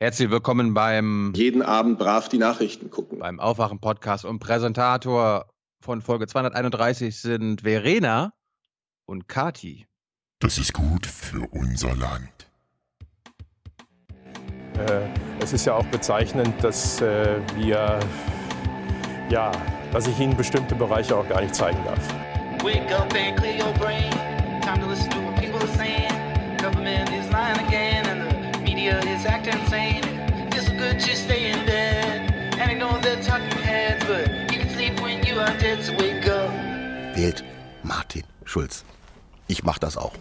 Herzlich willkommen beim jeden Abend brav die Nachrichten gucken. Beim Aufwachen Podcast und Präsentator von Folge 231 sind Verena und Kati. Das ist gut für unser Land. Äh, es ist ja auch bezeichnend, dass äh, wir ja, dass ich Ihnen bestimmte Bereiche auch gar nicht zeigen darf. Wake up and clear your brain. Time to listen to what people are saying. Media is acting insane. It's good to stay in bed. And I know they're talking heads, but you can sleep when you are dead, so wake up. Wählt Martin Schulz. Ich mach das auch.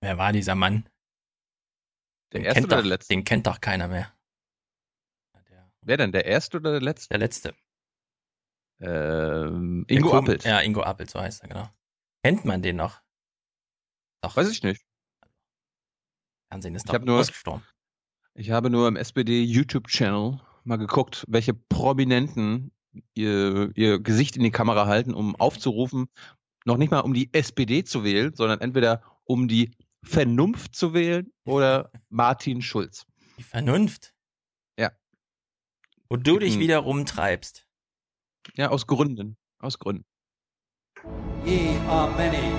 Wer war dieser Mann? Der den erste oder doch, der letzte? Den kennt doch keiner mehr. Wer denn, der erste oder der letzte? Der letzte. Ähm, Ingo der Appelt. Ja, Ingo Appelt, so heißt er, genau. Kennt man den noch? Doch. Weiß ich nicht. Fernsehen ist ich doch nur, ausgestorben. Ich habe nur im SPD-YouTube-Channel mal geguckt, welche Prominenten ihr, ihr Gesicht in die Kamera halten, um aufzurufen, noch nicht mal um die SPD zu wählen, sondern entweder um die Vernunft zu wählen oder Martin Schulz. Die Vernunft? Wo du dich wieder rumtreibst. Ja, aus Gründen. Aus Gründen. Ye are many,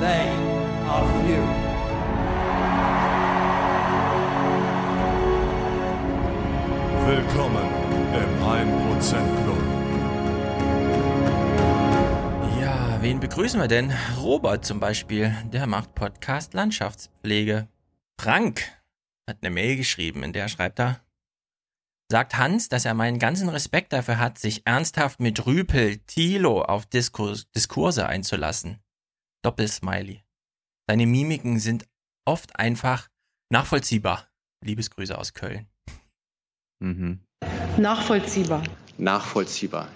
they are few. Willkommen im 1% Club. Ja, wen begrüßen wir denn? Robert zum Beispiel, der macht Podcast Landschaftspflege. Frank hat eine Mail geschrieben, in der schreibt er, sagt Hans, dass er meinen ganzen Respekt dafür hat, sich ernsthaft mit Rüpel, Thilo auf Diskurs, Diskurse einzulassen. Doppelsmiley. Seine Mimiken sind oft einfach nachvollziehbar. Liebesgrüße aus Köln. Mhm. Nachvollziehbar. Nachvollziehbar.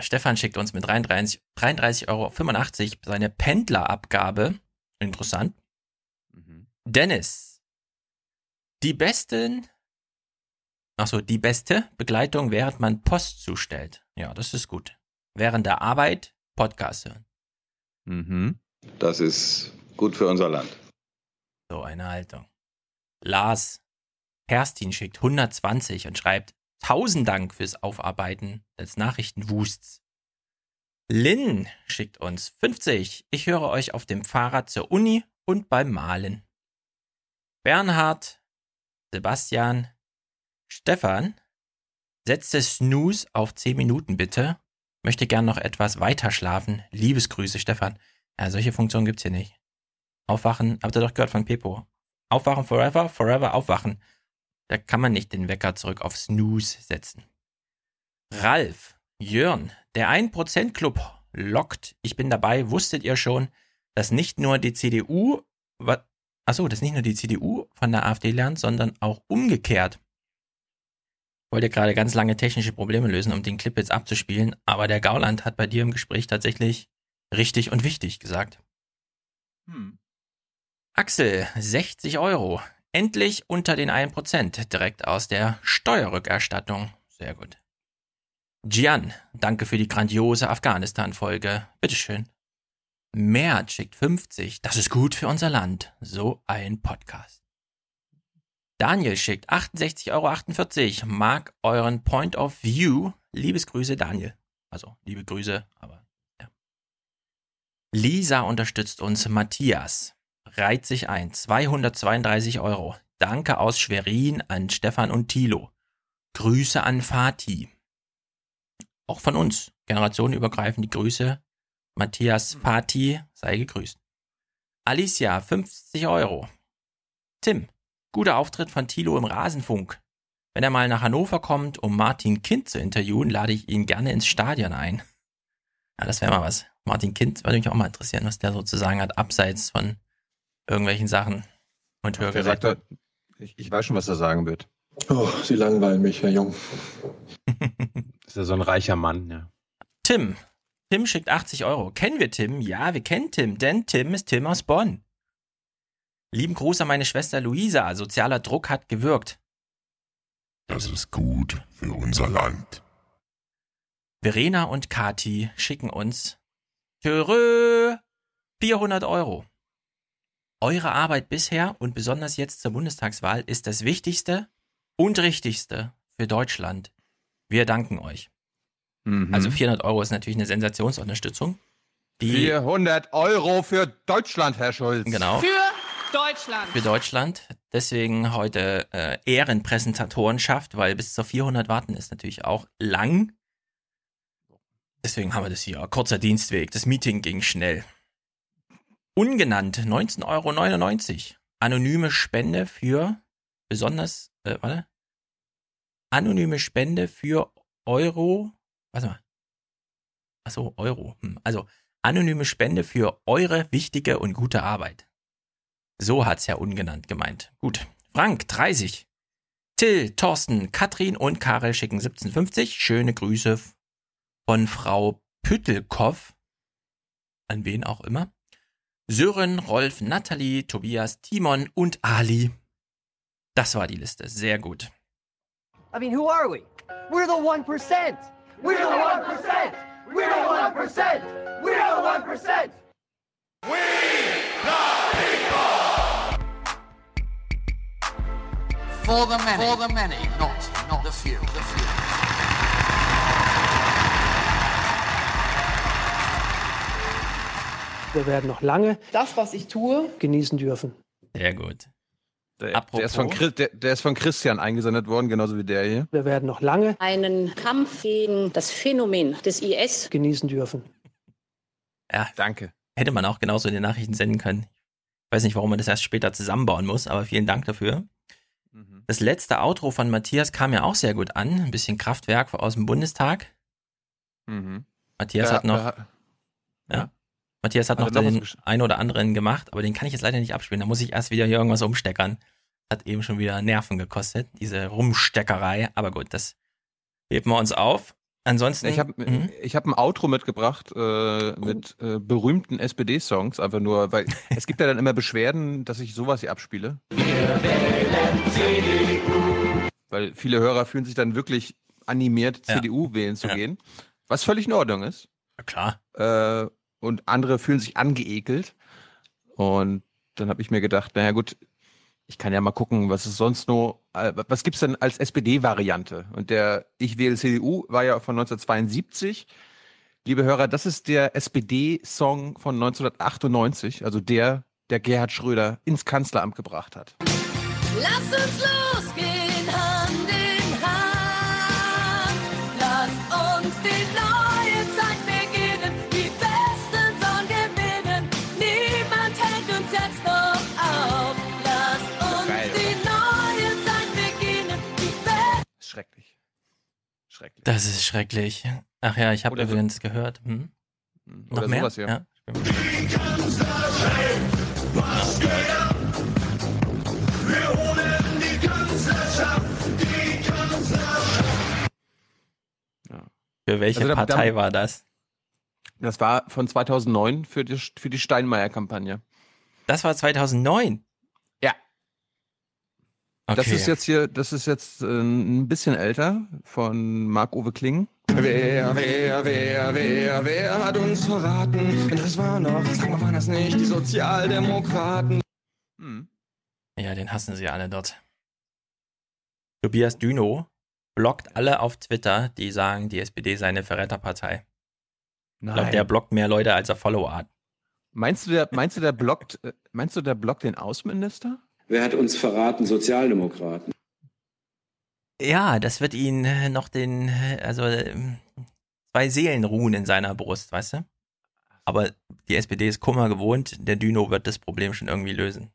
Stefan schickt uns mit 33,85 33 Euro seine Pendlerabgabe. Interessant. Mhm. Dennis. Die besten Achso, die beste Begleitung, während man Post zustellt. Ja, das ist gut. Während der Arbeit Podcast hören. Mhm. Das ist gut für unser Land. So eine Haltung. Lars Kerstin schickt 120 und schreibt 1000 Dank fürs Aufarbeiten des Nachrichtenwusts. Lynn schickt uns 50. Ich höre euch auf dem Fahrrad zur Uni und beim Malen. Bernhard, Sebastian, Stefan, setze Snooze auf 10 Minuten bitte. Möchte gern noch etwas weiter schlafen. Liebesgrüße, Stefan. Ja, solche Funktionen gibt's hier nicht. Aufwachen, habt ihr doch gehört von Pepo. Aufwachen forever, forever aufwachen. Da kann man nicht den Wecker zurück auf Snooze setzen. Ralf, Jörn, der 1% Club lockt. Ich bin dabei. Wusstet ihr schon, dass nicht nur die CDU, achso, dass nicht nur die CDU von der AfD lernt, sondern auch umgekehrt wollte gerade ganz lange technische Probleme lösen, um den Clip jetzt abzuspielen, aber der Gauland hat bei dir im Gespräch tatsächlich richtig und wichtig gesagt. Hm. Axel, 60 Euro. Endlich unter den 1%, direkt aus der Steuerrückerstattung. Sehr gut. Gian, danke für die grandiose Afghanistan-Folge. Bitteschön. Mert schickt 50. Das ist gut für unser Land. So ein Podcast. Daniel schickt 68,48 Euro. Mag euren Point of View. Liebesgrüße, Daniel. Also, liebe Grüße, aber ja. Lisa unterstützt uns. Matthias reiht sich ein. 232 Euro. Danke aus Schwerin an Stefan und Thilo. Grüße an Fatih. Auch von uns. Generationenübergreifend die Grüße. Matthias Fatih sei gegrüßt. Alicia, 50 Euro. Tim, Guter Auftritt von Thilo im Rasenfunk. Wenn er mal nach Hannover kommt, um Martin Kind zu interviewen, lade ich ihn gerne ins Stadion ein. Ja, das wäre mal was. Martin Kind würde mich auch mal interessieren, was der sozusagen hat, abseits von irgendwelchen Sachen und Hörgeräten. Ich, ich weiß schon, was er sagen wird. Oh, Sie langweilen mich, Herr Jung. ist ja so ein reicher Mann, ja. Tim. Tim schickt 80 Euro. Kennen wir Tim? Ja, wir kennen Tim, denn Tim ist Tim aus Bonn. Lieben Gruß an meine Schwester Luisa. Sozialer Druck hat gewirkt. Das ist gut für unser Land. Verena und Kati schicken uns Törö 400 Euro. Eure Arbeit bisher und besonders jetzt zur Bundestagswahl ist das Wichtigste und Richtigste für Deutschland. Wir danken euch. Mhm. Also 400 Euro ist natürlich eine Sensationsunterstützung. 400 Euro für Deutschland, Herr Schulz. Genau. Für Deutschland. Für Deutschland. Deswegen heute äh, Ehrenpräsentatorenschaft, weil bis zur 400 warten ist natürlich auch lang. Deswegen haben wir das hier. Kurzer Dienstweg. Das Meeting ging schnell. Ungenannt, 19,99 Euro. Anonyme Spende für besonders, äh, warte. Anonyme Spende für Euro. Warte mal. Achso, Euro. Hm. Also anonyme Spende für eure wichtige und gute Arbeit. So hat's ja ungenannt gemeint. Gut. Frank, 30. Till, Thorsten, Katrin und Karel schicken 1750. Schöne Grüße von Frau Püttelkoff. An wen auch immer. Sören, Rolf, Nathalie, Tobias, Timon und Ali. Das war die Liste. Sehr gut. I mean, who are we? We're the 1%. We're the 1%. We're the 1%. We're the 1%. We the people. For the many. For the many, not, not the few. The few. Wir werden noch lange das, was ich tue, genießen dürfen. Sehr gut. Der, der, ist von, der, der, ist von, Christian eingesendet worden, genauso wie der hier. Wir werden noch lange einen Kampf gegen das Phänomen des IS genießen dürfen. Ja, danke. Hätte man auch genauso in den Nachrichten senden können. Ich weiß nicht, warum man das erst später zusammenbauen muss, aber vielen Dank dafür. Mhm. Das letzte Outro von Matthias kam ja auch sehr gut an. Ein bisschen Kraftwerk aus dem Bundestag. Mhm. Matthias ja, hat noch. Ja. ja. Matthias hat noch den einen oder anderen gemacht, aber den kann ich jetzt leider nicht abspielen. Da muss ich erst wieder hier irgendwas umsteckern. Hat eben schon wieder Nerven gekostet, diese Rumsteckerei. Aber gut, das heben wir uns auf. Ansonsten. Ich habe mhm. ich hab ein Outro mitgebracht äh, mit äh, berühmten SPD-Songs, einfach nur, weil es gibt ja dann immer Beschwerden, dass ich sowas hier abspiele. Wir wählen CDU. Weil viele Hörer fühlen sich dann wirklich animiert, ja. CDU wählen zu ja. gehen. Was völlig in Ordnung ist. Ja, klar. Äh, und andere fühlen sich angeekelt. Und dann habe ich mir gedacht, naja gut, ich kann ja mal gucken, was ist sonst noch, äh, was gibt's denn als SPD-Variante? Und der Ich wähle CDU war ja von 1972. Liebe Hörer, das ist der SPD-Song von 1998, also der, der Gerhard Schröder ins Kanzleramt gebracht hat. Lass uns losgehen, Das ist schrecklich. Ach ja, ich habe Oder so- übrigens gehört. Hm? Oder Noch mehr? sowas hier. Ja. Für welche Also da- Partei da- war das? Das war von 2009 für die, für die Steinmeier-Kampagne. Das war 2009. Okay. Das ist jetzt hier, das ist jetzt äh, ein bisschen älter von Marc-Uwe Kling. Wer, wer, wer, wer, wer hat uns verraten? Das war noch, sag mal, waren das nicht die Sozialdemokraten? Hm. Ja, den hassen sie alle dort. Tobias Düno blockt alle auf Twitter, die sagen, die SPD sei eine Verräterpartei. Ich glaube, Nein. der blockt mehr Leute, als er Follower hat. Meinst du, der, meinst du, der blockt, äh, meinst du, der blockt den Außenminister? Wer hat uns verraten? Sozialdemokraten. Ja, das wird ihn äh, noch den, äh, also ähm, zwei Seelen ruhen in seiner Brust, weißt du? Aber die SPD ist Kummer gewohnt, der Düno wird das Problem schon irgendwie lösen.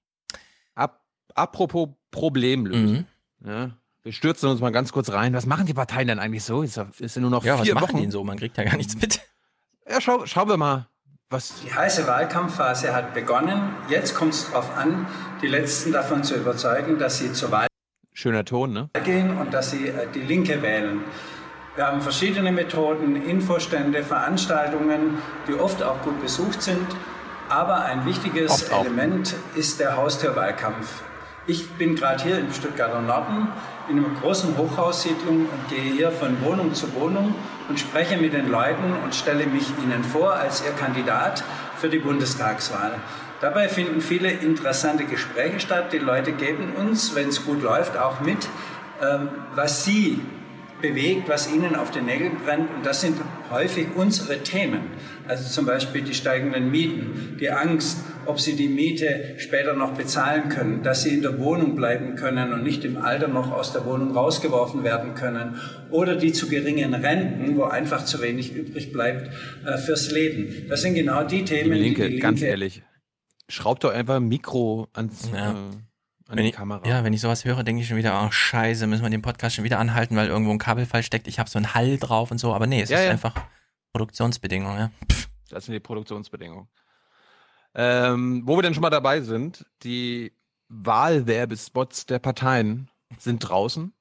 Ap apropos Problemlösen. Mhm. Ja, wir stürzen uns mal ganz kurz rein. Was machen die Parteien denn eigentlich so? Ist ja, ist ja nur noch Ja, was vier machen Wochen. die denn so? Man kriegt ja gar nichts mit. Ja, schau, schauen wir mal, was. Die heiße Wahlkampfphase hat begonnen. Jetzt kommt es darauf an, die Letzten davon zu überzeugen, dass sie zur Wahl Schöner Ton, ne? gehen und dass sie äh, die Linke wählen. Wir haben verschiedene Methoden, Infostände, Veranstaltungen, die oft auch gut besucht sind. Aber ein wichtiges. Element ist der Haustürwahlkampf. Ich bin gerade hier im Stuttgarter Norden in einer großen Hochhaussiedlung und gehe hier von Wohnung zu Wohnung und spreche mit den Leuten und stelle mich ihnen vor als ihr Kandidat für die Bundestagswahl. Dabei finden viele interessante Gespräche statt. Die Leute geben uns, wenn es gut läuft, auch mit, ähm, was sie bewegt, was ihnen auf den Nägeln brennt. Und das sind häufig unsere Themen. Also zum Beispiel die steigenden Mieten, die Angst, ob sie die Miete später noch bezahlen können, dass sie in der Wohnung bleiben können und nicht im Alter noch aus der Wohnung rausgeworfen werden können. Oder die zu geringen Renten, wo einfach zu wenig übrig bleibt äh, fürs Leben. Das sind genau die Themen, Liebe Linke, die die Linke ganz ehrlich, schraubt doch einfach ein Mikro ans, Ja. äh, an Wenn die ich, Kamera. ja, wenn ich sowas höre, denke ich schon wieder, oh scheiße, müssen wir den Podcast schon wieder anhalten, weil irgendwo ein Kabelfall steckt. Ich habe so einen Hall drauf und so, aber nee, es Ja, ist ja. einfach Produktionsbedingungen. Ja. Das sind die Produktionsbedingungen. Ähm, wo wir denn schon mal dabei sind, die Wahlwerbespots der Parteien sind draußen.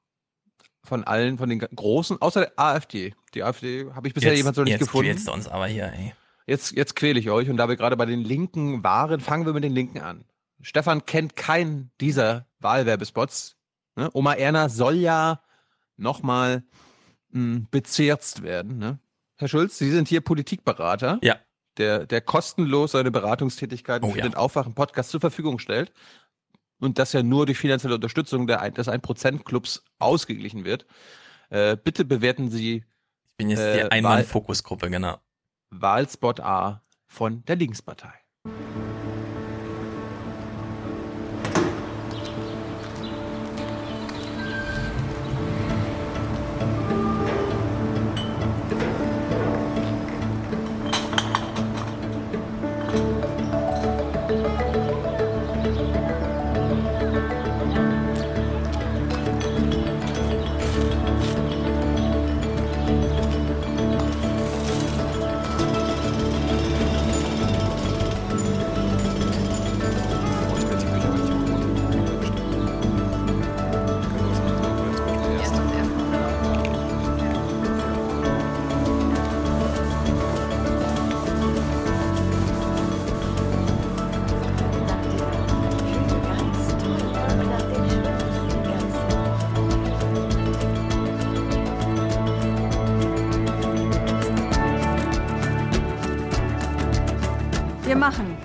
Von allen, von den großen, außer der AfD. Die AfD habe ich bisher jetzt, jemand so nicht jetzt gefunden. du uns aber hier, ey. Jetzt, jetzt quäle ich euch und da wir gerade bei den Linken waren, fangen wir mit den Linken an. Stefan kennt keinen dieser Wahlwerbespots. Ne? Oma Erna soll ja nochmal bezirzt werden. Ne? Herr Schulz, Sie sind hier Politikberater, Ja. Der, der kostenlos seine Beratungstätigkeiten Oh für ja. den Aufwachen-Podcast zur Verfügung stellt. Und das ja nur durch finanzielle Unterstützung der, ein- des 1%-Clubs ausgeglichen wird. Äh, bitte bewerten Sie Ich bin jetzt Äh, die Einmann-Fokusgruppe, genau. Wahlspot A von der Linkspartei.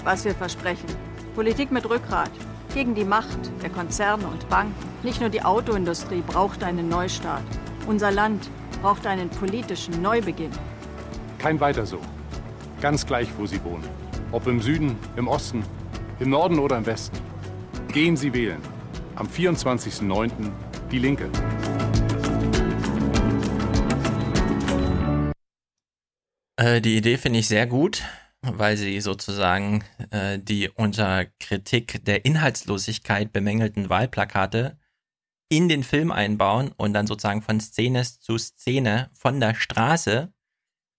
Was wir versprechen. Politik mit Rückgrat. Gegen die Macht der Konzerne und Banken. Nicht nur die Autoindustrie braucht einen Neustart. Unser Land braucht einen politischen Neubeginn. Kein weiter so. Ganz gleich, wo Sie wohnen. Ob im Süden, im Osten, im Norden oder im Westen. Gehen Sie wählen. Am 24.09. Die Linke. Äh, die Idee finde ich sehr gut, weil sie sozusagen äh, die unter Kritik der Inhaltslosigkeit bemängelten Wahlplakate in den Film einbauen und dann sozusagen von Szene zu Szene von der Straße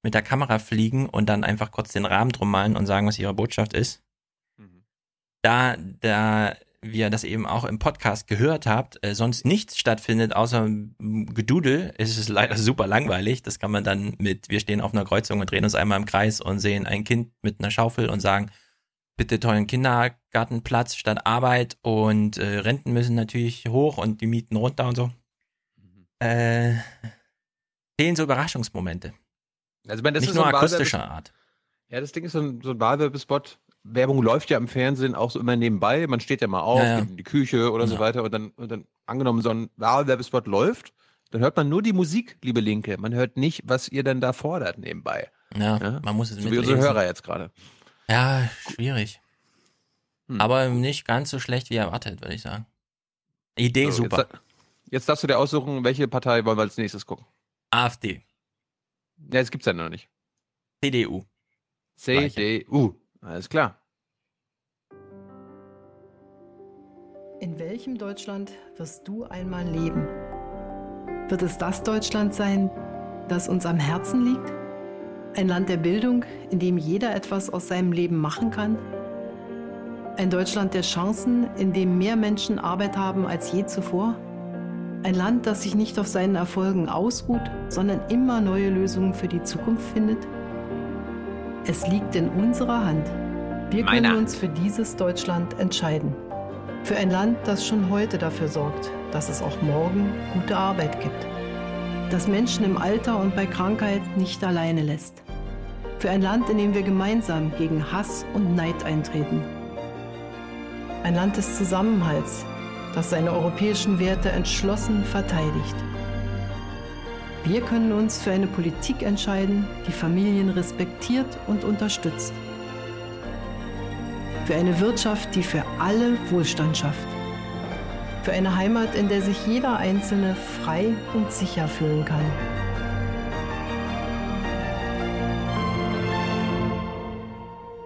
mit der Kamera fliegen und dann einfach kurz den Rahmen drum malen und sagen, was ihre Botschaft ist. Da, da wir das eben auch im Podcast gehört habt, äh, sonst nichts stattfindet außer mm, Gedudel, ist es leider super langweilig. Das kann man dann mit, wir stehen auf einer Kreuzung und drehen uns einmal im Kreis und sehen ein Kind mit einer Schaufel und sagen, bitte tollen Kindergartenplatz statt Arbeit und äh, Renten müssen natürlich hoch und die Mieten runter und so. Äh, fehlen so Überraschungsmomente. Also, ich meine, das Nicht ist nur so akustischer Art. Ja, das Ding ist so ein, so ein Wahlwerbespot. Werbung läuft ja im Fernsehen auch so immer nebenbei. Man steht ja mal auf, Ja, ja. geht in die Küche oder so Ja. weiter und dann, und dann angenommen, so ein Wahlwerbespot läuft, dann hört man nur die Musik, liebe Linke. Man hört nicht, was ihr denn da fordert nebenbei. Ja, man muss es So wie unsere mitlesen. Hörer jetzt gerade. Ja, schwierig. Hm. Aber nicht ganz so schlecht wie erwartet, würde ich sagen. Idee So, super. Jetzt, jetzt darfst du dir aussuchen, welche Partei wollen wir als nächstes gucken. AfD, Ja, das gibt's ja noch nicht. CDU. CDU. Alles klar. In welchem Deutschland wirst du einmal leben? Wird es das Deutschland sein, das uns am Herzen liegt? Ein Land der Bildung, in dem jeder etwas aus seinem Leben machen kann? Ein Deutschland der Chancen, in dem mehr Menschen Arbeit haben als je zuvor? Ein Land, das sich nicht auf seinen Erfolgen ausruht, sondern immer neue Lösungen für die Zukunft findet? Es liegt in unserer Hand. Wir können Meiner. uns für dieses Deutschland entscheiden. Für ein Land, das schon heute dafür sorgt, dass es auch morgen gute Arbeit gibt. Das Menschen im Alter und bei Krankheit nicht alleine lässt. Für ein Land, in dem wir gemeinsam gegen Hass und Neid eintreten. Ein Land des Zusammenhalts, das seine europäischen Werte entschlossen verteidigt. Wir können uns für eine Politik entscheiden, die Familien respektiert und unterstützt. Für eine Wirtschaft, die für alle Wohlstand schafft. Für eine Heimat, in der sich jeder Einzelne frei und sicher fühlen kann.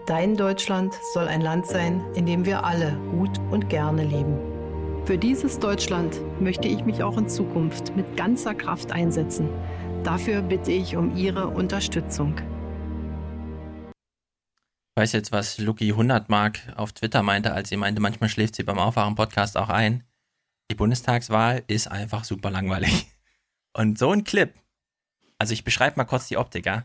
Dein Deutschland soll ein Land sein, in dem wir alle gut und gerne leben. Für dieses Deutschland möchte ich mich auch in Zukunft mit ganzer Kraft einsetzen. Dafür bitte ich um Ihre Unterstützung. Ich weiß jetzt, was Luki 100 Mark auf Twitter meinte, als sie meinte, manchmal schläft sie beim Aufwachen-Podcast auch ein. Die Bundestagswahl ist einfach super langweilig. Und so ein Clip, also ich beschreibe mal kurz die Optik, ja.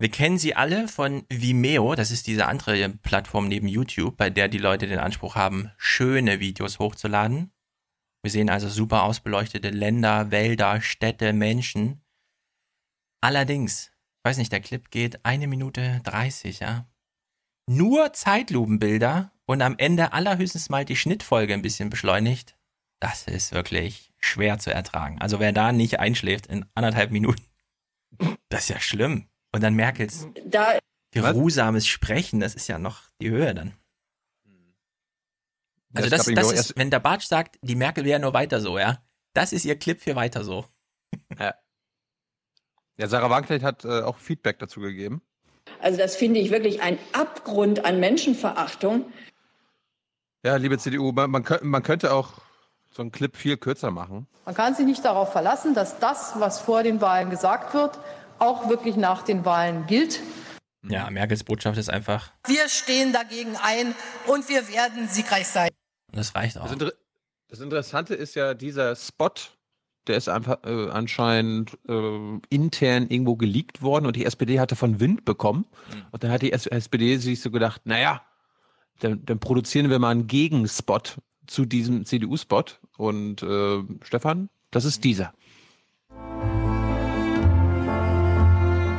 Wir kennen sie alle von Vimeo, das ist diese andere Plattform neben YouTube, bei der die Leute den Anspruch haben, schöne Videos hochzuladen. Wir sehen also super ausbeleuchtete Länder, Wälder, Städte, Menschen. Allerdings, ich weiß nicht, der Clip geht eine Minute 30, ja. Nur Zeitlupenbilder und am Ende allerhöchstens mal die Schnittfolge ein bisschen beschleunigt. Das ist wirklich schwer zu ertragen. Also wer da nicht einschläft in anderthalb Minuten, das ist ja schlimm. Und dann Merkels Da geruhsames Sprechen, das ist ja noch die Höhe dann. Also ich das, das ist, wenn der Bartsch sagt, die Merkel wäre nur weiter so, ja. Das ist ihr Clip für weiter so. Ja. Ja, Sarah Wagenknecht hat äh, auch Feedback dazu gegeben. Also das finde ich wirklich ein Abgrund an Menschenverachtung. Ja, liebe CDU, man, man, man könnte auch so einen Clip viel kürzer machen. Man kann sich nicht darauf verlassen, dass das, was vor den Wahlen gesagt wird, auch wirklich nach den Wahlen gilt. Ja, Merkels Botschaft ist einfach, Wir stehen dagegen ein und wir werden siegreich sein. das reicht auch. Das, Inter das Interessante ist ja dieser Spot, der ist einfach äh, anscheinend äh, intern irgendwo geleakt worden und die SPD hatte von Wind bekommen. Und dann hat die S SPD sich so gedacht, naja, dann, dann produzieren wir mal einen Gegenspot zu diesem CDU-Spot. Und äh, Stefan, das ist dieser.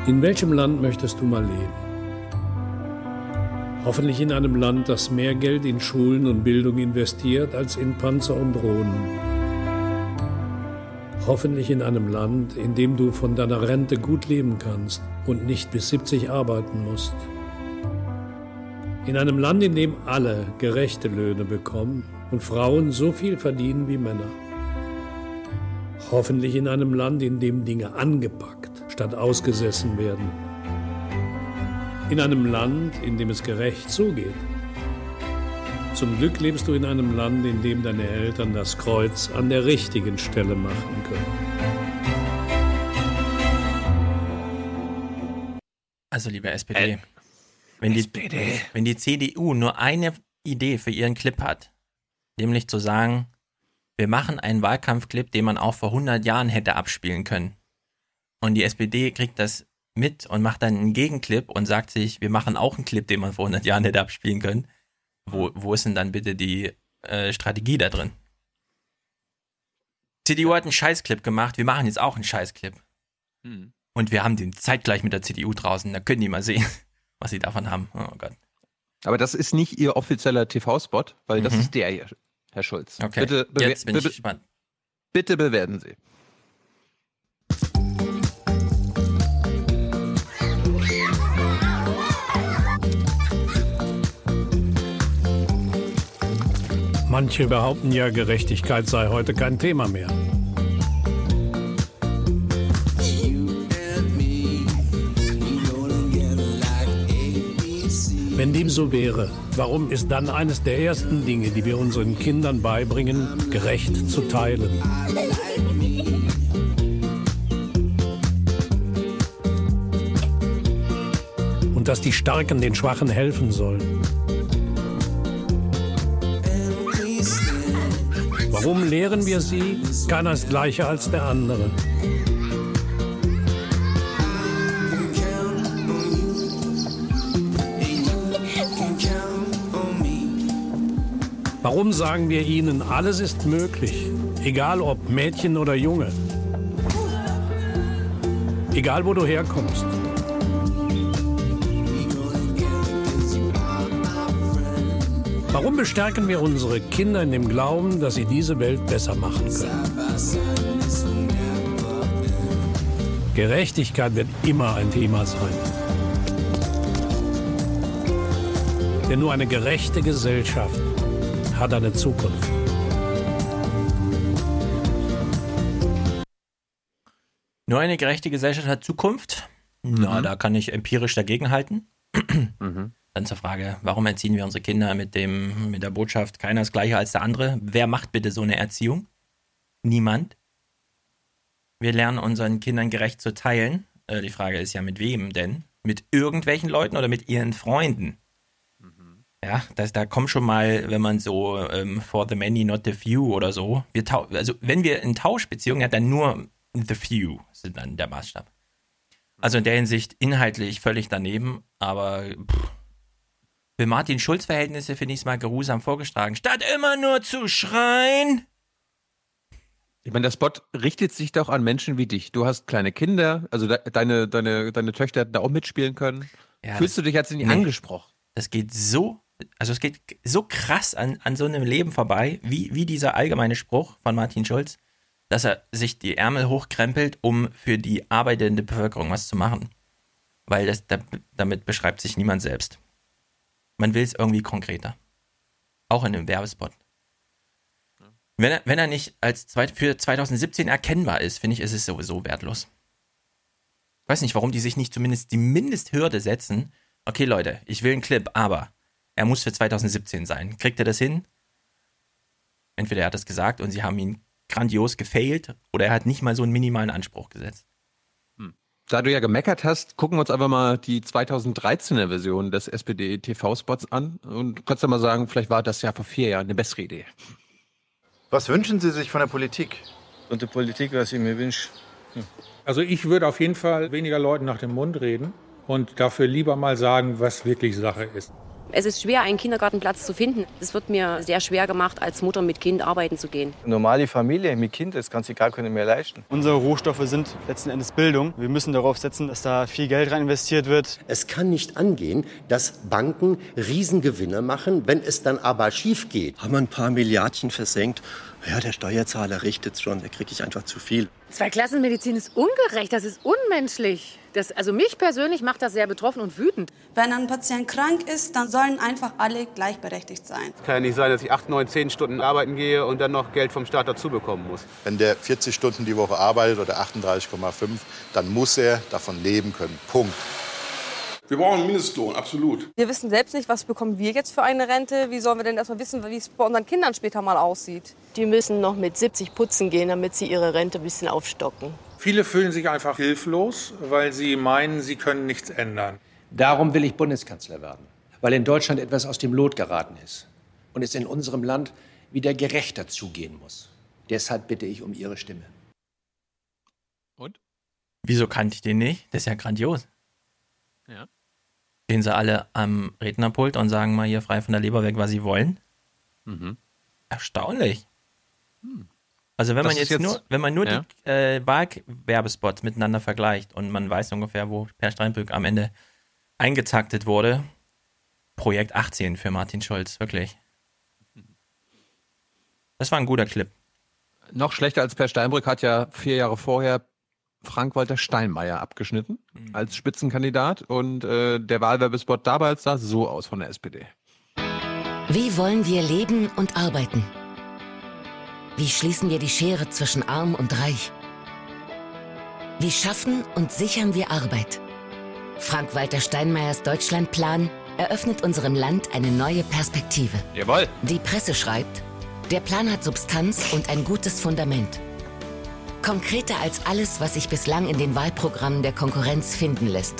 In welchem Land möchtest du mal leben? Hoffentlich in einem Land, das mehr Geld in Schulen und Bildung investiert als in Panzer und Drohnen. Hoffentlich in einem Land, in dem du von deiner Rente gut leben kannst und nicht bis 70 arbeiten musst. In einem Land, in dem alle gerechte Löhne bekommen und Frauen so viel verdienen wie Männer. Hoffentlich in einem Land, in dem Dinge angepackt statt ausgesessen werden. In einem Land, in dem es gerecht zugeht. Zum Glück lebst du in einem Land, in dem deine Eltern das Kreuz an der richtigen Stelle machen können. Also, liebe SPD, wenn, die, wenn die CDU nur eine Idee für ihren Clip hat, nämlich zu sagen, wir machen einen Wahlkampfclip, den man auch vor 100 Jahren hätte abspielen können. Und die SPD kriegt das mit und macht dann einen Gegenclip und sagt sich, wir machen auch einen Clip, den man vor 100 Jahren hätte abspielen können. Wo, wo ist denn dann bitte die äh, Strategie da drin? CDU hat einen Scheißclip gemacht, wir machen jetzt auch einen Scheißclip. Hm. Und wir haben den zeitgleich mit der CDU draußen, da können die mal sehen, was sie davon haben. Oh Gott. Aber das ist nicht Ihr offizieller TV-Spot, weil das Mhm. ist der hier, Herr Schulz. Okay, Bitte, jetzt bin ich gespannt. bitte bewerten Sie. Manche behaupten ja, Gerechtigkeit sei heute kein Thema mehr. Wenn dem so wäre, warum ist dann eines der ersten Dinge, die wir unseren Kindern beibringen, gerecht zu teilen? Und dass die Starken den Schwachen helfen sollen? Warum lehren wir sie? Keiner ist gleicher als der andere. Warum sagen wir ihnen, alles ist möglich, egal ob Mädchen oder Junge? Egal wo du herkommst. Warum bestärken wir unsere Kinder in dem Glauben, dass sie diese Welt besser machen können? Gerechtigkeit wird immer ein Thema sein. Denn nur eine gerechte Gesellschaft hat eine Zukunft. Nur eine gerechte Gesellschaft hat Zukunft. Na, da kann ich empirisch dagegenhalten. Mhm. Dann zur Frage, warum erziehen wir unsere Kinder mit, dem, mit der Botschaft, keiner ist gleicher als der andere? Wer macht bitte so eine Erziehung? Niemand. Wir lernen unseren Kindern gerecht zu teilen. Äh, die Frage ist ja, mit wem denn? Mit irgendwelchen Leuten oder mit ihren Freunden? Ja, das, da kommt schon mal, wenn man so ähm, for the many, not the few oder so. Wir also wenn wir in Tauschbeziehungen, ja, dann nur the few sind dann der Maßstab. Also in der Hinsicht inhaltlich völlig daneben, aber pff, für Martin Schulz Verhältnisse finde ich es mal geruhsam vorgeschlagen. Statt immer nur zu schreien. Ich meine, der Spot richtet sich doch an Menschen wie dich. Du hast kleine Kinder, also de deine, deine, deine Töchter hätten da auch mitspielen können. Ja, Fühlst du dich jetzt nicht nee. angesprochen? Das geht so, also es geht so krass an, an so einem Leben vorbei, wie, wie dieser allgemeine Spruch von Martin Schulz, dass er sich die Ärmel hochkrempelt, um für die arbeitende Bevölkerung was zu machen. Weil das, da, damit beschreibt sich niemand selbst. Man will es irgendwie konkreter. Auch in einem Werbespot. Wenn er, wenn er nicht als zweit, für 2017 erkennbar ist, finde ich, ist es sowieso wertlos. Ich weiß nicht, warum die sich nicht zumindest die Mindesthürde setzen. Okay, Leute, ich will einen Clip, aber er muss für 2017 sein. Kriegt er das hin? Entweder er hat es gesagt und sie haben ihn grandios gefailt oder er hat nicht mal so einen minimalen Anspruch gesetzt. Da du ja gemeckert hast, gucken wir uns einfach mal die 2013er Version des SPD-TV-Spots an und kannst du mal sagen, vielleicht war das ja vor vier Jahren eine bessere Idee. Was wünschen Sie sich von der Politik? Und die Politik, was ich mir wünsche. Also ich würde auf jeden Fall weniger Leuten nach dem Mund reden und dafür lieber mal sagen, was wirklich Sache ist. Es ist schwer, einen Kindergartenplatz zu finden. Es wird mir sehr schwer gemacht, als Mutter mit Kind arbeiten zu gehen. Normale Familie mit Kind, das kann sich gar keiner mehr leisten. Unsere Rohstoffe sind letzten Endes Bildung. Wir müssen darauf setzen, dass da viel Geld rein investiert wird. Es kann nicht angehen, dass Banken Riesengewinne machen, wenn es dann aber schief geht. Haben wir ein paar Milliardchen versenkt? Ja, der Steuerzahler richtet schon, da kriege ich einfach zu viel. Zweiklassenmedizin ist ungerecht, das ist unmenschlich. Das, also mich persönlich macht das sehr betroffen und wütend. Wenn ein Patient krank ist, dann sollen einfach alle gleichberechtigt sein. Es kann ja nicht sein, dass ich 8, 9, 10 Stunden arbeiten gehe und dann noch Geld vom Staat dazu bekommen muss. Wenn der 40 Stunden die Woche arbeitet oder 38,5, dann muss er davon leben können. Punkt. Wir brauchen einen Mindestlohn, absolut. Wir wissen selbst nicht, was bekommen wir jetzt für eine Rente. Wie sollen wir denn erstmal wissen, wie es bei unseren Kindern später mal aussieht? Die müssen noch mit 70 putzen gehen, damit sie ihre Rente ein bisschen aufstocken. Viele fühlen sich einfach hilflos, weil sie meinen, sie können nichts ändern. Darum will ich Bundeskanzler werden, weil in Deutschland etwas aus dem Lot geraten ist und es in unserem Land wieder gerechter zugehen muss. Deshalb bitte ich um Ihre Stimme. Und? Wieso kannte ich den nicht? Das ist ja grandios. Ja. Stehen sie alle am Rednerpult und sagen mal hier frei von der Leber weg, was sie wollen? Mhm. Erstaunlich. Also wenn Das man jetzt, jetzt- nur, wenn man nur ja. die äh, Wahlwerbespots miteinander vergleicht und man weiß ungefähr, wo Per Steinbrück am Ende eingetaktet wurde, Projekt 18 für Martin Schulz, wirklich. Das war ein guter Clip. Noch schlechter als Per Steinbrück hat ja vier Jahre vorher Frank-Walter Steinmeier abgeschnitten als Spitzenkandidat und äh, der Wahlwerbespot damals sah so aus von der SPD. Wie wollen wir leben und arbeiten? Wie schließen wir die Schere zwischen arm und reich? Wie schaffen und sichern wir Arbeit? Frank-Walter Steinmeiers Deutschlandplan eröffnet unserem Land eine neue Perspektive. Jawohl. Die Presse schreibt, der Plan hat Substanz und ein gutes Fundament. Konkreter als alles, was sich bislang in den Wahlprogrammen der Konkurrenz finden lässt.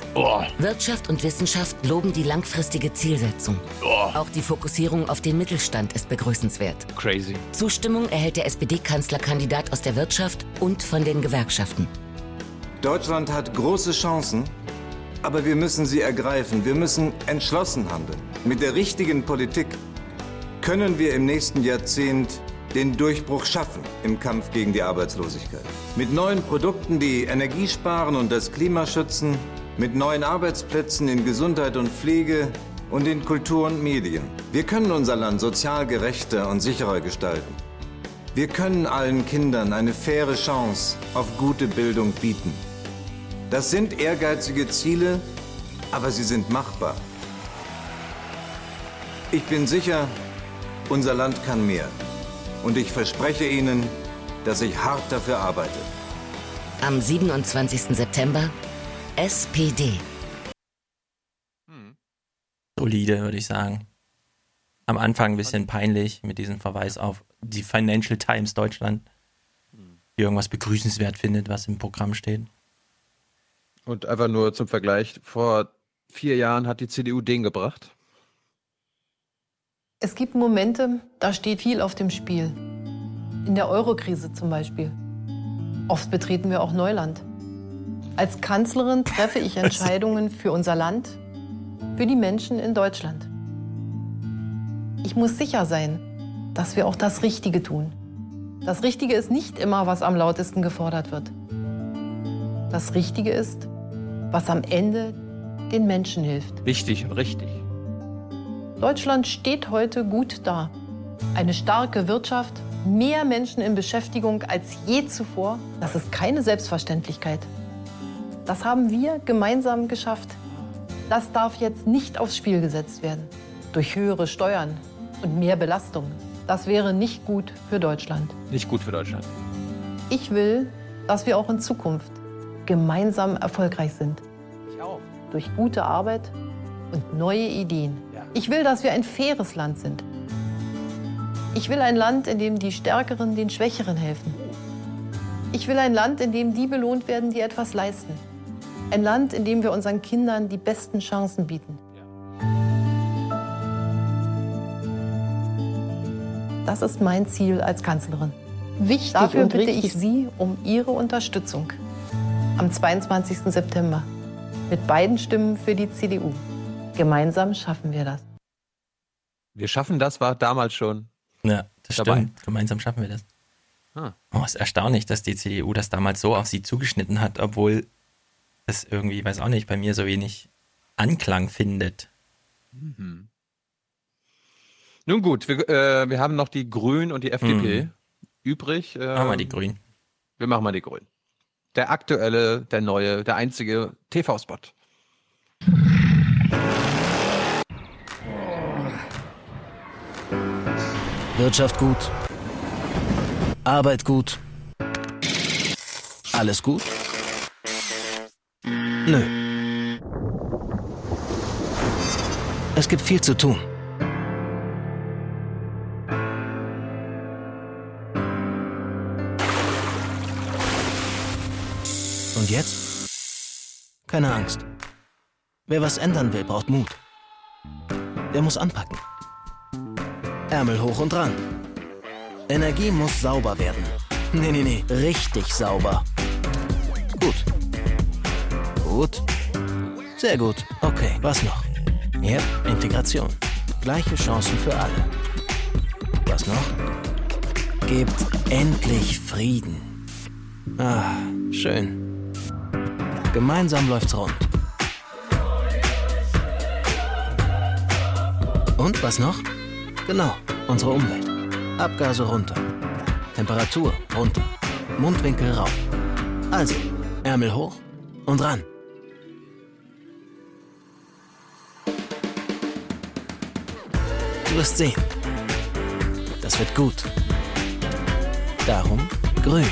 Wirtschaft und Wissenschaft loben die langfristige Zielsetzung. Auch die Fokussierung auf den Mittelstand ist begrüßenswert. Crazy. Zustimmung erhält der SPD-Kanzlerkandidat aus der Wirtschaft und von den Gewerkschaften. Deutschland hat große Chancen, aber wir müssen sie ergreifen. Wir müssen entschlossen handeln. Mit der richtigen Politik können wir im nächsten Jahrzehnt den Durchbruch schaffen im Kampf gegen die Arbeitslosigkeit. Mit neuen Produkten, die Energie sparen und das Klima schützen, mit neuen Arbeitsplätzen in Gesundheit und Pflege, und in Kultur und Medien. Wir können unser Land sozial gerechter und sicherer gestalten. Wir können allen Kindern eine faire Chance auf gute Bildung bieten. Das sind ehrgeizige Ziele, aber sie sind machbar. Ich bin sicher, unser Land kann mehr. Und ich verspreche Ihnen, dass ich hart dafür arbeite. Am 27. September SPD. Solide, würde ich sagen. Am Anfang ein bisschen peinlich mit diesem Verweis auf die Financial Times Deutschland, die irgendwas begrüßenswert findet, was im Programm steht. Und einfach nur zum Vergleich, vor vier Jahren hat die CDU den gebracht. Es gibt Momente, da steht viel auf dem Spiel. In der Eurokrise zum Beispiel. Oft betreten wir auch Neuland. Als Kanzlerin treffe ich Entscheidungen für unser Land, für die Menschen in Deutschland. Ich muss sicher sein, dass wir auch das Richtige tun. Das Richtige ist nicht immer, was am lautesten gefordert wird. Das Richtige ist, was am Ende den Menschen hilft. Wichtig und richtig. Deutschland steht heute gut da. Eine starke Wirtschaft, mehr Menschen in Beschäftigung als je zuvor, das ist keine Selbstverständlichkeit. Das haben wir gemeinsam geschafft. Das darf jetzt nicht aufs Spiel gesetzt werden. Durch höhere Steuern und mehr Belastung. Das wäre nicht gut für Deutschland. Nicht gut für Deutschland. Ich will, dass wir auch in Zukunft gemeinsam erfolgreich sind. Ich auch. Durch gute Arbeit und neue Ideen. Ich will, dass wir ein faires Land sind. Ich will ein Land, in dem die Stärkeren den Schwächeren helfen. Ich will ein Land, in dem die belohnt werden, die etwas leisten. Ein Land, in dem wir unseren Kindern die besten Chancen bieten. Das ist mein Ziel als Kanzlerin. Wichtig Dafür und bitte ich Sie um Ihre Unterstützung am 22. September mit beiden Stimmen für die CDU. Gemeinsam schaffen wir das. Wir schaffen das war damals schon. Ja, das Dabei. stimmt. Gemeinsam schaffen wir das. Ah. Oh, ist erstaunlich, dass die CDU das damals so auf sie zugeschnitten hat, obwohl es irgendwie, weiß auch nicht, bei mir so wenig Anklang findet. Mhm. Nun gut, wir, äh, wir haben noch die Grünen und die FDP Mhm. übrig. Äh, Machen wir die Grünen. Wir machen mal die Grünen. Der aktuelle, der neue, der einzige TV-Spot. Wirtschaft gut. Arbeit gut. Alles gut? Nö. Es gibt viel zu tun. Und jetzt? Keine Angst. Wer was ändern will, braucht Mut. Der muss anpacken. Ärmel hoch und ran. Energie muss sauber werden. Nee, nee, nee, richtig sauber. Gut. Gut. Sehr gut. Okay, was noch? Ja, Integration. Gleiche Chancen für alle. Was noch? Gebt endlich Frieden. Ah, schön. Gemeinsam läuft's rund. Und was noch? Genau, unsere Umwelt. Abgase runter. Temperatur runter. Mundwinkel rauf. Also, Ärmel hoch und ran. Du wirst sehen. Das wird gut. Darum grün.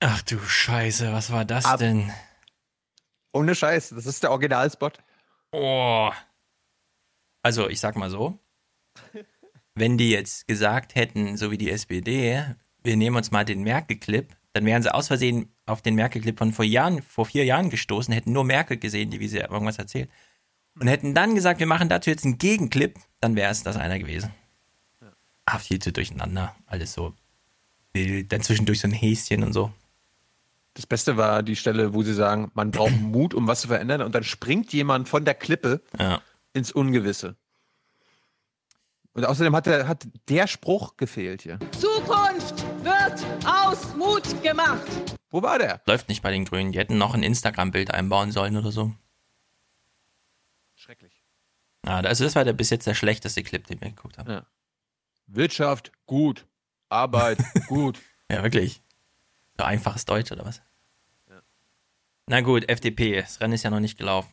Ach du Scheiße, was war das Ab- denn? Ohne Scheiß, das ist der Originalspot. Oh. Also, ich sag mal so. Wenn die jetzt gesagt hätten, so wie die SPD, wir nehmen uns mal den Merkel-Clip, dann wären sie aus Versehen auf den Merkel-Clip von vor Jahren, vor vier Jahren gestoßen, hätten nur Merkel gesehen, die wie sie irgendwas erzählt. Und hätten dann gesagt, wir machen dazu jetzt einen Gegenclip, dann wäre es das einer gewesen. Ach, viel zu durcheinander. Alles so. Dann zwischendurch so ein Häschen und so. Das Beste war die Stelle, wo sie sagen, man braucht Mut, um was zu verändern, und dann springt jemand von der Klippe Ja. Ins Ungewisse. Und außerdem hat der, hat der Spruch gefehlt hier. Zukunft wird aus Mut gemacht. Wo war der? Läuft nicht bei den Grünen. Die hätten noch ein Instagram-Bild einbauen sollen oder so. Schrecklich. Ah, also das war der bis jetzt der schlechteste Clip, den wir geguckt haben. Ja. Wirtschaft, gut. Arbeit, gut. Ja, wirklich. So einfaches Deutsch oder was? Na gut, FDP, das Rennen ist ja noch nicht gelaufen.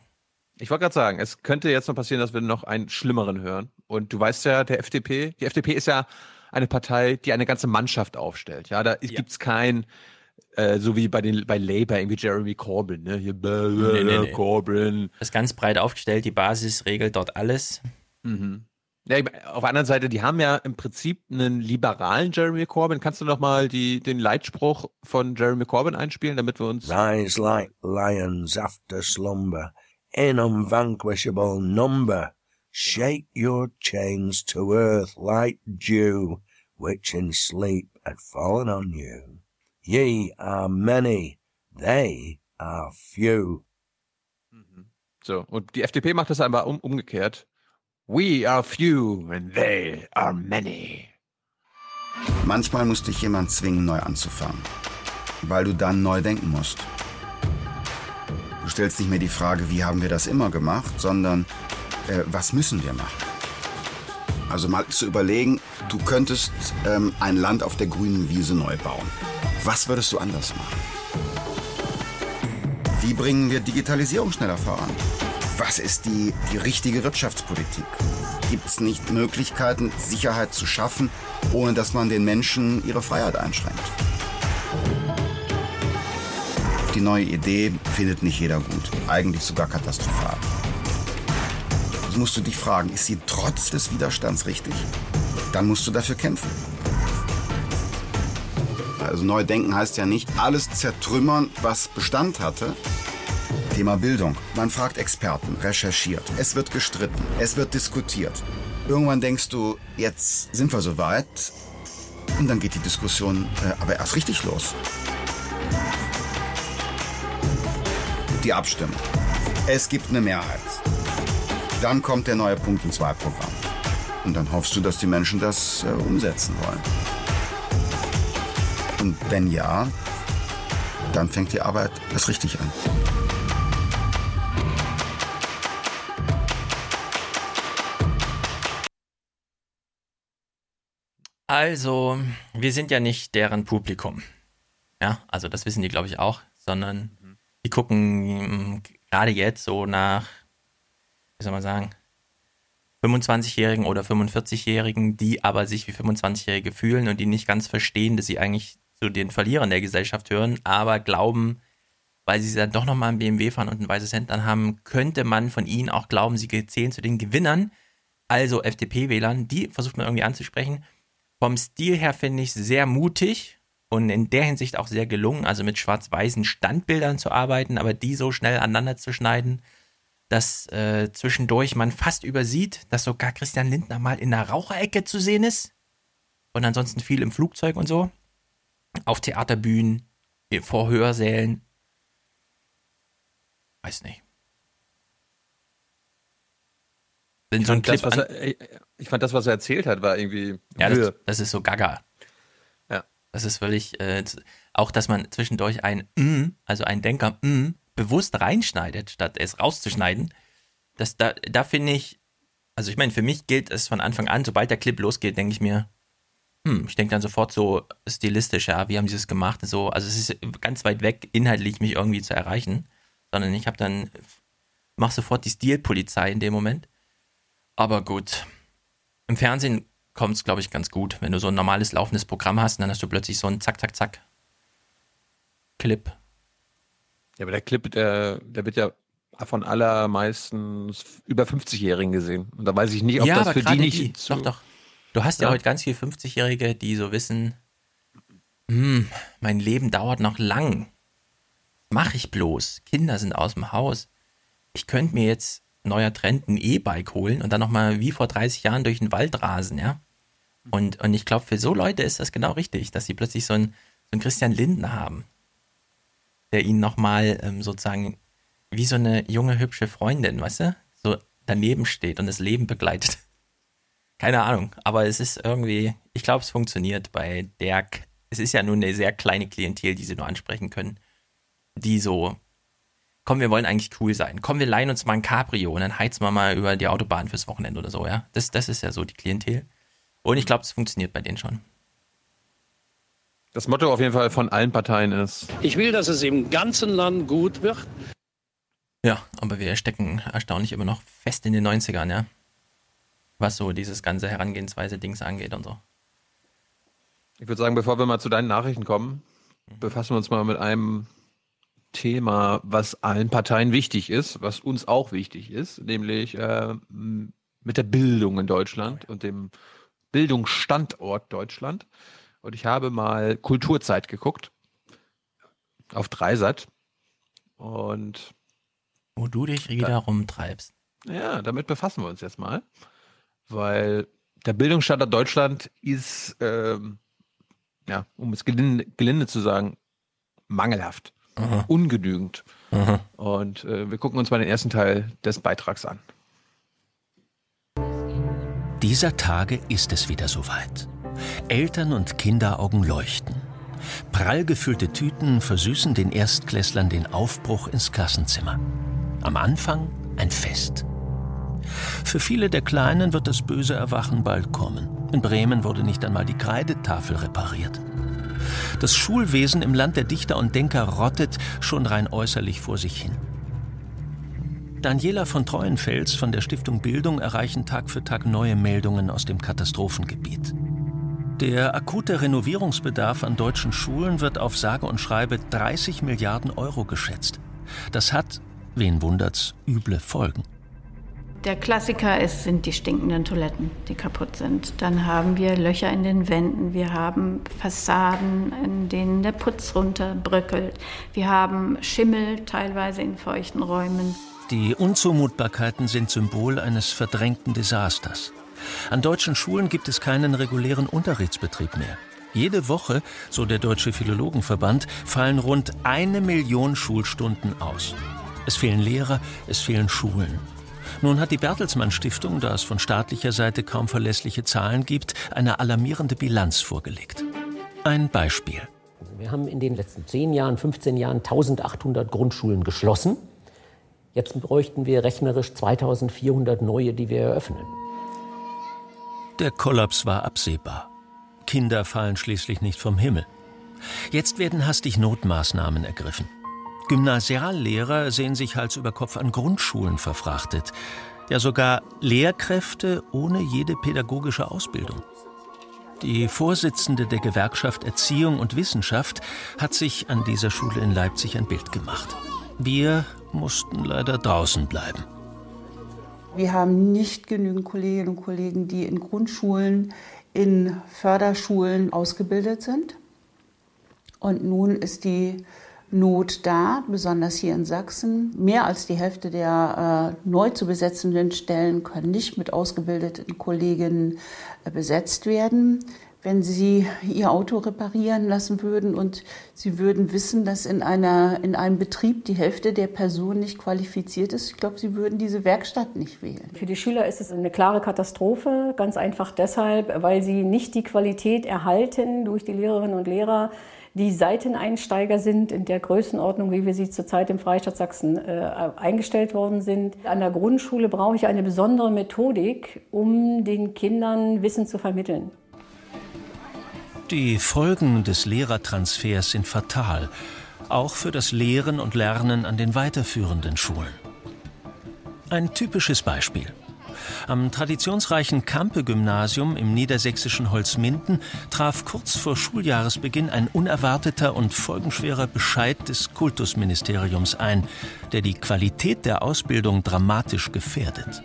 Ich wollte gerade sagen, es könnte jetzt noch passieren, dass wir noch einen schlimmeren hören. Und du weißt ja, der FDP, die FDP ist ja eine Partei, die eine ganze Mannschaft aufstellt. Ja, da Ja. gibt's kein, äh, so wie bei den bei Labour, irgendwie Jeremy Corbyn, ne? Hier, bäh, Nee, nee, nee. Corbyn. Das ist ganz breit aufgestellt, die Basis regelt dort alles. Mhm. Ja, auf der anderen Seite, die haben ja im Prinzip einen liberalen Jeremy Corbyn. Kannst du noch mal die, den Leitspruch von Jeremy Corbyn einspielen, damit wir uns Rise like lions after slumber, in unvanquishable number. Shake your chains to earth like dew, which in sleep had fallen on you. Ye are many, they are few. So, und die FDP macht das einfach um, umgekehrt. We are few and they are many. Manchmal muss dich jemand zwingen, neu anzufangen, weil du dann neu denken musst. Du stellst nicht mehr die Frage, wie haben wir das immer gemacht, sondern äh, was müssen wir machen? Also mal zu überlegen, du könntest ähm, ein Land auf der grünen Wiese neu bauen. Was würdest du anders machen? Wie bringen wir Digitalisierung schneller voran? Was ist die, die richtige Wirtschaftspolitik? Gibt es nicht Möglichkeiten, Sicherheit zu schaffen, ohne dass man den Menschen ihre Freiheit einschränkt? Die neue Idee findet nicht jeder gut, eigentlich sogar katastrophal. Also musst du dich fragen, ist sie trotz des Widerstands richtig? Dann musst du dafür kämpfen. Also neu denken heißt ja nicht alles zertrümmern, was Bestand hatte. Thema Bildung. Man fragt Experten, recherchiert. Es wird gestritten. Es wird diskutiert. Irgendwann denkst du, jetzt sind wir soweit. Und dann geht die Diskussion äh, aber erst richtig los. Die Abstimmung. Es gibt eine Mehrheit. Dann kommt der neue Punkt im Zwei-Programm. Und dann hoffst du, dass die Menschen das äh, umsetzen wollen. Und wenn ja, dann fängt die Arbeit erst richtig an. Also, wir sind ja nicht deren Publikum. Ja, also das wissen die, glaube ich, auch, sondern die gucken mm, gerade jetzt so nach, wie soll man sagen, 25-Jährigen oder 45-Jährigen, die aber sich wie 25-Jährige fühlen und die nicht ganz verstehen, dass sie eigentlich zu den Verlierern der Gesellschaft hören, aber glauben, weil sie dann doch nochmal ein BMW fahren und ein weißes Hemd haben, könnte man von ihnen auch glauben, sie zählen zu den Gewinnern, also FDP-Wählern, die versucht man irgendwie anzusprechen. Vom Stil her finde ich sehr mutig und in der Hinsicht auch sehr gelungen, also mit schwarz-weißen Standbildern zu arbeiten, aber die so schnell aneinander zu schneiden, dass äh, zwischendurch man fast übersieht, dass sogar Christian Lindner mal in der Raucherecke zu sehen ist und ansonsten viel im Flugzeug und so, auf Theaterbühnen, vor Hörsälen. Weiß nicht. Ich fand, das, er, äh, ich fand das, was er erzählt hat, war irgendwie. Ja, das, das ist so gaga. Das ist völlig, äh, auch dass man zwischendurch ein mm, also ein Denker mm, bewusst reinschneidet, statt es rauszuschneiden. Das, da, da finde ich, also ich meine, für mich gilt es von Anfang an, sobald der Clip losgeht, denke ich mir, hm, ich denke dann sofort so stilistisch, ja, wie haben sie das gemacht? So, also es ist ganz weit weg, inhaltlich mich irgendwie zu erreichen, sondern ich habe dann, mach sofort die Stilpolizei in dem Moment. Aber gut, im Fernsehen kommt es, glaube ich, ganz gut. Wenn du so ein normales laufendes Programm hast, dann hast du plötzlich so einen Zack, Zack, Zack Clip. Ja, aber der Clip, der, der wird ja von allermeistens über 50-Jährigen gesehen. Und da weiß ich nicht, ob ja, das für die nicht. die, zu- doch, doch. Du hast ja, Ja. heute ganz viele 50-Jährige, die so wissen, hm, mein Leben dauert noch lang. Mach ich bloß. Kinder sind aus dem Haus. Ich könnte mir jetzt neuer Trend ein E-Bike holen und dann nochmal wie vor 30 Jahren durch den Wald rasen, ja. Und, und ich glaube, für so Leute ist das genau richtig, dass sie plötzlich so einen, so einen Christian Lindner haben, der ihnen nochmal ähm, sozusagen wie so eine junge, hübsche Freundin, weißt du, so daneben steht und das Leben begleitet. Keine Ahnung, aber es ist irgendwie, ich glaube, es funktioniert bei der, es ist ja nur eine sehr kleine Klientel, die sie nur ansprechen können, die so komm, wir wollen eigentlich cool sein. Komm, wir leihen uns mal ein Cabrio und dann heizen wir mal über die Autobahn fürs Wochenende oder so, ja. Das, das ist ja so die Klientel. Und ich glaube, es funktioniert bei denen schon. Das Motto auf jeden Fall von allen Parteien ist. Ich will, dass es im ganzen Land gut wird. Ja, aber wir stecken erstaunlich immer noch fest in den 90ern, ja. Was so dieses ganze Herangehensweise Dings angeht und so. Ich würde sagen, bevor wir mal zu deinen Nachrichten kommen, befassen wir uns mal mit einem Thema, was allen Parteien wichtig ist, was uns auch wichtig ist, nämlich äh, mit der Bildung in Deutschland und dem Bildungsstandort Deutschland. Und ich habe mal Kulturzeit geguckt auf Dreisat und wo du dich wieder rumtreibst. Ja, damit befassen wir uns jetzt mal, weil der Bildungsstandort Deutschland ist, ähm, ja, um es gelinde, gelinde zu sagen, mangelhaft. Aha. ungenügend. Aha. Und äh, wir gucken uns mal den ersten Teil des Beitrags an. Dieser Tage ist es wieder soweit. Eltern und Kinderaugen leuchten. Prall gefüllte Tüten versüßen den Erstklässlern den Aufbruch ins Klassenzimmer. Am Anfang ein Fest. Für viele der Kleinen wird das böse Erwachen bald kommen. In Bremen wurde nicht einmal die Kreidetafel repariert. Das Schulwesen im Land der Dichter und Denker rottet schon rein äußerlich vor sich hin. Daniela von Treuenfels von der Stiftung Bildung erreichen Tag für Tag neue Meldungen aus dem Katastrophengebiet. Der akute Renovierungsbedarf an deutschen Schulen wird auf sage und schreibe 30 Milliarden Euro geschätzt. Das hat, wen wundert's, üble Folgen. Der Klassiker ist, sind die stinkenden Toiletten, die kaputt sind. Dann haben wir Löcher in den Wänden, wir haben Fassaden, in denen der Putz runterbröckelt. Wir haben Schimmel teilweise in feuchten Räumen. Die Unzumutbarkeiten sind Symbol eines verdrängten Desasters. An deutschen Schulen gibt es keinen regulären Unterrichtsbetrieb mehr. Jede Woche, so der Deutsche Philologenverband, fallen rund eine Million Schulstunden aus. Es fehlen Lehrer, es fehlen Schulen. Nun hat die Bertelsmann Stiftung, da es von staatlicher Seite kaum verlässliche Zahlen gibt, eine alarmierende Bilanz vorgelegt. Ein Beispiel. Wir haben in den letzten 10 Jahren, 15 Jahren 1800 Grundschulen geschlossen. Jetzt bräuchten wir rechnerisch 2400 neue, die wir eröffnen. Der Kollaps war absehbar. Kinder fallen schließlich nicht vom Himmel. Jetzt werden hastig Notmaßnahmen ergriffen. Gymnasiallehrer sehen sich Hals über Kopf an Grundschulen verfrachtet. Ja sogar Lehrkräfte ohne jede pädagogische Ausbildung. Die Vorsitzende der Gewerkschaft Erziehung und Wissenschaft hat sich an dieser Schule in Leipzig ein Bild gemacht. Wir mussten leider draußen bleiben. Wir haben nicht genügend Kolleginnen und Kollegen, die in Grundschulen, in Förderschulen ausgebildet sind. Und nun ist die Not da, besonders hier in Sachsen. Mehr als die Hälfte der äh, neu zu besetzenden Stellen können nicht mit ausgebildeten Kolleginnen äh, besetzt werden. Wenn Sie Ihr Auto reparieren lassen würden und Sie würden wissen, dass in, einer, in einem Betrieb die Hälfte der Personen nicht qualifiziert ist, ich glaube, Sie würden diese Werkstatt nicht wählen. Für die Schüler ist es eine klare Katastrophe, ganz einfach deshalb, weil sie nicht die Qualität erhalten durch die Lehrerinnen und Lehrer, die Seiteneinsteiger sind in der Größenordnung, wie wir sie zurzeit im Freistaat Sachsen äh, eingestellt worden sind. An der Grundschule brauche ich eine besondere Methodik, um den Kindern Wissen zu vermitteln. Die Folgen des Lehrertransfers sind fatal, auch für das Lehren und Lernen an den weiterführenden Schulen. Ein typisches Beispiel. Am traditionsreichen Kampe-Gymnasium im niedersächsischen Holzminden traf kurz vor Schuljahresbeginn ein unerwarteter und folgenschwerer Bescheid des Kultusministeriums ein, der die Qualität der Ausbildung dramatisch gefährdet.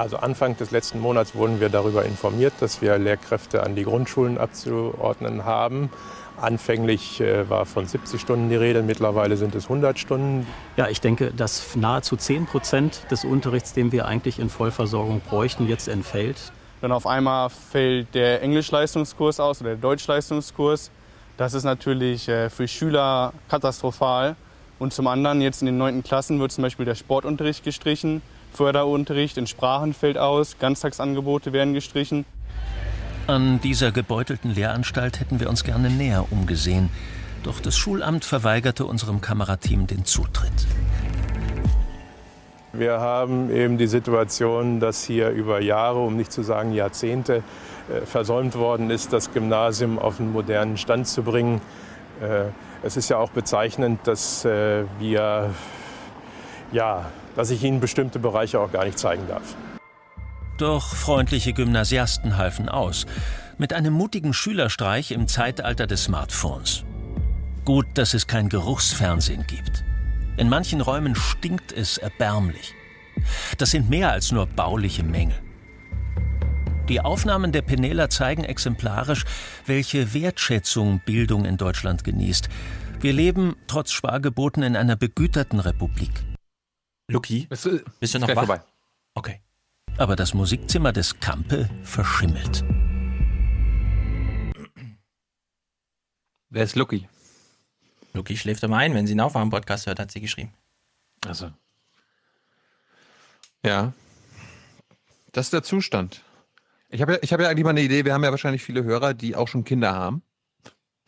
Also Anfang des letzten Monats wurden wir darüber informiert, dass wir Lehrkräfte an die Grundschulen abzuordnen haben. Anfänglich äh, war von 70 Stunden die Rede, mittlerweile sind es 100 Stunden. Ja, ich denke, dass nahezu 10 Prozent des Unterrichts, den wir eigentlich in Vollversorgung bräuchten, jetzt entfällt. Dann auf einmal fällt der Englischleistungskurs aus oder der Deutschleistungskurs. Das ist natürlich äh, für Schüler katastrophal. Und zum anderen, jetzt in den 9. Klassen wird zum Beispiel der Sportunterricht gestrichen, Förderunterricht in Sprachen fällt aus, Ganztagsangebote werden gestrichen. An dieser gebeutelten Lehranstalt hätten wir uns gerne näher umgesehen. Doch das Schulamt verweigerte unserem Kamerateam den Zutritt. Wir haben eben die Situation, dass hier über Jahre, um nicht zu sagen Jahrzehnte, äh, versäumt worden ist, das Gymnasium auf einen modernen Stand zu bringen. Äh, es ist ja auch bezeichnend, dass äh, wir, ja, dass ich Ihnen bestimmte Bereiche auch gar nicht zeigen darf. Doch freundliche Gymnasiasten halfen aus. Mit einem mutigen Schülerstreich im Zeitalter des Smartphones. Gut, dass es kein Geruchsfernsehen gibt. In manchen Räumen stinkt es erbärmlich. Das sind mehr als nur bauliche Mängel. Die Aufnahmen der Penela zeigen exemplarisch, welche Wertschätzung Bildung in Deutschland genießt. Wir leben trotz Spargeboten in einer begüterten Republik. Lucky, bist du, bist du noch wach? vorbei. Okay. Aber das Musikzimmer des Kampe verschimmelt. Wer ist Lucky? Lucky schläft immer ein, wenn sie einen Aufwachen-Podcast hört, hat sie geschrieben. Also. Ja. Das ist der Zustand. Ich habe ja, ich habe ja eigentlich mal eine Idee. Wir haben ja wahrscheinlich viele Hörer, die auch schon Kinder haben,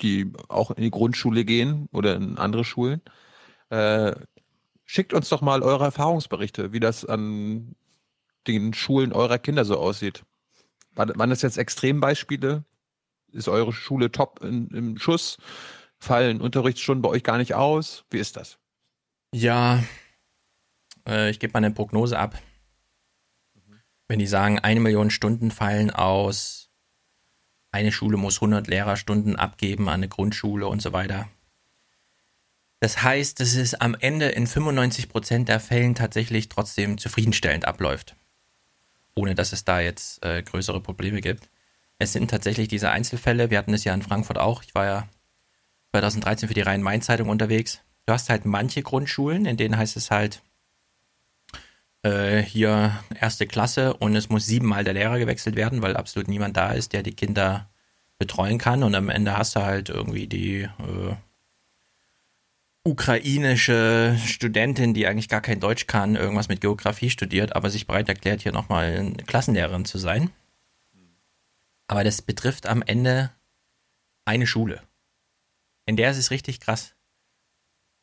die auch in die Grundschule gehen oder in andere Schulen. Äh, schickt uns doch mal eure Erfahrungsberichte, wie das an den Schulen eurer Kinder so aussieht. Waren, das jetzt Extrembeispiele? Ist eure Schule top in, im Schuss? Fallen Unterrichtsstunden bei euch gar nicht aus? Wie ist das? Ja, äh, ich gebe mal eine Prognose ab. Wenn die sagen, eine Million Stunden fallen aus, eine Schule muss 100 Lehrerstunden abgeben an eine Grundschule und so weiter. Das heißt, dass es am Ende in 95 Prozent der Fällen tatsächlich trotzdem zufriedenstellend abläuft. Ohne dass es da jetzt äh, größere Probleme gibt. Es sind tatsächlich diese Einzelfälle. Wir hatten es ja in Frankfurt auch. Ich war ja 2013 für die Rhein-Main-Zeitung unterwegs. Du hast halt manche Grundschulen, in denen heißt es halt, äh, hier erste Klasse und es muss siebenmal der Lehrer gewechselt werden, weil absolut niemand da ist, der die Kinder betreuen kann. Und am Ende hast du halt irgendwie die äh, ukrainische Studentin, die eigentlich gar kein Deutsch kann, irgendwas mit Geografie studiert, aber sich bereit erklärt, hier nochmal Klassenlehrerin zu sein. Aber das betrifft am Ende eine Schule. In der ist es richtig krass.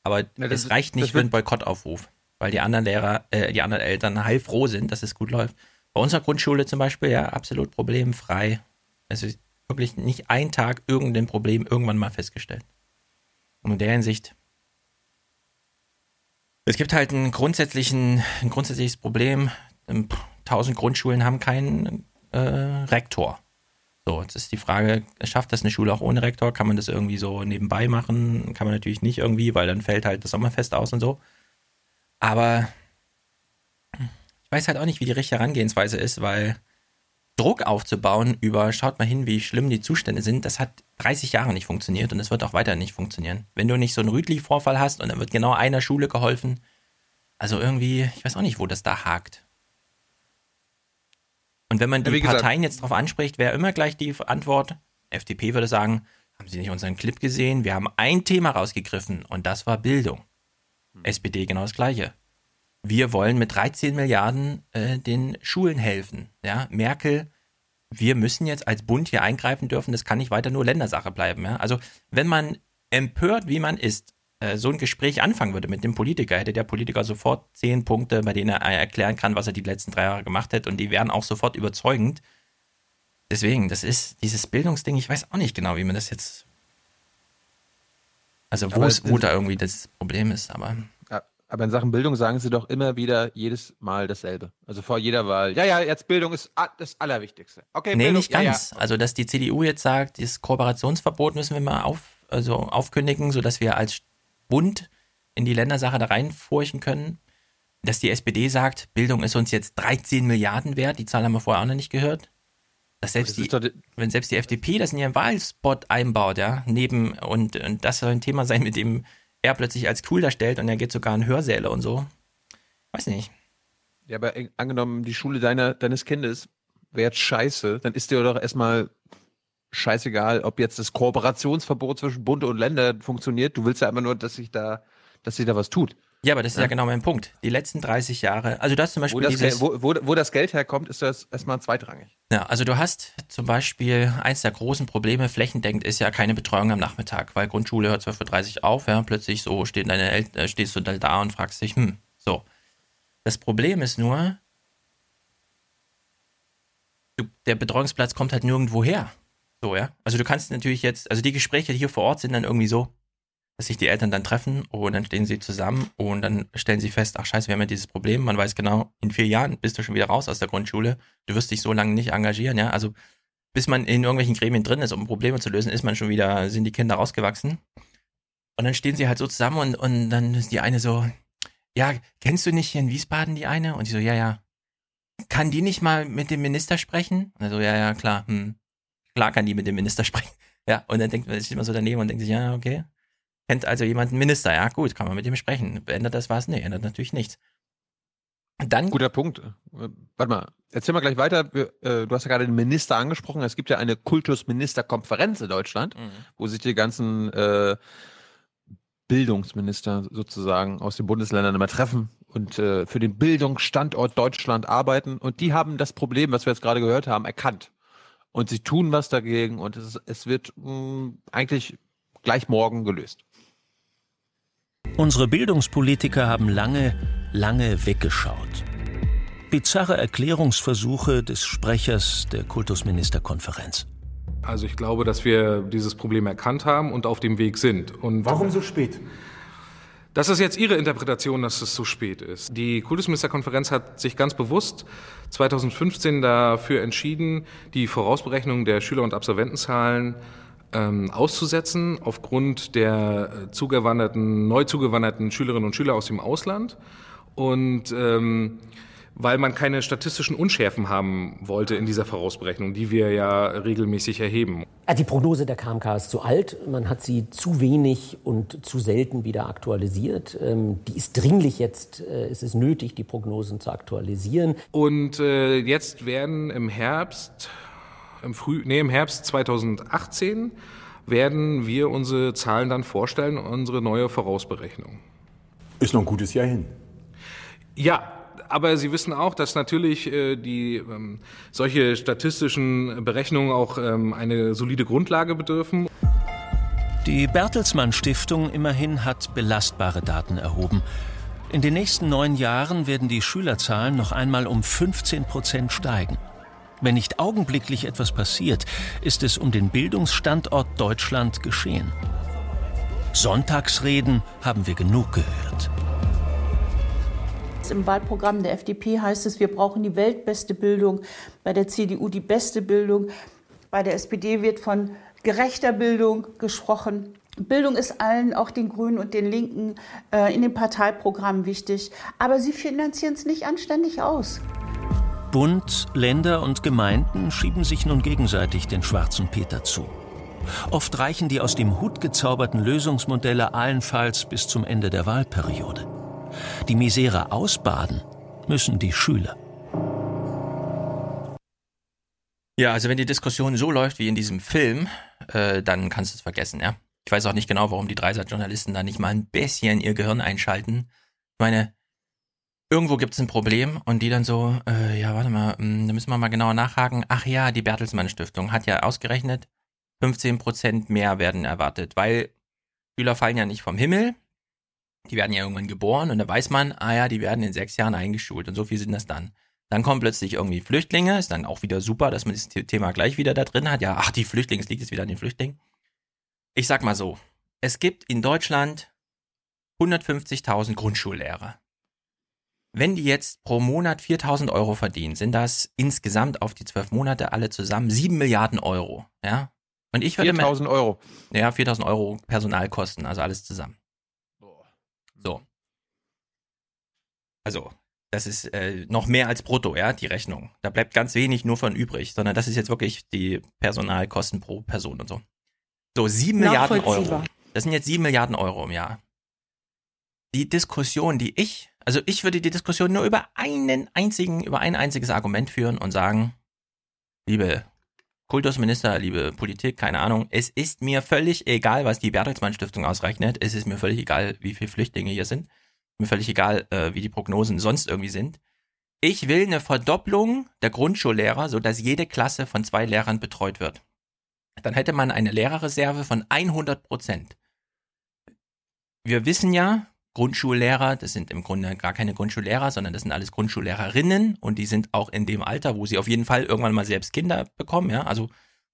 Aber Ja, das es ist- reicht nicht für einen Boykottaufruf, weil die anderen Lehrer, äh, die anderen Eltern heilfroh sind, dass es gut läuft. Bei unserer Grundschule zum Beispiel, ja, absolut problemfrei. Also wirklich nicht ein Tag irgendein Problem irgendwann mal festgestellt. Und in der Hinsicht, es gibt halt einen grundsätzlichen, ein grundsätzliches Problem. Ähm, Tausend Grundschulen haben keinen äh, Rektor. So, jetzt ist die Frage, schafft das eine Schule auch ohne Rektor? Kann man das irgendwie so nebenbei machen? Kann man natürlich nicht irgendwie, weil dann fällt halt das Sommerfest aus und so. Aber ich weiß halt auch nicht, wie die richtige Herangehensweise ist, weil Druck aufzubauen über, schaut mal hin, wie schlimm die Zustände sind, das hat 30 Jahre nicht funktioniert und es wird auch weiter nicht funktionieren. Wenn du nicht so einen Rüdli-Vorfall hast und dann wird genau einer Schule geholfen, also irgendwie, ich weiß auch nicht, wo das da hakt. Und wenn man Ja, die gesagt- Parteien jetzt darauf anspricht, wäre immer gleich die Antwort, FDP würde sagen, haben Sie nicht unseren Clip gesehen? Wir haben ein Thema rausgegriffen und das war Bildung. SPD genau das gleiche. Wir wollen mit 13 Milliarden äh, den Schulen helfen. Ja, Merkel, wir müssen jetzt als Bund hier eingreifen dürfen, das kann nicht weiter nur Ländersache bleiben. Ja? Also wenn man empört, wie man ist, äh, so ein Gespräch anfangen würde mit dem Politiker, hätte der Politiker sofort zehn Punkte, bei denen er erklären kann, was er die letzten drei Jahre gemacht hat und die wären auch sofort überzeugend. Deswegen, das ist dieses Bildungsding, ich weiß auch nicht genau, wie man das jetzt. Also wo, es, wo da irgendwie das Problem ist, aber. Ja, aber in Sachen Bildung sagen sie doch immer wieder jedes Mal dasselbe. Also vor jeder Wahl. Ja, ja, jetzt Bildung ist das Allerwichtigste. Okay, nee, Bildung, nicht ja, ganz. Ja. Also, dass die CDU jetzt sagt, das Kooperationsverbot müssen wir mal auf, also aufkündigen, sodass wir als Bund in die Ländersache da reinfurchen können. Dass die SPD sagt, Bildung ist uns jetzt 13 Milliarden wert, die Zahl haben wir vorher auch noch nicht gehört. Dass selbst die, die- wenn selbst die FDP das in ihren Wahlspot einbaut, ja, neben, und, und das soll ein Thema sein, mit dem er plötzlich als cool darstellt und er geht sogar in Hörsäle und so. Weiß nicht. Ja, aber angenommen, die Schule deiner, deines Kindes wäre scheiße, dann ist dir doch erstmal scheißegal, ob jetzt das Kooperationsverbot zwischen Bund und Ländern funktioniert. Du willst ja einfach nur, dass sich da, dass sich da was tut. Ja, aber das ist ja, ja genau mein Punkt. Die letzten 30 Jahre, also das zum Beispiel wo das, dieses, Geld, wo, wo, wo das Geld herkommt, ist das erstmal zweitrangig. Ja, also du hast zum Beispiel eins der großen Probleme flächendeckend ist ja keine Betreuung am Nachmittag, weil Grundschule hört 12.30 Uhr auf, ja, plötzlich so stehen deine El äh, stehst du da und fragst dich, hm, so. Das Problem ist nur, du, der Betreuungsplatz kommt halt nirgendwo her. So, ja. Also du kannst natürlich jetzt, also die Gespräche hier vor Ort sind dann irgendwie so, dass sich die Eltern dann treffen und dann stehen sie zusammen und dann stellen sie fest, ach scheiße, wir haben ja dieses Problem. Man weiß genau, in vier Jahren bist du schon wieder raus aus der Grundschule. Du wirst dich so lange nicht engagieren, ja. Also bis man in irgendwelchen Gremien drin ist, um Probleme zu lösen, ist man schon wieder, sind die Kinder rausgewachsen. Und dann stehen sie halt so zusammen und, und dann ist die eine so, ja, kennst du nicht hier in Wiesbaden die eine? Und die so, ja, ja. Kann die nicht mal mit dem Minister sprechen? Und er so, ja, ja, klar, hm. Klar kann die mit dem Minister sprechen. Ja, und dann denkt man sich immer so daneben und denkt sich, ja, okay. Kennt also jemand einen Minister? Ja, gut, kann man mit ihm sprechen. Ändert das was? Nee, ändert natürlich nichts. Dann Guter Punkt. Äh, warte mal, erzähl mal gleich weiter. Äh, du hast ja gerade den Minister angesprochen. Es gibt ja eine Kultusministerkonferenz in Deutschland, mhm. wo sich die ganzen äh, Bildungsminister sozusagen aus den Bundesländern immer treffen und äh, für den Bildungsstandort Deutschland arbeiten. Und die haben das Problem, was wir jetzt gerade gehört haben, erkannt. Und sie tun was dagegen und es, es wird mh, mm, eigentlich gleich morgen gelöst. Unsere Bildungspolitiker haben lange, lange weggeschaut. Bizarre Erklärungsversuche des Sprechers der Kultusministerkonferenz. Also ich glaube, dass wir dieses Problem erkannt haben und auf dem Weg sind. Und Warum so spät? Das ist jetzt Ihre Interpretation, dass es so spät ist. Die Kultusministerkonferenz hat sich ganz bewusst 2015 dafür entschieden, die Vorausberechnung der Schüler- und Absolventenzahlen ähm, auszusetzen aufgrund der äh, zugewanderten, neu zugewanderten Schülerinnen und Schüler aus dem Ausland und ähm, weil man keine statistischen Unschärfen haben wollte in dieser Vorausberechnung, die wir ja regelmäßig erheben. Die Prognose der KMK ist zu alt, man hat sie zu wenig und zu selten wieder aktualisiert. Ähm, die ist dringlich jetzt, äh, es ist nötig, die Prognosen zu aktualisieren. Und äh, jetzt werden im Herbst im, Früh, nee, im Herbst 2018 werden wir unsere Zahlen dann vorstellen, unsere neue Vorausberechnung. Ist noch ein gutes Jahr hin. Ja, aber Sie wissen auch, dass natürlich äh, die ähm, solche statistischen Berechnungen auch ähm, eine solide Grundlage bedürfen. Die Bertelsmann Stiftung immerhin hat belastbare Daten erhoben. In den nächsten neun Jahren werden die Schülerzahlen noch einmal um 15 Prozent steigen. Wenn nicht augenblicklich etwas passiert, ist es um den Bildungsstandort Deutschland geschehen. Sonntagsreden haben wir genug gehört. Im Wahlprogramm der FDP heißt es, wir brauchen die weltbeste Bildung, bei der CDU die beste Bildung, bei der SPD wird von gerechter Bildung gesprochen. Bildung ist allen, auch den Grünen und den Linken, äh, in den Parteiprogrammen wichtig, aber sie finanzieren es nicht anständig aus. Bund, Länder und Gemeinden schieben sich nun gegenseitig den schwarzen Peter zu. Oft reichen die aus dem Hut gezauberten Lösungsmodelle allenfalls bis zum Ende der Wahlperiode. Die Misere ausbaden müssen die Schüler. Ja, also wenn die Diskussion so läuft wie in diesem Film, äh, dann kannst du es vergessen, ja. Ich weiß auch nicht genau, warum die Dreisat-Journalisten da nicht mal ein bisschen ihr Gehirn einschalten. Ich meine, irgendwo gibt es ein Problem und die dann so, äh, ja, warte mal, mh, hm, da müssen wir mal genauer nachhaken. Ach ja, die Bertelsmann Stiftung hat ja ausgerechnet, 15% mehr werden erwartet, weil Schüler fallen ja nicht vom Himmel, die werden ja irgendwann geboren und da weiß man, ah ja, die werden in sechs Jahren eingeschult und so viel sind das dann. Dann kommen plötzlich irgendwie Flüchtlinge, ist dann auch wieder super, dass man das Thema gleich wieder da drin hat. Ja, ach, die Flüchtlinge, es liegt jetzt wieder an den Flüchtlingen. Ich sag mal so, es gibt in Deutschland 150.000 Grundschullehrer. Wenn die jetzt pro Monat 4000 Euro verdienen, sind das insgesamt auf die zwölf Monate alle zusammen 7 Milliarden Euro. Ja? Und ich würde 4000 Euro. Ja, 4000 Euro Personalkosten, also alles zusammen. So. Also, das ist äh, noch mehr als brutto, ja, die Rechnung. Da bleibt ganz wenig nur von übrig, sondern das ist jetzt wirklich die Personalkosten pro Person und so. So, 7 Milliarden Euro. Das sind jetzt 7 Milliarden Euro im Jahr. Die Diskussion, die ich also ich würde die Diskussion nur über einen einzigen, über ein einziges Argument führen und sagen, liebe Kultusminister, liebe Politik, keine Ahnung, es ist mir völlig egal, was die Bertelsmann Stiftung ausrechnet. Es ist mir völlig egal, wie viele Flüchtlinge hier sind. Mir völlig egal, äh, wie die Prognosen sonst irgendwie sind. Ich will eine Verdopplung der Grundschullehrer, sodass jede Klasse von zwei Lehrern betreut wird. Dann hätte man eine Lehrerreserve von 100 Prozent. Wir wissen ja, Grundschullehrer, das sind im Grunde gar keine Grundschullehrer, sondern das sind alles Grundschullehrerinnen und die sind auch in dem Alter, wo sie auf jeden Fall irgendwann mal selbst Kinder bekommen, ja, also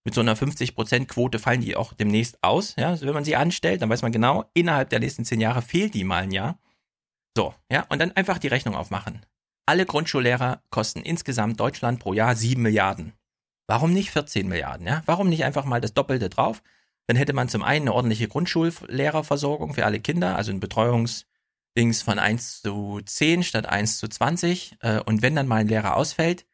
mit so einer 50%-Quote fallen die auch demnächst aus, ja, also wenn man sie anstellt, dann weiß man genau, innerhalb der nächsten zehn Jahre fehlt die mal ein Jahr. So, ja, und dann einfach die Rechnung aufmachen. Alle Grundschullehrer kosten insgesamt Deutschland pro Jahr 7 Milliarden. Warum nicht 14 Milliarden, ja? Warum nicht einfach mal das Doppelte drauf? Dann hätte man zum einen eine ordentliche Grundschullehrerversorgung für alle Kinder, also ein Betreuungsdings von 1 zu 10 statt 1 zu 20. Äh, und wenn dann mal ein Lehrer ausfällt,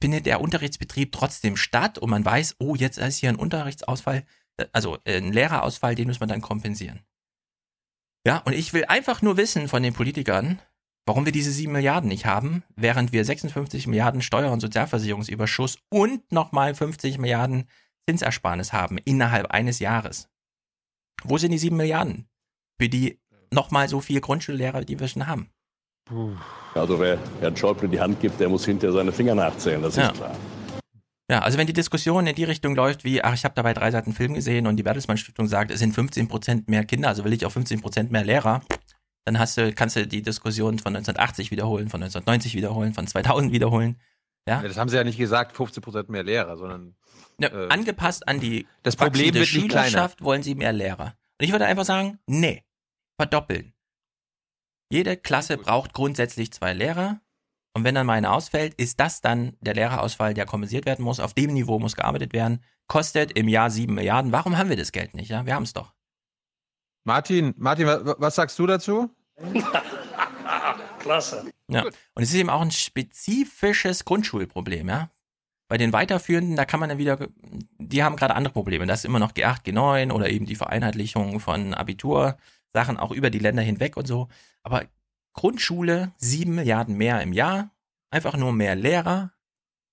findet der Unterrichtsbetrieb trotzdem statt und man weiß, oh, jetzt ist hier ein Unterrichtsausfall, äh, also äh, ein Lehrerausfall, den muss man dann kompensieren. Ja, und ich will einfach nur wissen von den Politikern, warum wir diese 7 Milliarden nicht haben, während wir 56 Milliarden Steuer- und Sozialversicherungsüberschuss und nochmal 50 Milliarden Zinsersparnis haben innerhalb eines Jahres. Wo sind die 7 Milliarden für die nochmal so viele Grundschullehrer, die wir schon haben? Also wer Herrn Schäuble die Hand gibt, der muss hinterher seine Finger nachzählen, das Ja. ist klar. Ja, also wenn die Diskussion in die Richtung läuft wie, ach, ich habe dabei drei Seiten Film gesehen und die Bertelsmann Stiftung sagt, es sind 15 Prozent mehr Kinder, also will ich auch 15 Prozent mehr Lehrer, dann hast du, kannst du die Diskussion von 1980 wiederholen, von 1990 wiederholen, von 2000 wiederholen. Ja, Ja, das haben sie ja nicht gesagt, 15% mehr Lehrer, sondern Ja, äh, angepasst an die das Problem wird nicht kleiner. Schülerschaft wollen sie mehr Lehrer. Und ich würde einfach sagen, nee, verdoppeln. Jede Klasse braucht grundsätzlich zwei Lehrer. Und wenn dann mal einer ausfällt, ist das dann der Lehrerausfall, der kompensiert werden muss. Auf dem Niveau muss gearbeitet werden. Kostet im Jahr sieben Milliarden. Warum haben wir das Geld nicht? Ja, wir haben es doch. Martin, Martin, wa- was sagst du dazu? Klasse. Ja. Und es ist eben auch ein spezifisches Grundschulproblem, ja. Bei den weiterführenden, da kann man dann wieder, die haben gerade andere Probleme. Das ist immer noch G8, G9 oder eben die Vereinheitlichung von Abitursachen auch über die Länder hinweg und so. Aber Grundschule, sieben Milliarden mehr im Jahr, einfach nur mehr Lehrer.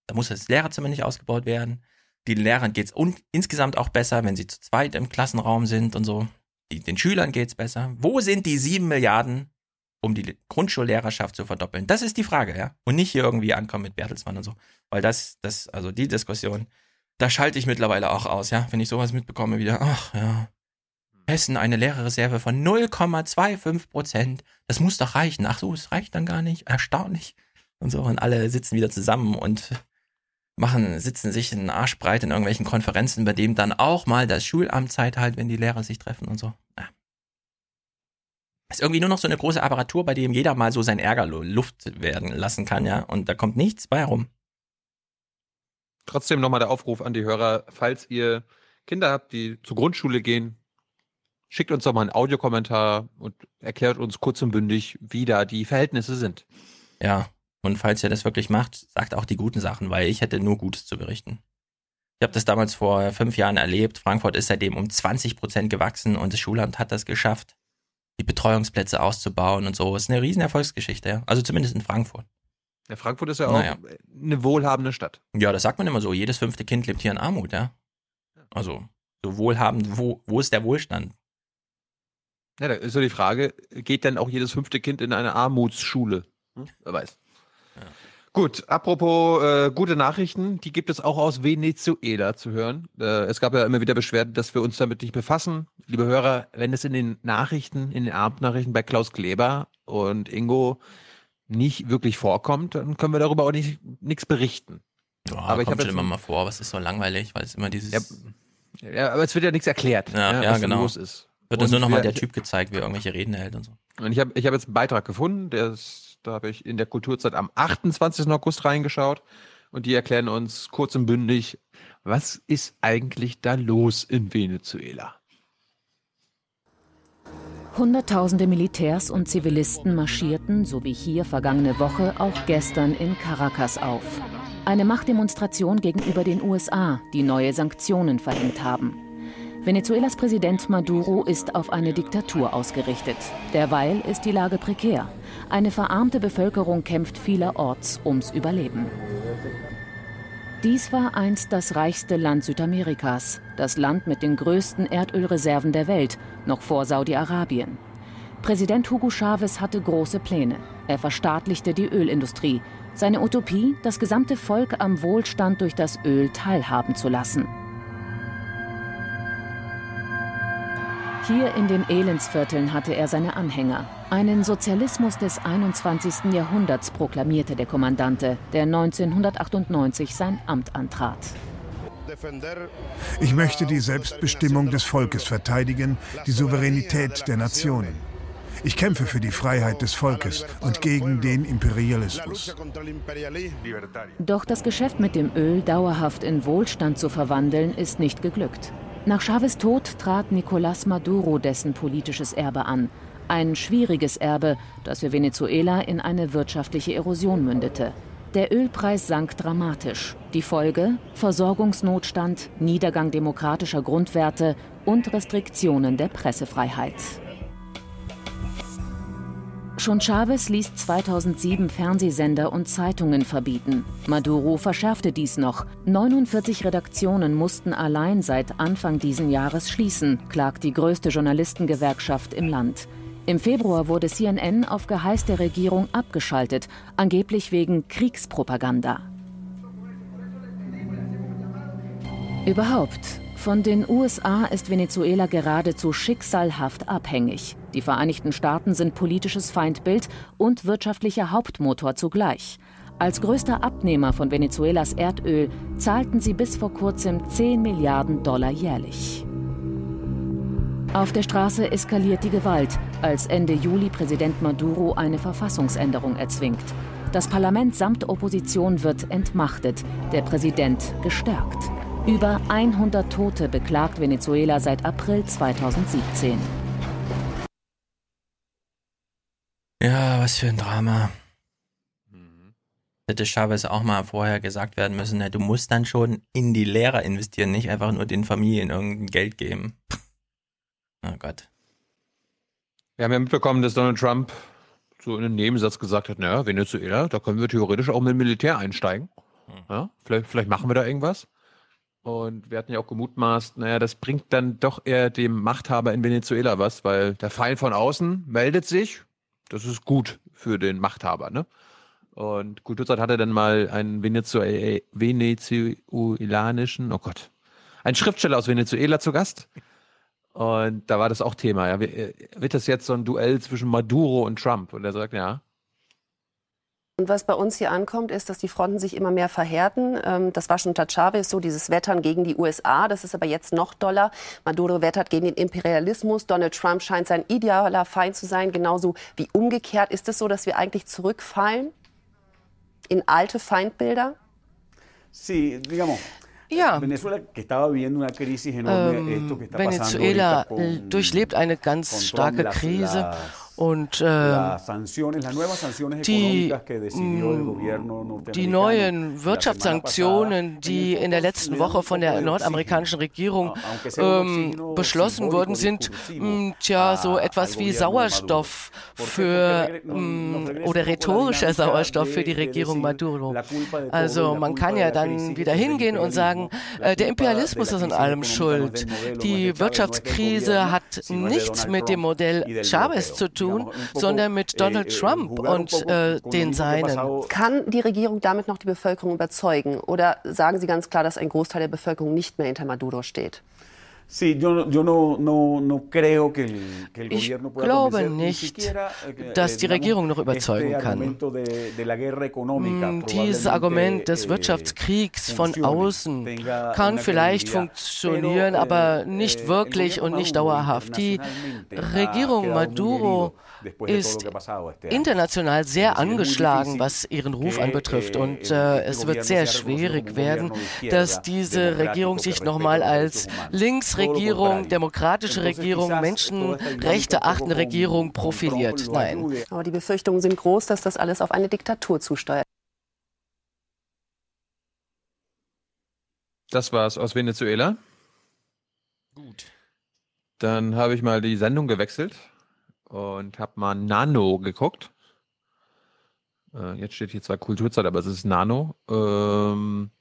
Da muss das Lehrerzimmer nicht ausgebaut werden. Den Lehrern geht's un insgesamt auch besser, wenn sie zu zweit im Klassenraum sind und so. Die, den Schülern geht's besser. Wo sind die sieben Milliarden um die Grundschullehrerschaft zu verdoppeln? Das ist die Frage, ja. Und nicht hier irgendwie ankommen mit Bertelsmann und so. Weil das, das, also die Diskussion, da schalte ich mittlerweile auch aus, ja. Wenn ich sowas mitbekomme, wieder, ach ja. Hessen eine Lehrerreserve von 0,25 Prozent. Das muss doch reichen. Ach so, es reicht dann gar nicht. Erstaunlich. Und so. Und alle sitzen wieder zusammen und machen, sitzen sich in den Arsch breit in irgendwelchen Konferenzen, bei dem dann auch mal das Schulamt Zeit halt, wenn die Lehrer sich treffen und so. Ja. Ist irgendwie nur noch so eine große Apparatur, bei dem jeder mal so sein Ärger lu- Luft werden lassen kann, ja. Und da kommt nichts bei herum. Trotzdem nochmal der Aufruf an die Hörer, falls ihr Kinder habt, die zur Grundschule gehen, schickt uns doch mal einen Audiokommentar und erklärt uns kurz und bündig, wie da die Verhältnisse sind. Ja. Und falls ihr das wirklich macht, sagt auch die guten Sachen, weil ich hätte nur Gutes zu berichten. Ich habe das damals vor fünf Jahren erlebt. Frankfurt ist seitdem um 20 Prozent gewachsen und das Schulamt hat das geschafft, die Betreuungsplätze auszubauen und so. Ist eine riesen Erfolgsgeschichte, ja. Also zumindest in Frankfurt. Ja, Frankfurt ist ja auch Naja. eine wohlhabende Stadt. Ja, das sagt man immer so. Jedes fünfte Kind lebt hier in Armut, ja. Also, so wohlhabend, wo, wo ist der Wohlstand? Ja, da ist so die Frage, geht denn auch jedes fünfte Kind in eine Armutsschule? Hm? Wer weiß. Gut, apropos äh, gute Nachrichten, die gibt es auch aus Venezuela zu hören. Äh, es gab ja immer wieder Beschwerden, dass wir uns damit nicht befassen. Liebe Hörer, wenn es in den Nachrichten, in den Abendnachrichten bei Klaus Kleber und Ingo nicht wirklich vorkommt, dann können wir darüber auch nicht nichts berichten. Ja, aber ich kommt habe schon immer mal vor, aber es ist so langweilig, weil es immer dieses. Ja, ja, aber es wird ja nichts erklärt, Ja, ja, was genau. los ist. Wird uns nur nochmal der Typ gezeigt, wie er irgendwelche Reden hält und so. Und ich habe ich hab jetzt einen Beitrag gefunden, der ist, da habe ich in der Kulturzeit am 28. August reingeschaut. Und die erklären uns kurz und bündig, was ist eigentlich da los in Venezuela? Hunderttausende Militärs und Zivilisten marschierten, so wie hier vergangene Woche, auch gestern in Caracas auf. Eine Machtdemonstration gegenüber den USA, die neue Sanktionen verhängt haben. Venezuelas Präsident Maduro ist auf eine Diktatur ausgerichtet. Derweil ist die Lage prekär. Eine verarmte Bevölkerung kämpft vielerorts ums Überleben. Dies war einst das reichste Land Südamerikas, das Land mit den größten Erdölreserven der Welt, noch vor Saudi-Arabien. Präsident Hugo Chavez hatte große Pläne. Er verstaatlichte die Ölindustrie. Seine Utopie, das gesamte Volk am Wohlstand durch das Öl teilhaben zu lassen. Hier in den Elendsvierteln hatte er seine Anhänger. Einen Sozialismus des 21. Jahrhunderts proklamierte der Kommandante, der 1998 sein Amt antrat. Ich möchte die Selbstbestimmung des Volkes verteidigen, die Souveränität der Nationen. Ich kämpfe für die Freiheit des Volkes und gegen den Imperialismus. Doch das Geschäft mit dem Öl dauerhaft in Wohlstand zu verwandeln, ist nicht geglückt. Nach Chavez Tod trat Nicolás Maduro dessen politisches Erbe an. Ein schwieriges Erbe, das für Venezuela in eine wirtschaftliche Erosion mündete. Der Ölpreis sank dramatisch. Die Folge? Versorgungsnotstand, Niedergang demokratischer Grundwerte und Restriktionen der Pressefreiheit. Schon Chavez ließ 2007 Fernsehsender und Zeitungen verbieten. Maduro verschärfte dies noch. 49 Redaktionen mussten allein seit Anfang diesen Jahres schließen, klagt die größte Journalistengewerkschaft im Land. Im Februar wurde CNN auf Geheiß der Regierung abgeschaltet, angeblich wegen Kriegspropaganda. Überhaupt, von den USA ist Venezuela geradezu schicksalhaft abhängig. Die Vereinigten Staaten sind politisches Feindbild und wirtschaftlicher Hauptmotor zugleich. Als größter Abnehmer von Venezuelas Erdöl zahlten sie bis vor kurzem 10 Milliarden Dollar jährlich. Auf der Straße eskaliert die Gewalt, als Ende Juli Präsident Maduro eine Verfassungsänderung erzwingt. Das Parlament samt Opposition wird entmachtet, der Präsident gestärkt. Über 100 Tote beklagt Venezuela seit April 2017. Ja, was für ein Drama. Hätte Chavez auch mal vorher gesagt werden müssen, ja, du musst dann schon in die Lehrer investieren, nicht einfach nur den Familien irgendein Geld geben. Oh Gott. Wir haben ja mitbekommen, dass Donald Trump so in einem Nebensatz gesagt hat, naja, Venezuela, da können wir theoretisch auch mit dem Militär einsteigen. Ja, vielleicht, vielleicht machen wir da irgendwas. Und wir hatten ja auch gemutmaßt, naja, das bringt dann doch eher dem Machthaber in Venezuela was, weil der Feind von außen meldet sich. Das ist gut für den Machthaber, ne? Und Kulturzeit hatte dann mal einen Venezuel venezuelanischen, oh Gott, einen Schriftsteller aus Venezuela zu Gast. Und da war das auch Thema. Ja. Wird das jetzt so ein Duell zwischen Maduro und Trump? Und er sagt, ja, und was bei uns hier ankommt, ist, dass die Fronten sich immer mehr verhärten. Ähm, das war schon unter Chavez so, dieses Wettern gegen die USA. Das ist aber jetzt noch doller. Maduro wettert gegen den Imperialismus. Donald Trump scheint sein idealer Feind zu sein, genauso wie umgekehrt. Ist es so, dass wir eigentlich zurückfallen in alte Feindbilder? Sí, digamos. Ja. Ähm, Venezuela durchlebt eine ganz starke Krise und sanciones die, mm, die neuen Wirtschaftssanktionen, die in der letzten Woche von der nordamerikanischen Regierung ähm, beschlossen worden sind, mh, tja, so etwas wie Sauerstoff für mh, oder rhetorischer Sauerstoff für die Regierung Maduro. Also man kann ja dann wieder hingehen und sagen, äh, der Imperialismus ist an allem schuld. Die Wirtschaftskrise hat nichts mit dem Modell Chavez zu tun, sondern mit Donald Trump und äh, den Seinen. Kann die Regierung damit noch die Bevölkerung überzeugen? Oder sagen Sie ganz klar, dass ein Großteil der Bevölkerung nicht mehr hinter Maduro steht? Sí, yo, no- yo no, no, no creo que el, que el Ich gobierno pueda glaube nicht, siquiera, eh, dass die digamos, Regierung noch überzeugen kann. de, de Mm, Dieses Argument des eh, Wirtschaftskriegs von außen kann vielleicht funktionieren, aber eh, nicht wirklich und nicht dauerhaft. Die Regierung Maduro ist international sehr angeschlagen, was ihren Ruf anbetrifft. eh, Und äh, es wird sehr schwierig werden, dass diese Regierung sich nochmal als. Linksregierung, demokratische Regierung, Menschenrechte achtende Regierung profiliert. Nein. Aber die Befürchtungen sind groß, dass das alles auf eine Diktatur zusteuert. das war's aus Venezuela. Gut. Dann habe ich mal die Sendung gewechselt und habe mal Nano geguckt. Äh, jetzt steht hier zwar Kulturzeit, aber es ist Nano. Ähm,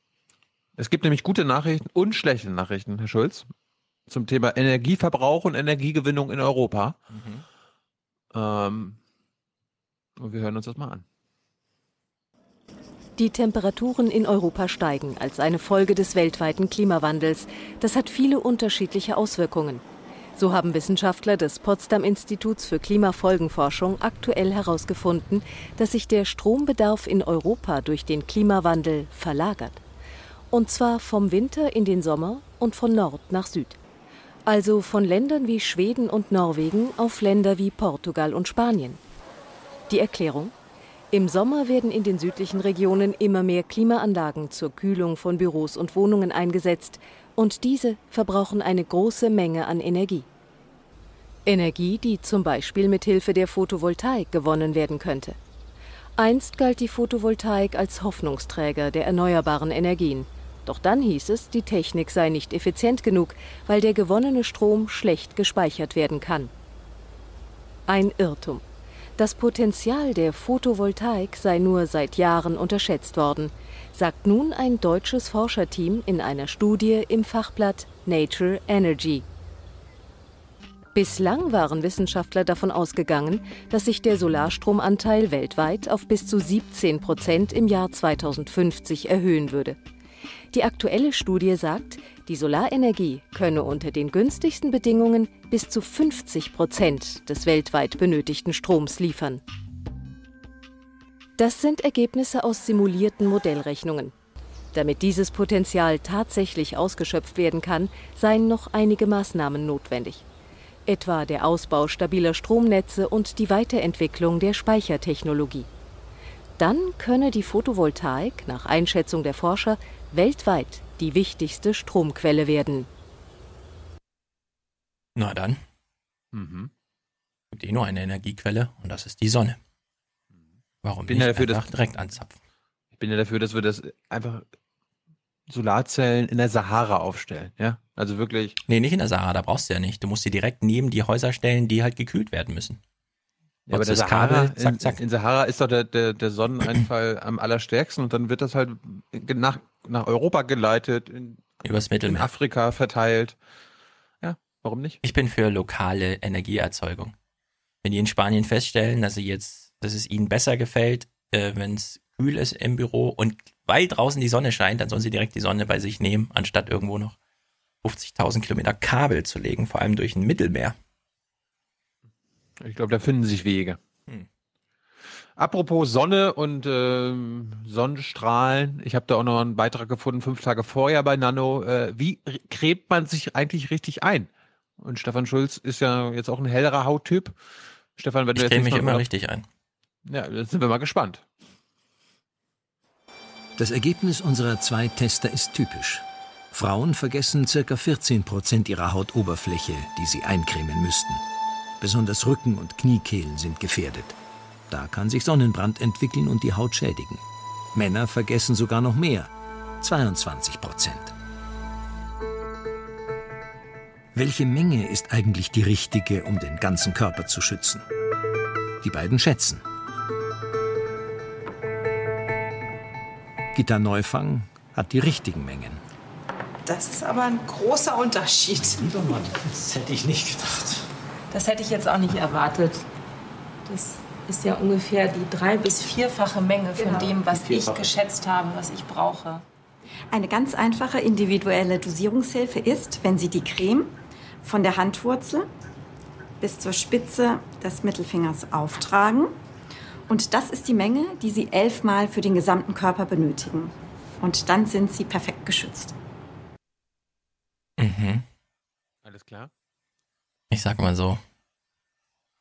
es gibt nämlich gute Nachrichten und schlechte Nachrichten, Herr Schulz, zum Thema Energieverbrauch und Energiegewinnung in Europa. Ähm, und wir hören uns das mal an. Die Temperaturen in Europa steigen als eine Folge des weltweiten Klimawandels. Das hat viele unterschiedliche Auswirkungen. So haben Wissenschaftler des Potsdam Instituts für Klimafolgenforschung aktuell herausgefunden, dass sich der Strombedarf in Europa durch den Klimawandel verlagert. Und zwar vom Winter in den Sommer und von Nord nach Süd. Also von Ländern wie Schweden und Norwegen auf Länder wie Portugal und Spanien. Die Erklärung? Im Sommer werden in den südlichen Regionen immer mehr Klimaanlagen zur Kühlung von Büros und Wohnungen eingesetzt und diese verbrauchen eine große Menge an Energie. Energie, die zum Beispiel mit Hilfe der Photovoltaik gewonnen werden könnte. Einst galt die Photovoltaik als Hoffnungsträger der erneuerbaren Energien. Doch dann hieß es, die Technik sei nicht effizient genug, weil der gewonnene Strom schlecht gespeichert werden kann. Ein Irrtum. Das Potenzial der Photovoltaik sei nur seit Jahren unterschätzt worden, sagt nun ein deutsches Forscherteam in einer Studie im Fachblatt Nature Energy. Bislang waren Wissenschaftler davon ausgegangen, dass sich der Solarstromanteil weltweit auf bis zu 17 Prozent im Jahr 2050 erhöhen würde. Die aktuelle Studie sagt, die Solarenergie könne unter den günstigsten Bedingungen bis zu 50 Prozent des weltweit benötigten Stroms liefern. Das sind Ergebnisse aus simulierten Modellrechnungen. Damit dieses Potenzial tatsächlich ausgeschöpft werden kann, seien noch einige Maßnahmen notwendig. Etwa der Ausbau stabiler Stromnetze und die Weiterentwicklung der Speichertechnologie. Dann könne die Photovoltaik nach Einschätzung der Forscher weltweit die wichtigste Stromquelle werden. Na dann. Mhm. Gibt eh nur eine Energiequelle und das ist die Sonne. Warum Ich bin nicht ja dafür, einfach dass- direkt anzapfen? Ich bin ja dafür, dass wir das einfach Solarzellen in der Sahara aufstellen, ja? Also wirklich. Nee, nicht in der Sahara, da brauchst du ja nicht. Du musst sie direkt neben die Häuser stellen, die halt gekühlt werden müssen. Ja, aber der das Sahara, Kabel, zack, in, zack. in Sahara ist doch der, der, der Sonneneinfall am allerstärksten und dann wird das halt nach, nach Europa geleitet, in, Übers in Mittelmeer. Afrika verteilt. Ja, warum nicht? Ich bin für lokale Energieerzeugung. Wenn die in Spanien feststellen, dass sie jetzt, dass es ihnen besser gefällt, äh, wenn es kühl ist im Büro und weil draußen die Sonne scheint, dann sollen sie direkt die Sonne bei sich nehmen, anstatt irgendwo noch 50.000 Kilometer Kabel zu legen, vor allem durch ein Mittelmeer. Ich glaube, da finden sich Wege. Hm. Apropos Sonne und ähm, Sonnenstrahlen, ich habe da auch noch einen Beitrag gefunden, fünf Tage vorher bei Nano. Äh, wie cremt man sich eigentlich richtig ein? Und Stefan Schulz ist ja jetzt auch ein hellerer Hauttyp. Stefan, wenn du Ich jetzt creme nicht mich immer richtig ein. Ja, jetzt sind wir mal gespannt. Das Ergebnis unserer zwei Tester ist typisch. Frauen vergessen ca. 14 Prozent ihrer Hautoberfläche, die sie eincremen müssten. Besonders Rücken und Kniekehlen sind gefährdet. Da kann sich Sonnenbrand entwickeln und die Haut schädigen. Männer vergessen sogar noch mehr, 22 Prozent. Welche Menge ist eigentlich die richtige, um den ganzen Körper zu schützen? Die beiden schätzen. Gitta Neufang hat die richtigen Mengen. Das ist aber ein großer Unterschied. Das hätte ich nicht gedacht. Das hätte ich jetzt auch nicht erwartet. Das ist ja ungefähr die drei- bis vierfache Menge von Genau. dem, was ich geschätzt habe, was ich brauche. Eine ganz einfache individuelle Dosierungshilfe ist, wenn Sie die Creme von der Handwurzel bis zur Spitze des Mittelfingers auftragen. Und das ist die Menge, die Sie elfmal für den gesamten Körper benötigen. Und dann sind Sie perfekt geschützt. Mhm. Alles klar. Ich sag mal so.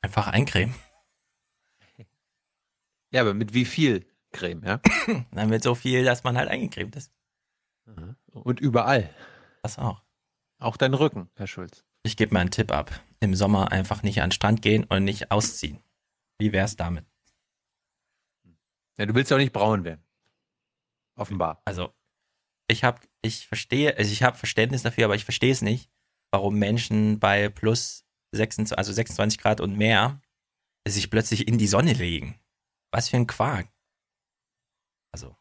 Einfach eincremen. Ja, aber mit wie viel Creme, ja? Dann wird so viel, dass man halt eingecremt ist. Und überall. Das auch. Auch dein Rücken, Herr Schulz. Ich gebe mal einen Tipp ab. Im Sommer einfach nicht an den Strand gehen und nicht ausziehen. Wie wär's damit? Ja, du willst ja auch nicht braun werden. Offenbar. Also, ich habe, ich verstehe, also ich habe Verständnis dafür, aber ich verstehe es nicht, warum Menschen bei plus 26, also 26 Grad und mehr sich plötzlich in die Sonne legen. Was für ein Quark. Also,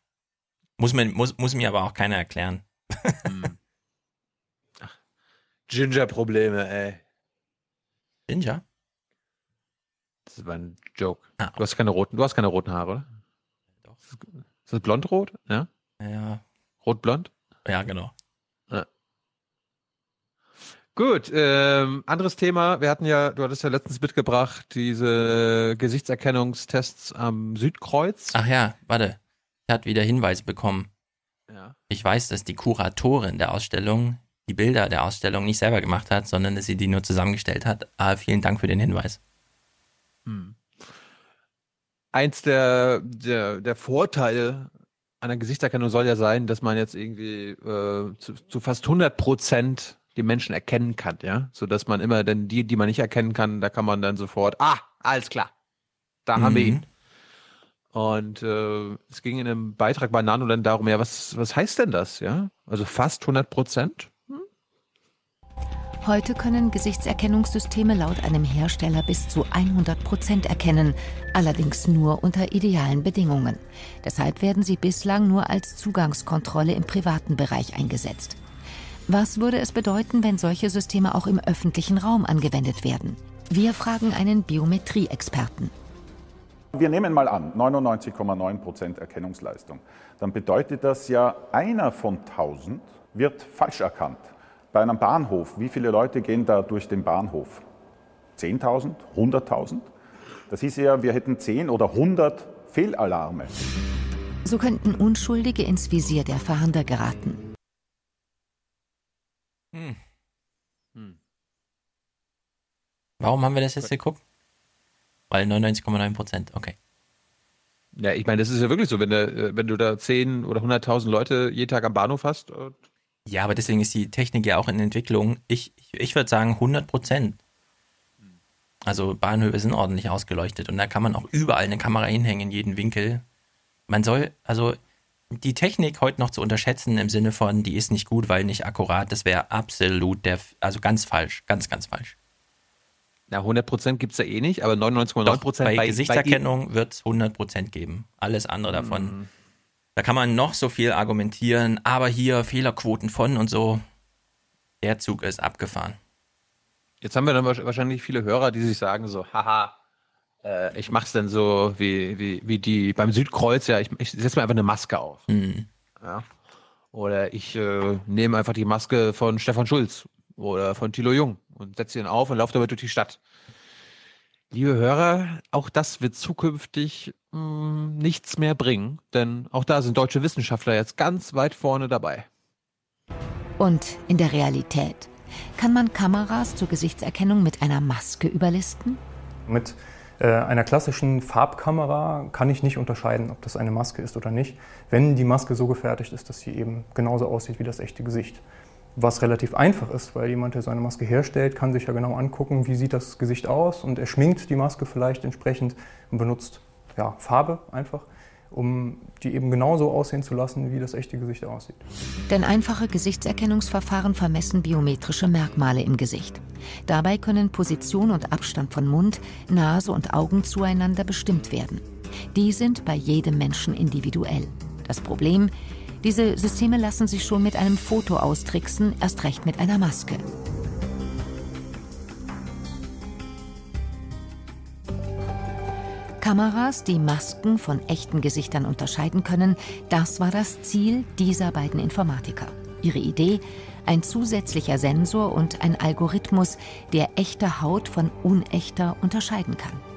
muss, man, muss, muss mir aber auch keiner erklären. Ginger-Probleme, ey. Ginger? Das war ein Joke. Ah, du hast keine roten, du hast keine roten Haare, oder? Ist das blond-rot? Ja. Ja. Rot-blond? Ja, genau. Ja. Gut, ähm, anderes Thema. Wir hatten ja, du hattest ja letztens mitgebracht, diese Gesichtserkennungstests am Südkreuz. Ach ja, warte. Er hat wieder Hinweise bekommen. Ja. Ich weiß, dass die Kuratorin der Ausstellung die Bilder der Ausstellung nicht selber gemacht hat, sondern dass sie die nur zusammengestellt hat. Aber vielen Dank für den Hinweis. Hm. Eins der, der, der Vorteile einer Gesichtserkennung soll ja sein, dass man jetzt irgendwie äh, zu, zu fast 100 Prozent die Menschen erkennen kann, ja, so dass man immer dann die, die man nicht erkennen kann, da kann man dann sofort, ah, alles klar, da mhm. haben wir mhm. ihn. Und äh, es ging in einem Beitrag bei Nano dann darum, ja, was, was heißt denn das, ja? Also fast 100 Prozent? Heute können Gesichtserkennungssysteme laut einem Hersteller bis zu 100 Prozent erkennen, allerdings nur unter idealen Bedingungen. Deshalb werden sie bislang nur als Zugangskontrolle im privaten Bereich eingesetzt. Was würde es bedeuten, wenn solche Systeme auch im öffentlichen Raum angewendet werden? Wir fragen einen Biometrie-Experten. Wir nehmen mal an, 99,9 Prozent Erkennungsleistung. Dann bedeutet das ja, einer von 1000 wird falsch erkannt. Bei einem Bahnhof, wie viele Leute gehen da durch den Bahnhof? 10.000? 100.000? Das hieß ja, wir hätten 10 oder 100 Fehlalarme. So könnten Unschuldige ins Visier der Fahnder geraten. Hm. Hm. Warum haben wir das jetzt geguckt? Weil 99,9 Prozent, okay. Ja, ich meine, das ist ja wirklich so, wenn du, wenn du da 10 oder 100.000 Leute jeden Tag am Bahnhof hast, ja, aber deswegen ist die Technik ja auch in Entwicklung. Ich, ich, ich würde sagen 100 Prozent. Also Bahnhöfe sind ordentlich ausgeleuchtet und da kann man auch überall eine Kamera hinhängen, in jeden Winkel. Man soll, also die Technik heute noch zu unterschätzen im Sinne von, die ist nicht gut, weil nicht akkurat, das wäre absolut der, also ganz falsch, ganz, ganz falsch. Na, 100% gibt es ja eh nicht, aber 99,9% bei, bei Gesichtserkennung wird es 100% geben. Alles andere davon mm. Da kann man noch so viel argumentieren, aber hier Fehlerquoten von und so. Der Zug ist abgefahren. Jetzt haben wir dann wahrscheinlich viele Hörer, die sich sagen so, haha, äh, ich mach's denn so wie, wie, wie die beim Südkreuz, ja, ich, ich setze mir einfach eine Maske auf. Mhm. Ja. Oder ich äh, nehme einfach die Maske von Stefan Schulz oder von Thilo Jung und setze ihn auf und laufe damit durch die Stadt. Liebe Hörer, auch das wird zukünftig mh, hm, nichts mehr bringen, denn auch da sind deutsche Wissenschaftler jetzt ganz weit vorne dabei. Und in der Realität? Kann man Kameras zur Gesichtserkennung mit einer Maske überlisten? Mit äh, einer klassischen Farbkamera kann ich nicht unterscheiden, ob das eine Maske ist oder nicht, wenn die Maske so gefertigt ist, dass sie eben genauso aussieht wie das echte Gesicht was relativ einfach ist, weil jemand, der so eine Maske herstellt, kann sich ja genau angucken, wie sieht das Gesicht aus und er schminkt die Maske vielleicht entsprechend und benutzt ja, Farbe einfach, um die eben genauso aussehen zu lassen, wie das echte Gesicht aussieht. Denn einfache Gesichtserkennungsverfahren vermessen biometrische Merkmale im Gesicht. Dabei können Position und Abstand von Mund, Nase und Augen zueinander bestimmt werden. Die sind bei jedem Menschen individuell. Das Problem, diese Systeme lassen sich schon mit einem Foto austricksen, erst recht mit einer Maske. Kameras, die Masken von echten Gesichtern unterscheiden können, das war das Ziel dieser beiden Informatiker. Ihre Idee, ein zusätzlicher Sensor und ein Algorithmus, der echte Haut von unechter unterscheiden kann.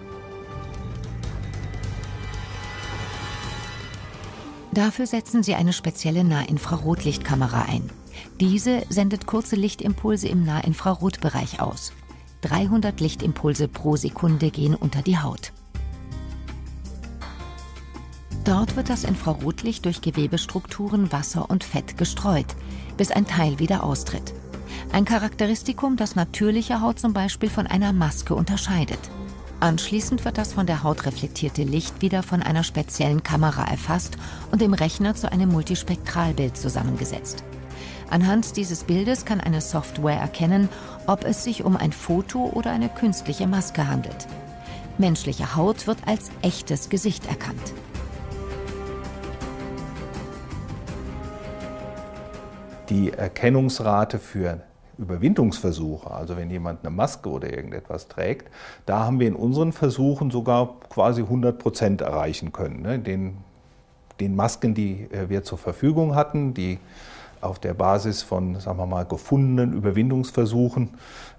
Dafür setzen sie eine spezielle Nahinfrarotlichtkamera ein. Diese sendet kurze Lichtimpulse im Nahinfrarotbereich aus. 300 Lichtimpulse pro Sekunde gehen unter die Haut. Dort wird das Infrarotlicht durch Gewebestrukturen, Wasser und Fett gestreut, bis ein Teil wieder austritt. Ein Charakteristikum, das natürliche Haut zum Beispiel von einer Maske unterscheidet. Anschließend wird das von der Haut reflektierte Licht wieder von einer speziellen Kamera erfasst und im Rechner zu einem Multispektralbild zusammengesetzt. Anhand dieses Bildes kann eine Software erkennen, ob es sich um ein Foto oder eine künstliche Maske handelt. Menschliche Haut wird als echtes Gesicht erkannt. Die Erkennungsrate für Überwindungsversuche, also wenn jemand eine Maske oder irgendetwas trägt, da haben wir in unseren Versuchen sogar quasi 100 Prozent erreichen können. Ne? Den, den Masken, die äh, wir zur Verfügung hatten, die auf der Basis von, sagen wir mal, gefundenen Überwindungsversuchen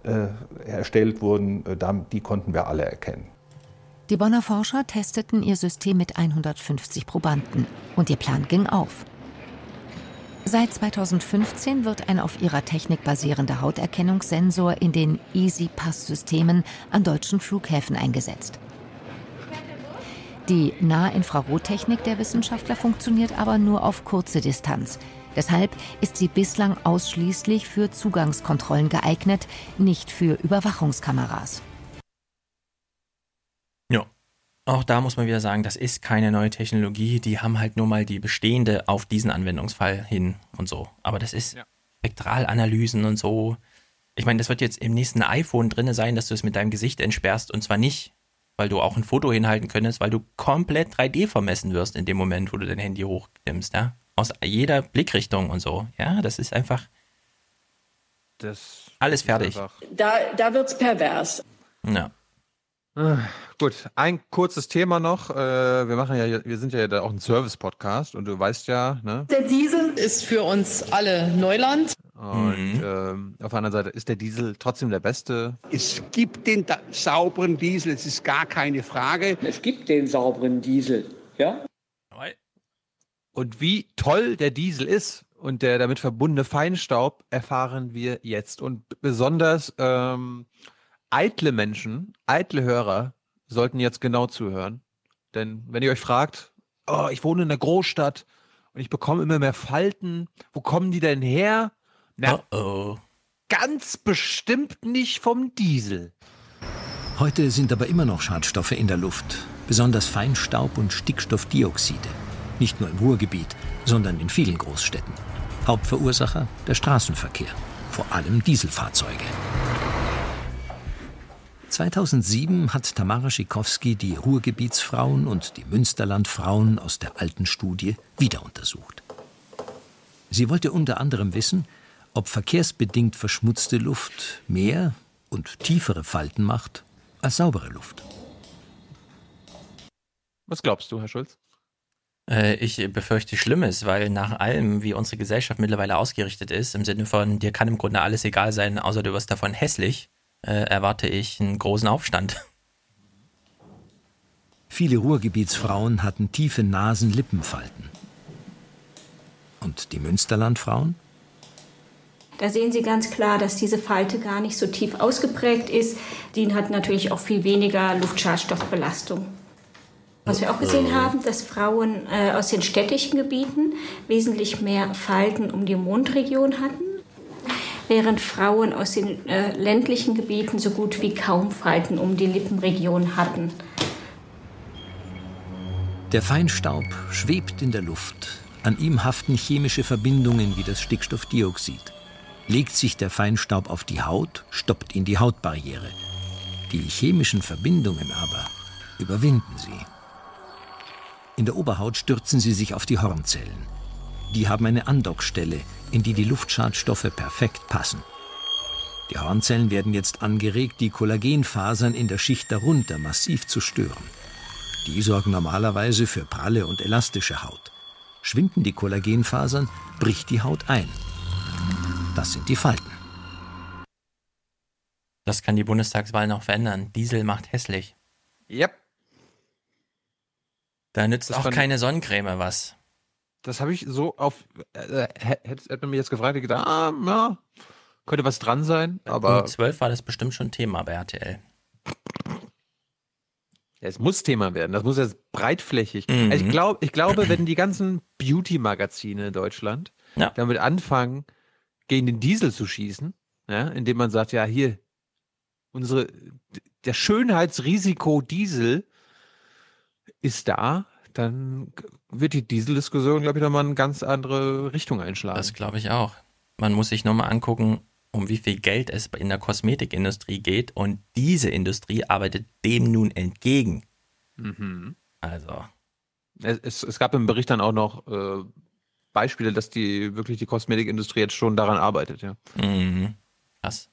äh, erstellt wurden, äh, die konnten wir alle erkennen. Die Bonner Forscher testeten ihr System mit 150 Probanden und ihr Plan ging auf. Seit 2015 wird ein auf ihrer Technik basierender Hauterkennungssensor in den Easy-Pass-Systemen an deutschen Flughäfen eingesetzt. Die Nahinfrarottechnik der Wissenschaftler funktioniert aber nur auf kurze Distanz. Deshalb ist sie bislang ausschließlich für Zugangskontrollen geeignet, nicht für Überwachungskameras. Auch da muss man wieder sagen, das ist keine neue Technologie. Die haben halt nur mal die bestehende auf diesen Anwendungsfall hin und so. Aber das ist ja. Spektralanalysen und so. Ich meine, das wird jetzt im nächsten iPhone drin sein, dass du es mit deinem Gesicht entsperrst und zwar nicht, weil du auch ein Foto hinhalten könntest, weil du komplett 3D vermessen wirst in dem Moment, wo du dein Handy hochnimmst, ja. Aus jeder Blickrichtung und so. Ja, das ist einfach. Das alles fertig. Da, da wird's pervers. Ja. Gut, ein kurzes Thema noch. Äh, wir machen ja, wir sind ja auch ein Service-Podcast und du weißt ja, ne? Der Diesel ist für uns alle Neuland. Und mhm. ähm, auf der anderen Seite ist der Diesel trotzdem der beste. Es gibt den sauberen Diesel, es ist gar keine Frage. Es gibt den sauberen Diesel, ja? Und wie toll der Diesel ist und der damit verbundene Feinstaub erfahren wir jetzt. Und besonders ähm, eitle Menschen, eitle Hörer sollten jetzt genau zuhören. Denn wenn ihr euch fragt, oh, ich wohne in einer Großstadt und ich bekomme immer mehr Falten, wo kommen die denn her? Na, uh -oh. ganz bestimmt nicht vom Diesel. Heute sind aber immer noch Schadstoffe in der Luft, besonders Feinstaub und Stickstoffdioxide. Nicht nur im Ruhrgebiet, sondern in vielen Großstädten. Hauptverursacher der Straßenverkehr, vor allem Dieselfahrzeuge. 2007 hat Tamara Schikowski die Ruhrgebietsfrauen und die Münsterlandfrauen aus der alten Studie wieder untersucht. Sie wollte unter anderem wissen, ob verkehrsbedingt verschmutzte Luft mehr und tiefere Falten macht als saubere Luft. Was glaubst du, Herr Schulz? Äh, ich befürchte Schlimmes, weil nach allem, wie unsere Gesellschaft mittlerweile ausgerichtet ist, im Sinne von, dir kann im Grunde alles egal sein, außer du wirst davon hässlich, äh, erwarte ich einen großen Aufstand. Viele Ruhrgebietsfrauen hatten tiefe Nasen-Lippenfalten. Und die Münsterlandfrauen? Da sehen Sie ganz klar, dass diese Falte gar nicht so tief ausgeprägt ist. Die hat natürlich auch viel weniger Luftschadstoffbelastung. Was wir auch gesehen haben, dass Frauen äh, aus den städtischen Gebieten wesentlich mehr Falten um die Mundregion hatten während Frauen aus den äh, ländlichen Gebieten so gut wie kaum Falten um die Lippenregion hatten. Der Feinstaub schwebt in der Luft. An ihm haften chemische Verbindungen wie das Stickstoffdioxid. Legt sich der Feinstaub auf die Haut, stoppt ihn die Hautbarriere. Die chemischen Verbindungen aber überwinden sie. In der Oberhaut stürzen sie sich auf die Hornzellen. Die haben eine Andockstelle, in die die Luftschadstoffe perfekt passen. Die Hornzellen werden jetzt angeregt, die Kollagenfasern in der Schicht darunter massiv zu stören. Die sorgen normalerweise für pralle und elastische Haut. Schwinden die Kollagenfasern, bricht die Haut ein. Das sind die Falten. Das kann die Bundestagswahl noch verändern. Diesel macht hässlich. Yep. Da nützt das auch keine Sonnencreme was das habe ich so auf. Äh, hätte man mich jetzt gefragt, hätte ich gedacht, ah, ja, könnte was dran sein. Aber. Um 12 war das bestimmt schon Thema bei RTL. Ja, es muss Thema werden. Das muss jetzt breitflächig. Mhm. Also ich, glaub, ich glaube, wenn die ganzen Beauty-Magazine in Deutschland ja. damit anfangen, gegen den Diesel zu schießen, ja, indem man sagt, ja, hier, unsere, der Schönheitsrisiko Diesel ist da, dann wird die Dieseldiskussion, glaube ich, nochmal eine ganz andere Richtung einschlagen. Das glaube ich auch. Man muss sich nochmal angucken, um wie viel Geld es in der Kosmetikindustrie geht und diese Industrie arbeitet dem nun entgegen. Mhm. Also. Es, es, gab im Bericht dann auch noch äh, Beispiele, dass die wirklich die Kosmetikindustrie jetzt schon daran arbeitet, ja. Mhm. Krass.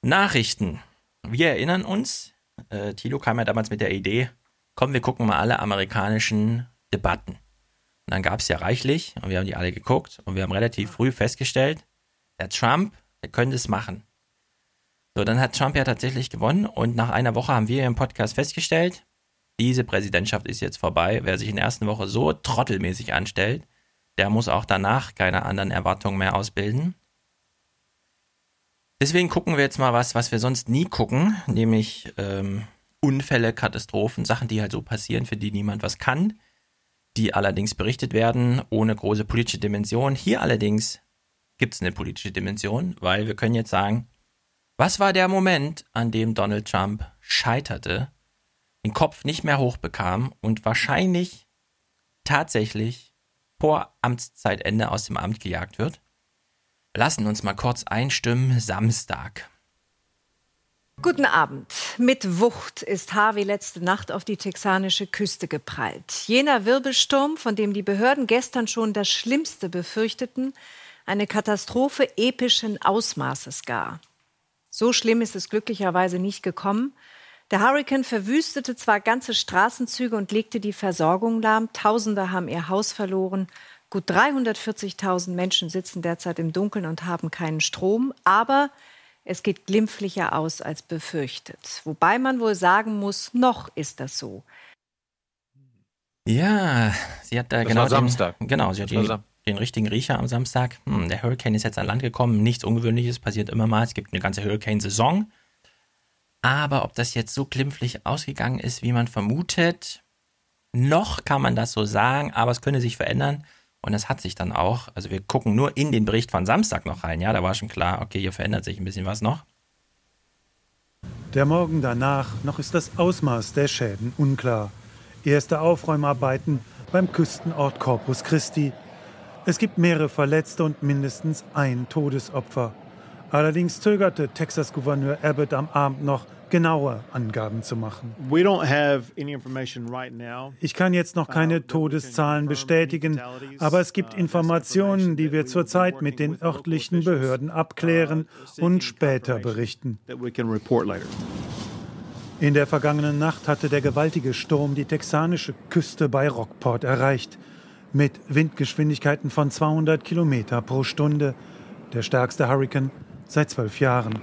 Nachrichten. Wir erinnern uns, äh, Thilo kam ja damals mit der Idee, komm, wir gucken mal alle amerikanischen Debatten. Und dann gab es ja reichlich und wir haben die alle geguckt und wir haben relativ früh festgestellt, der Trump, der könnte es machen. So, dann hat Trump ja tatsächlich gewonnen und nach einer Woche haben wir im Podcast festgestellt, diese Präsidentschaft ist jetzt vorbei. Wer sich in der ersten Woche so trottelmäßig anstellt, der muss auch danach keine anderen Erwartungen mehr ausbilden. Deswegen gucken wir jetzt mal was, was wir sonst nie gucken, nämlich ähm, Unfälle, Katastrophen, Sachen, die halt so passieren, für die niemand was kann, die allerdings berichtet werden, ohne große politische Dimension. Hier allerdings gibt es eine politische Dimension, weil wir können jetzt sagen, was war der Moment, an dem Donald Trump scheiterte, den Kopf nicht mehr hochbekam und wahrscheinlich tatsächlich vor Amtszeitende aus dem Amt gejagt wird? Lassen uns mal kurz einstimmen. Samstag. Guten Abend. Mit Wucht ist Harvey letzte Nacht auf die texanische Küste geprallt. Jener Wirbelsturm, von dem die Behörden gestern schon das Schlimmste befürchteten, eine Katastrophe epischen Ausmaßes gar. So schlimm ist es glücklicherweise nicht gekommen. Der Hurrikan verwüstete zwar ganze Straßenzüge und legte die Versorgung lahm. Tausende haben ihr Haus verloren. Gut 340.000 Menschen sitzen derzeit im Dunkeln und haben keinen Strom. Aber es geht glimpflicher aus als befürchtet. Wobei man wohl sagen muss, noch ist das so. Ja, sie hat da Das genau war Samstag. Den, genau, sie hat Sam- den richtigen Riecher am Samstag. Hm, der Hurricane ist jetzt an Land gekommen. Nichts Ungewöhnliches passiert immer mal. Es gibt eine ganze Hurricane-Saison. Aber ob das jetzt so glimpflich ausgegangen ist, wie man vermutet, noch kann man das so sagen, aber es könnte sich verändern. Und das hat sich dann auch. Also wir gucken nur in den Bericht von Samstag noch rein. Ja, da war schon klar, okay, hier verändert sich ein bisschen was noch. Der Morgen danach noch ist das Ausmaß der Schäden unklar. Erste Aufräumarbeiten beim Küstenort Corpus Christi. Es gibt mehrere Verletzte und mindestens ein Todesopfer. Allerdings zögerte Texas-Gouverneur Abbott am Abend noch, genaue Angaben zu machen. Ich kann jetzt noch keine Todeszahlen bestätigen, aber es gibt Informationen, die wir zurzeit mit den örtlichen Behörden abklären und später berichten. In der vergangenen Nacht hatte der gewaltige Sturm die texanische Küste bei Rockport erreicht. Mit Windgeschwindigkeiten von 200 Kilometer pro Stunde. Der stärkste Hurrikan seit zwölf Jahren.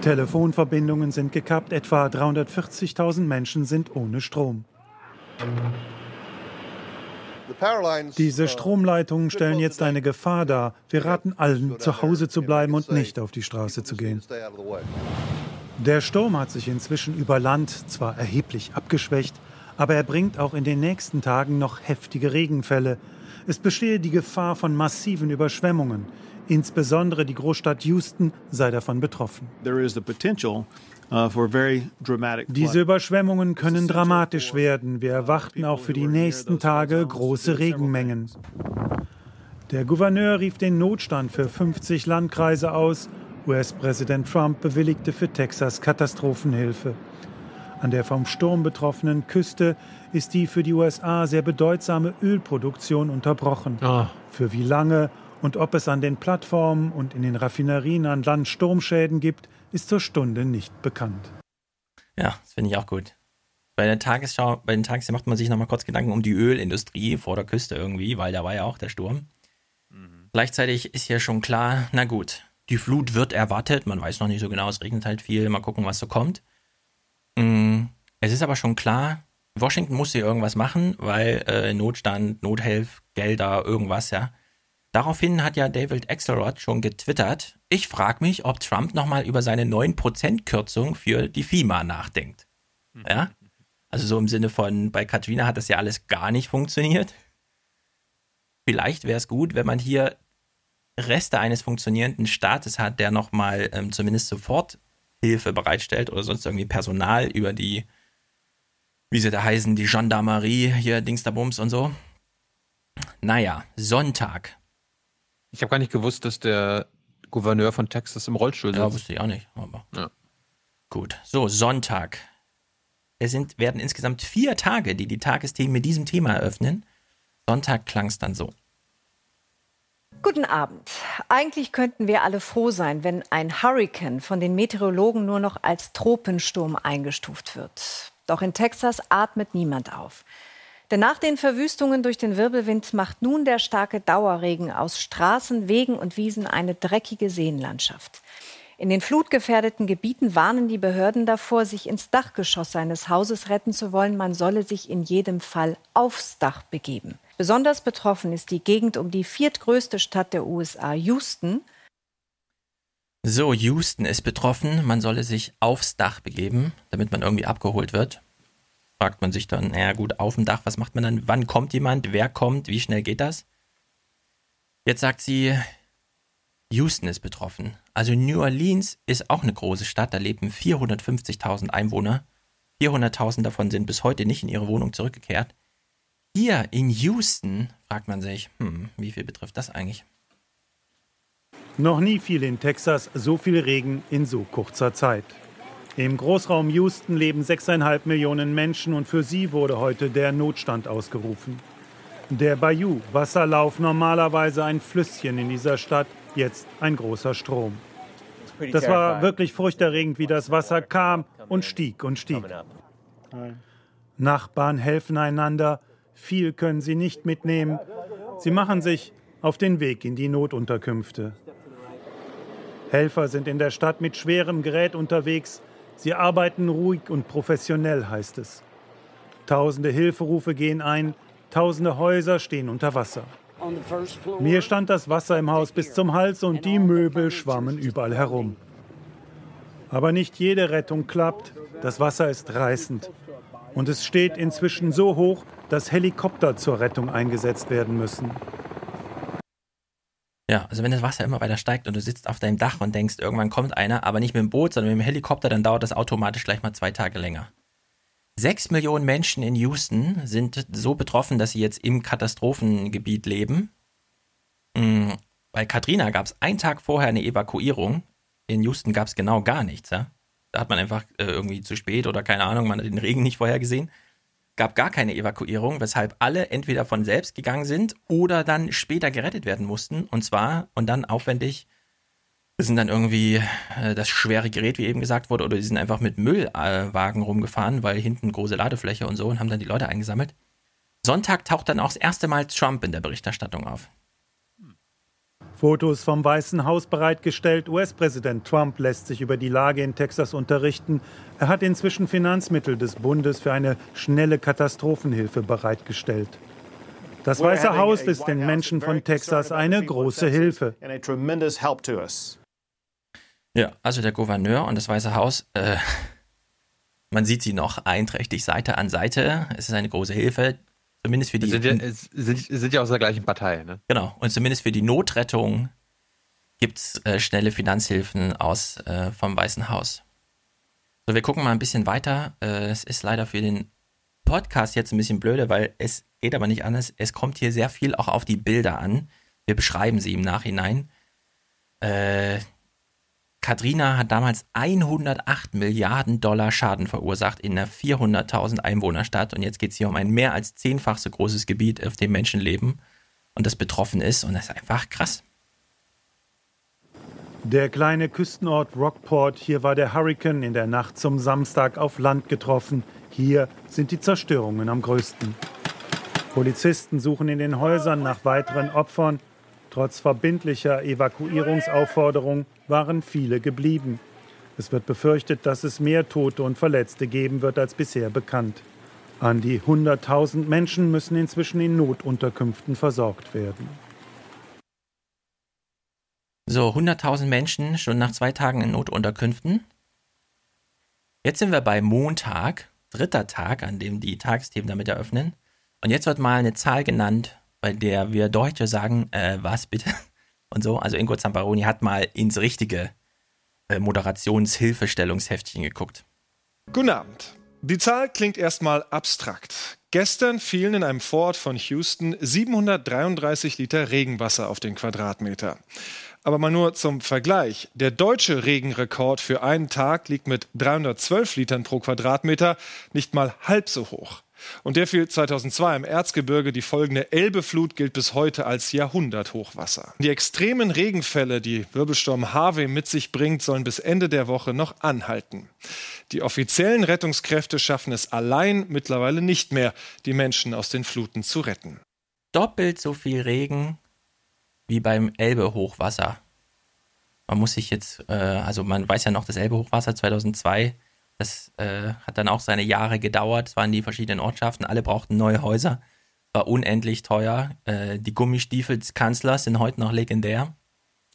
Telefonverbindungen sind gekappt, etwa 340.000 Menschen sind ohne Strom. Diese Stromleitungen stellen jetzt eine Gefahr dar. Wir raten allen, zu Hause zu bleiben und nicht auf die Straße zu gehen. Der Sturm hat sich inzwischen über Land zwar erheblich abgeschwächt, aber er bringt auch in den nächsten Tagen noch heftige Regenfälle. Es bestehe die Gefahr von massiven Überschwemmungen. Insbesondere die Großstadt Houston sei davon betroffen. Uh, Diese Überschwemmungen können dramatisch werden. Wir erwarten auch für die nächsten Tage große Regenmengen. Der Gouverneur rief den Notstand für 50 Landkreise aus. US-Präsident Trump bewilligte für Texas Katastrophenhilfe. An der vom Sturm betroffenen Küste ist die für die USA sehr bedeutsame Ölproduktion unterbrochen. Für wie lange und ob es an den Plattformen und in den Raffinerien an Land Sturmschäden gibt, ist zur Stunde nicht bekannt. Ja, das finde ich auch gut. Bei der Tagesschau, bei den Tagesschau macht man sich nochmal kurz Gedanken um die Ölindustrie vor der Küste irgendwie, weil da war ja auch der Sturm. Gleichzeitig ist hier schon klar, na gut, die Flut wird erwartet, man weiß noch nicht so genau, es regnet halt viel, mal gucken, was so kommt. Mm, Es ist aber schon klar, Washington muss hier irgendwas machen, weil äh, Notstand, Nothilf, Gelder, irgendwas, ja. Daraufhin hat ja David Axelrod schon getwittert, ich frage mich, ob Trump nochmal über seine 9% Kürzung für die FIMA nachdenkt. Ja? Also so im Sinne von, bei Katrina hat das ja alles gar nicht funktioniert. Vielleicht wäre es gut, wenn man hier Reste eines funktionierenden Staates hat, der nochmal ähm, zumindest Soforthilfe bereitstellt oder sonst irgendwie Personal über die, wie sie da heißen, die Gendarmerie, hier Dingsterbums und so. Naja, Sonntag. Ich habe gar nicht gewusst, dass der Gouverneur von Texas im Rollstuhl sitzt. Ja, wusste ich auch nicht. Aber Ja. Gut. So, Sonntag. Es sind, werden insgesamt vier Tage, die die Tagesthemen mit diesem Thema eröffnen. Sonntag klang es dann so. Guten Abend. Eigentlich könnten wir alle froh sein, wenn ein Hurricane von den Meteorologen nur noch als Tropensturm eingestuft wird. Doch in Texas atmet niemand auf. Denn nach den Verwüstungen durch den Wirbelwind macht nun der starke Dauerregen aus Straßen, Wegen und Wiesen eine dreckige Seenlandschaft. In den flutgefährdeten Gebieten warnen die Behörden davor, sich ins Dachgeschoss seines Hauses retten zu wollen. Man solle sich in jedem Fall aufs Dach begeben. Besonders betroffen ist die Gegend um die viertgrößte Stadt der USA, Houston. So, Houston ist betroffen. Man solle sich aufs Dach begeben, damit man irgendwie abgeholt wird. Fragt man sich dann, naja gut, auf dem Dach, was macht man dann? Wann kommt jemand? Wer kommt? Wie schnell geht das? Jetzt sagt sie, Houston ist betroffen. Also New Orleans ist auch eine große Stadt, da leben 450.000 Einwohner. 400.000 davon sind bis heute nicht in ihre Wohnung zurückgekehrt. Hier in Houston fragt man sich, hm, wie viel betrifft das eigentlich? Noch nie fiel in Texas so viel Regen in so kurzer Zeit. Im Großraum Houston leben 6,5 Millionen Menschen und für sie wurde heute der Notstand ausgerufen. Der Bayou, Wasserlauf, normalerweise ein Flüsschen in dieser Stadt, jetzt ein großer Strom. Das war wirklich furchterregend, wie das Wasser kam und stieg und stieg. Nachbarn helfen einander, viel können sie nicht mitnehmen. Sie machen sich auf den Weg in die Notunterkünfte. Helfer sind in der Stadt mit schwerem Gerät unterwegs. Sie arbeiten ruhig und professionell, heißt es. Tausende Hilferufe gehen ein, tausende Häuser stehen unter Wasser. Mir stand das Wasser im Haus bis zum Hals und die Möbel schwammen überall herum. Aber nicht jede Rettung klappt. Das Wasser ist reißend. Und es steht inzwischen so hoch, dass Helikopter zur Rettung eingesetzt werden müssen. Ja, also wenn das Wasser immer weiter steigt und du sitzt auf deinem Dach und denkst, irgendwann kommt einer, aber nicht mit dem Boot, sondern mit dem Helikopter, dann dauert das automatisch gleich mal zwei Tage länger. Sechs Millionen Menschen in Houston sind so betroffen, dass sie jetzt im Katastrophengebiet leben. Mm, bei Katrina gab es einen Tag vorher eine Evakuierung. In Houston gab es genau gar nichts. Ja? Da hat man einfach äh, irgendwie zu spät oder keine Ahnung, man hat den Regen nicht vorhergesehen. Gab gar keine Evakuierung, weshalb alle entweder von selbst gegangen sind oder dann später gerettet werden mussten. Und zwar und dann aufwendig sind dann irgendwie äh, das schwere Gerät, wie eben gesagt wurde, oder die sind einfach mit Müllwagen rumgefahren, weil hinten große Ladefläche und so und haben dann die Leute eingesammelt. Sonntag taucht dann auch das erste Mal Trump in der Berichterstattung auf. Fotos vom Weißen Haus bereitgestellt. US-Präsident Trump lässt sich über die Lage in Texas unterrichten. Er hat inzwischen Finanzmittel des Bundes für eine schnelle Katastrophenhilfe bereitgestellt. Das Weiße Haus ist den Menschen von Texas eine große Hilfe. Ja, also der Gouverneur und das Weiße Haus, äh, man sieht sie noch einträchtig Seite an Seite. Es ist eine große Hilfe, zumindest für die. Sind ja, sind, sind ja aus der gleichen Partei, ne? Genau, und zumindest für die Notrettung gibt es äh, schnelle Finanzhilfen aus äh, vom Weißen Haus. So, wir gucken mal ein bisschen weiter. Äh, es ist leider für den Podcast jetzt ein bisschen blöde, weil es geht aber nicht anders. Es kommt hier sehr viel auch auf die Bilder an. Wir beschreiben sie im Nachhinein. Äh, Katrina hat damals 108 Milliarden Dollar Schaden verursacht in einer 400.000 Einwohnerstadt und jetzt geht es hier um ein mehr als zehnfach so großes Gebiet, auf dem Menschen leben und das betroffen ist und das ist einfach krass. Der kleine Küstenort Rockport, hier war der Hurricane in der Nacht zum Samstag auf Land getroffen. Hier sind die Zerstörungen am größten. Polizisten suchen in den Häusern nach weiteren Opfern. Trotz verbindlicher Evakuierungsaufforderung waren viele geblieben. Es wird befürchtet, dass es mehr Tote und Verletzte geben wird als bisher bekannt. An die 100.000 Menschen müssen inzwischen in Notunterkünften versorgt werden. So, 100.000 Menschen schon nach zwei Tagen in Notunterkünften. Jetzt sind wir bei Montag, dritter Tag, an dem die Tagesthemen damit eröffnen. Und jetzt wird mal eine Zahl genannt, bei der wir Deutsche sagen, äh, was bitte? Und so. Also Ingo Zamparoni hat mal ins richtige äh, Moderationshilfestellungsheftchen geguckt. Guten Abend. Die Zahl klingt erstmal abstrakt. Gestern fielen in einem Vorort von Houston 733 Liter Regenwasser auf den Quadratmeter. Aber mal nur zum Vergleich. Der deutsche Regenrekord für einen Tag liegt mit 312 Litern pro Quadratmeter nicht mal halb so hoch. Und der fiel 2002 im Erzgebirge. Die folgende Elbeflut gilt bis heute als Jahrhunderthochwasser. Die extremen Regenfälle, die Wirbelsturm Harvey mit sich bringt, sollen bis Ende der Woche noch anhalten. Die offiziellen Rettungskräfte schaffen es allein mittlerweile nicht mehr, die Menschen aus den Fluten zu retten. Doppelt so viel Regen wie beim Elbe-Hochwasser. Man muss sich jetzt, äh, also man weiß ja noch, das Elbe-Hochwasser 2002 das äh, hat dann auch seine Jahre gedauert. Es waren die verschiedenen Ortschaften, alle brauchten neue Häuser. War unendlich teuer. Äh, die Gummistiefel des Kanzlers sind heute noch legendär.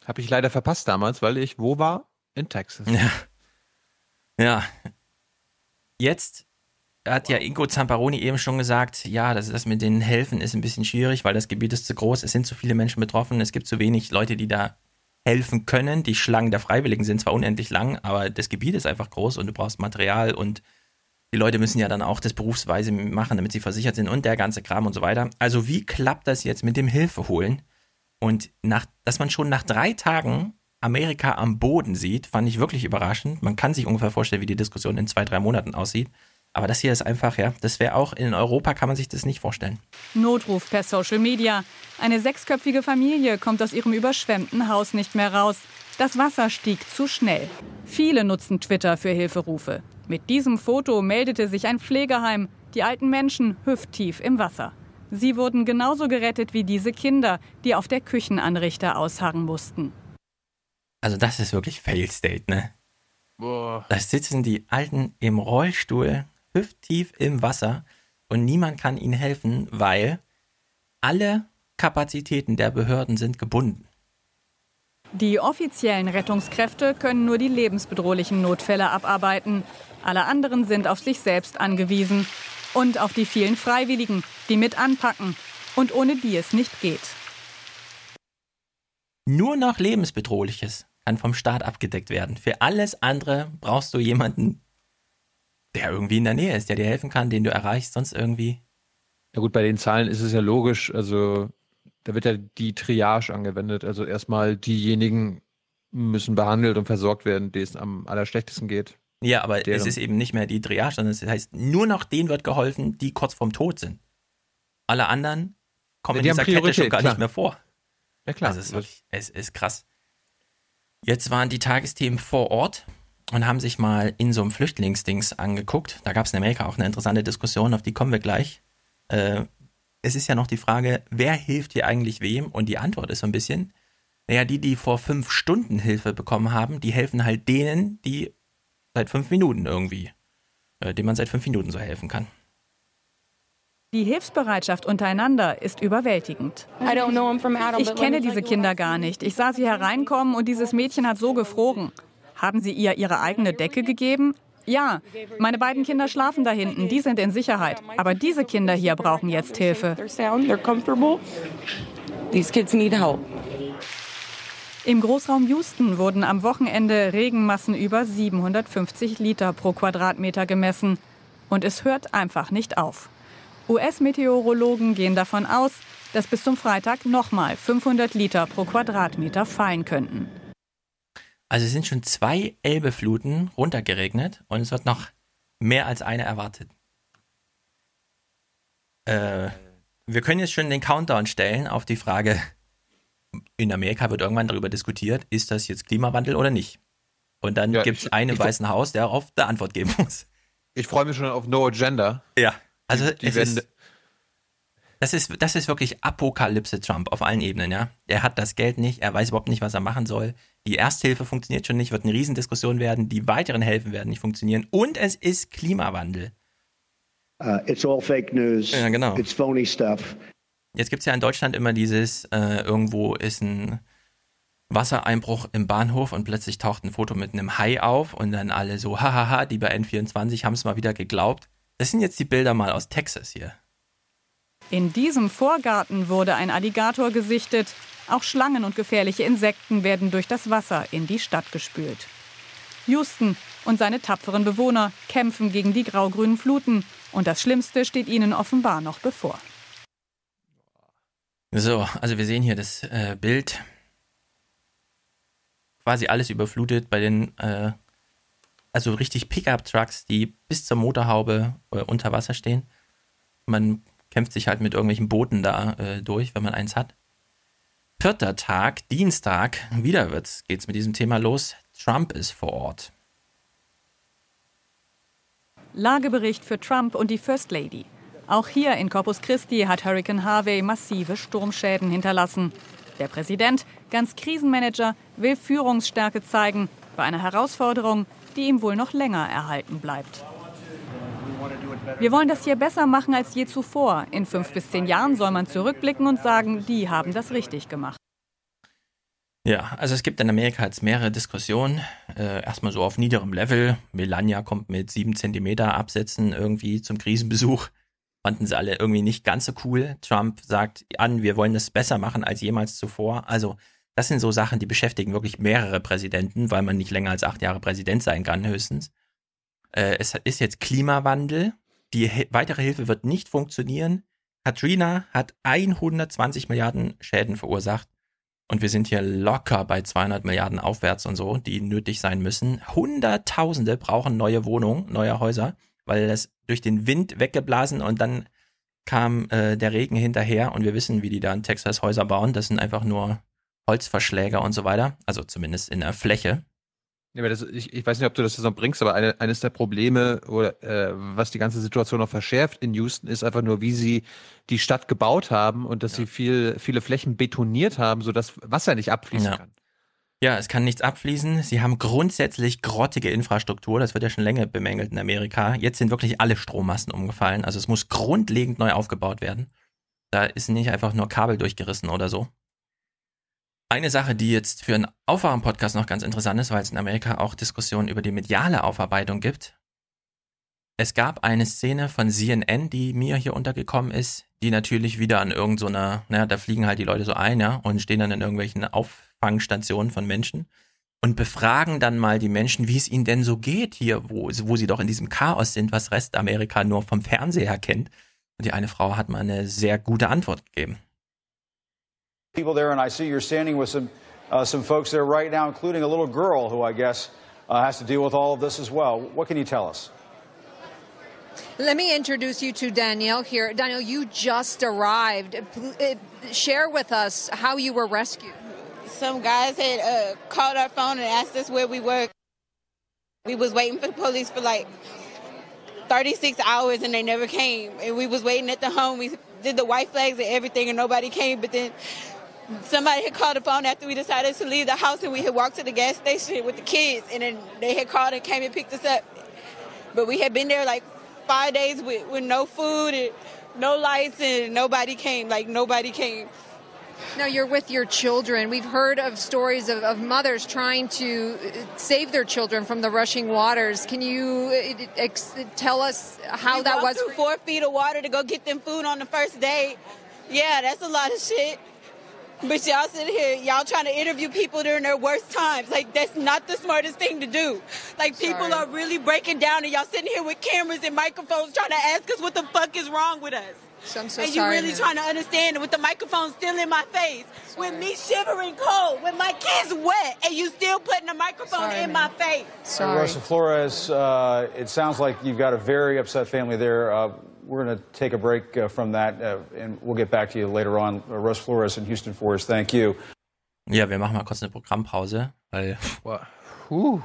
Habe ich leider verpasst damals, weil ich wo war? In Texas. Ja. Ja. Jetzt hat ja Ingo Zamparoni eben schon gesagt, ja, das, das mit den Helfen ist ein bisschen schwierig, weil das Gebiet ist zu groß, es sind zu viele Menschen betroffen, es gibt zu wenig Leute, die da helfen können. Die Schlangen der Freiwilligen sind zwar unendlich lang, aber das Gebiet ist einfach groß und du brauchst Material und die Leute müssen ja dann auch das berufsweise machen, damit sie versichert sind und der ganze Kram und so weiter. Also wie klappt das jetzt mit dem Hilfeholen? Und nach, dass man schon nach drei Tagen Amerika am Boden sieht, fand ich wirklich überraschend. Man kann sich ungefähr vorstellen, wie die Diskussion in zwei, drei Monaten aussieht. Aber das hier ist einfach, ja, das wäre auch in Europa, kann man sich das nicht vorstellen. Notruf per Social Media. Eine sechsköpfige Familie kommt aus ihrem überschwemmten Haus nicht mehr raus. Das Wasser stieg zu schnell. Viele nutzen Twitter für Hilferufe. Mit diesem Foto meldete sich ein Pflegeheim. Die alten Menschen hüfttief im Wasser. Sie wurden genauso gerettet wie diese Kinder, die auf der Küchenanrichter ausharren mussten. Also das ist wirklich Fail State, ne? Boah. Da sitzen die Alten im Rollstuhl hüfttief im Wasser und niemand kann ihnen helfen, weil alle Kapazitäten der Behörden sind gebunden. Die offiziellen Rettungskräfte können nur die lebensbedrohlichen Notfälle abarbeiten. Alle anderen sind auf sich selbst angewiesen und auf die vielen Freiwilligen, die mit anpacken und ohne die es nicht geht. Nur noch lebensbedrohliches kann vom Staat abgedeckt werden. Für alles andere brauchst du jemanden, der irgendwie in der Nähe ist, der dir helfen kann, den du erreichst, sonst irgendwie. Ja gut, bei den Zahlen ist es ja logisch, also da wird ja die Triage angewendet. Also erstmal diejenigen müssen behandelt und versorgt werden, denen es am allerschlechtesten geht. Ja, aber Deren. es ist eben nicht mehr die Triage, sondern es heißt, nur noch denen wird geholfen, die kurz vorm Tod sind. Alle anderen kommen ja, in dieser Kette schon gar klar. nicht mehr vor. Ja klar. Also es ist, wirklich, es ist krass. Jetzt waren die Tagesthemen vor Ort und haben sich mal in so einem Flüchtlingsdings angeguckt. Da gab es in Amerika auch eine interessante Diskussion, auf die kommen wir gleich. Äh, es ist ja noch die Frage, wer hilft hier eigentlich wem? Und die Antwort ist so ein bisschen, naja, die, die vor fünf Stunden Hilfe bekommen haben, die helfen halt denen, die seit fünf Minuten irgendwie, äh, denen man seit fünf Minuten so helfen kann. Die Hilfsbereitschaft untereinander ist überwältigend. Ich kenne diese Kinder gar nicht. Ich sah sie hereinkommen und dieses Mädchen hat so gefroren. Haben Sie ihr Ihre eigene Decke gegeben? Ja, meine beiden Kinder schlafen da hinten, die sind in Sicherheit. Aber diese Kinder hier brauchen jetzt Hilfe. Im Großraum Houston wurden am Wochenende Regenmassen über 750 Liter pro Quadratmeter gemessen. Und es hört einfach nicht auf. US-Meteorologen gehen davon aus, dass bis zum Freitag nochmal 500 Liter pro Quadratmeter fallen könnten. Also es sind schon zwei Elbefluten runtergeregnet und es wird noch mehr als eine erwartet. Äh, wir können jetzt schon den Countdown stellen auf die Frage, in Amerika wird irgendwann darüber diskutiert, ist das jetzt Klimawandel oder nicht? Und dann ja, gibt es einen im Weißen Haus, der darauf eine Antwort geben muss. Ich freue mich schon auf No Agenda. Ja, also die, die es ist, das ist, das ist wirklich Apokalypse Trump auf allen Ebenen, ja. Er hat das Geld nicht, er weiß überhaupt nicht, was er machen soll. Die Ersthilfe funktioniert schon nicht, wird eine Riesendiskussion werden. Die weiteren Helfen werden nicht funktionieren. Und es ist Klimawandel. Uh, it's all fake news. Ja, genau. It's phony stuff. Jetzt gibt es ja in Deutschland immer dieses, äh, irgendwo ist ein Wassereinbruch im Bahnhof und plötzlich taucht ein Foto mit einem Hai auf und dann alle so, hahaha, die bei N24 haben es mal wieder geglaubt. Das sind jetzt die Bilder mal aus Texas hier. In diesem Vorgarten wurde ein Alligator gesichtet. Auch Schlangen und gefährliche Insekten werden durch das Wasser in die Stadt gespült. Houston und seine tapferen Bewohner kämpfen gegen die grau-grünen Fluten. Und das Schlimmste steht ihnen offenbar noch bevor. So, also wir sehen hier das äh, Bild. quasi alles überflutet bei den, äh, also richtig Pickup-Trucks, die bis zur Motorhaube äh, unter Wasser stehen. Man kämpft sich halt mit irgendwelchen Booten da äh, durch, wenn man eins hat. Vierter Tag, Dienstag, wieder wird's, geht's mit diesem Thema los. Trump ist vor Ort. Lagebericht für Trump und die First Lady. Auch hier in Corpus Christi hat Hurricane Harvey massive Sturmschäden hinterlassen. Der Präsident, ganz Krisenmanager, will Führungsstärke zeigen bei einer Herausforderung, die ihm wohl noch länger erhalten bleibt. Wir wollen das hier besser machen als je zuvor. In fünf bis zehn Jahren soll man zurückblicken und sagen, die haben das richtig gemacht. Ja, also es gibt in Amerika jetzt mehrere Diskussionen. Äh, erstmal so auf niederem Level. Melania kommt mit sieben Zentimeter Absätzen irgendwie zum Krisenbesuch. Fanden sie alle irgendwie nicht ganz so cool. Trump sagt an, wir wollen das besser machen als jemals zuvor. Also das sind so Sachen, die beschäftigen wirklich mehrere Präsidenten, weil man nicht länger als acht Jahre Präsident sein kann, höchstens. Äh, es ist jetzt Klimawandel. Die weitere Hilfe wird nicht funktionieren. Katrina hat 120 Milliarden Schäden verursacht. Und wir sind hier locker bei 200 Milliarden aufwärts und so, die nötig sein müssen. Hunderttausende brauchen neue Wohnungen, neue Häuser, weil das durch den Wind weggeblasen und dann kam äh, der Regen hinterher und wir wissen, wie die da in Texas Häuser bauen. Das sind einfach nur Holzverschläger und so weiter. Also zumindest in der Fläche. Ja, aber das, ich, ich weiß nicht, ob du das noch bringst, aber eine, eines der Probleme, oder, äh, was die ganze Situation noch verschärft in Houston, ist einfach nur, wie sie die Stadt gebaut haben und dass ja. sie viel, viele Flächen betoniert haben, sodass Wasser nicht abfließen ja. kann. Ja, es kann nichts abfließen. Sie haben grundsätzlich grottige Infrastruktur. Das wird ja schon länger bemängelt in Amerika. Jetzt sind wirklich alle Strommasten umgefallen. Also es muss grundlegend neu aufgebaut werden. Da ist nicht einfach nur Kabel durchgerissen oder so. Eine Sache, die jetzt für einen Aufwachen-Podcast noch ganz interessant ist, weil es in Amerika auch Diskussionen über die mediale Aufarbeitung gibt. Es gab eine Szene von CNN, die mir hier untergekommen ist, die natürlich wieder an irgendeiner, so naja, da fliegen halt die Leute so ein, ja, und stehen dann in irgendwelchen Auffangstationen von Menschen und befragen dann mal die Menschen, wie es ihnen denn so geht hier, wo, wo sie doch in diesem Chaos sind, was Restamerika nur vom Fernseher kennt. Und die eine Frau hat mal eine sehr gute Antwort gegeben. People there, and I see you're standing with some, uh, some folks there right now, including a little girl who I guess uh, has to deal with all of this as well. What can you tell us? Let me introduce you to Danielle here. Danielle, you just arrived. Uh, share with us how you were rescued. Some guys had uh, called our phone and asked us where we were. We was waiting for the police for like 36 hours and they never came. And we was waiting at the home. We did the white flags and everything and nobody came. But then somebody had called the phone after we decided to leave the house and we had walked to the gas station with the kids and then they had called and came and picked us up. But we had been there like five days with, with no food and no lights and nobody came. Like nobody came. Now you're with your children. We've heard of stories of, of, mothers trying to save their children from the rushing waters. Can you uh, ex- tell us how we that was? Four feet of water to go get them food on the first day. Yeah, that's a lot of shit. But y'all sit here, y'all trying to interview people during their worst times. Like that's not the smartest thing to do. Like people Sorry. are really breaking down, and y'all sitting here with cameras and microphones trying to ask us what the fuck is wrong with us. So I'm so and sorry, you really man. trying to understand it with the microphone still in my face, with me shivering cold, with my kids wet, and you still putting the microphone Sorry, in man. my face. Sorry. Rosa Flores, uh, it sounds like you've got a very upset family there. Uh, we're going to take a break uh, from that, uh, and we'll get back to you later on. Uh, Russ Flores in Houston for us. Thank you. Ja, wir machen mal kurz eine Programmpause, weil Puh.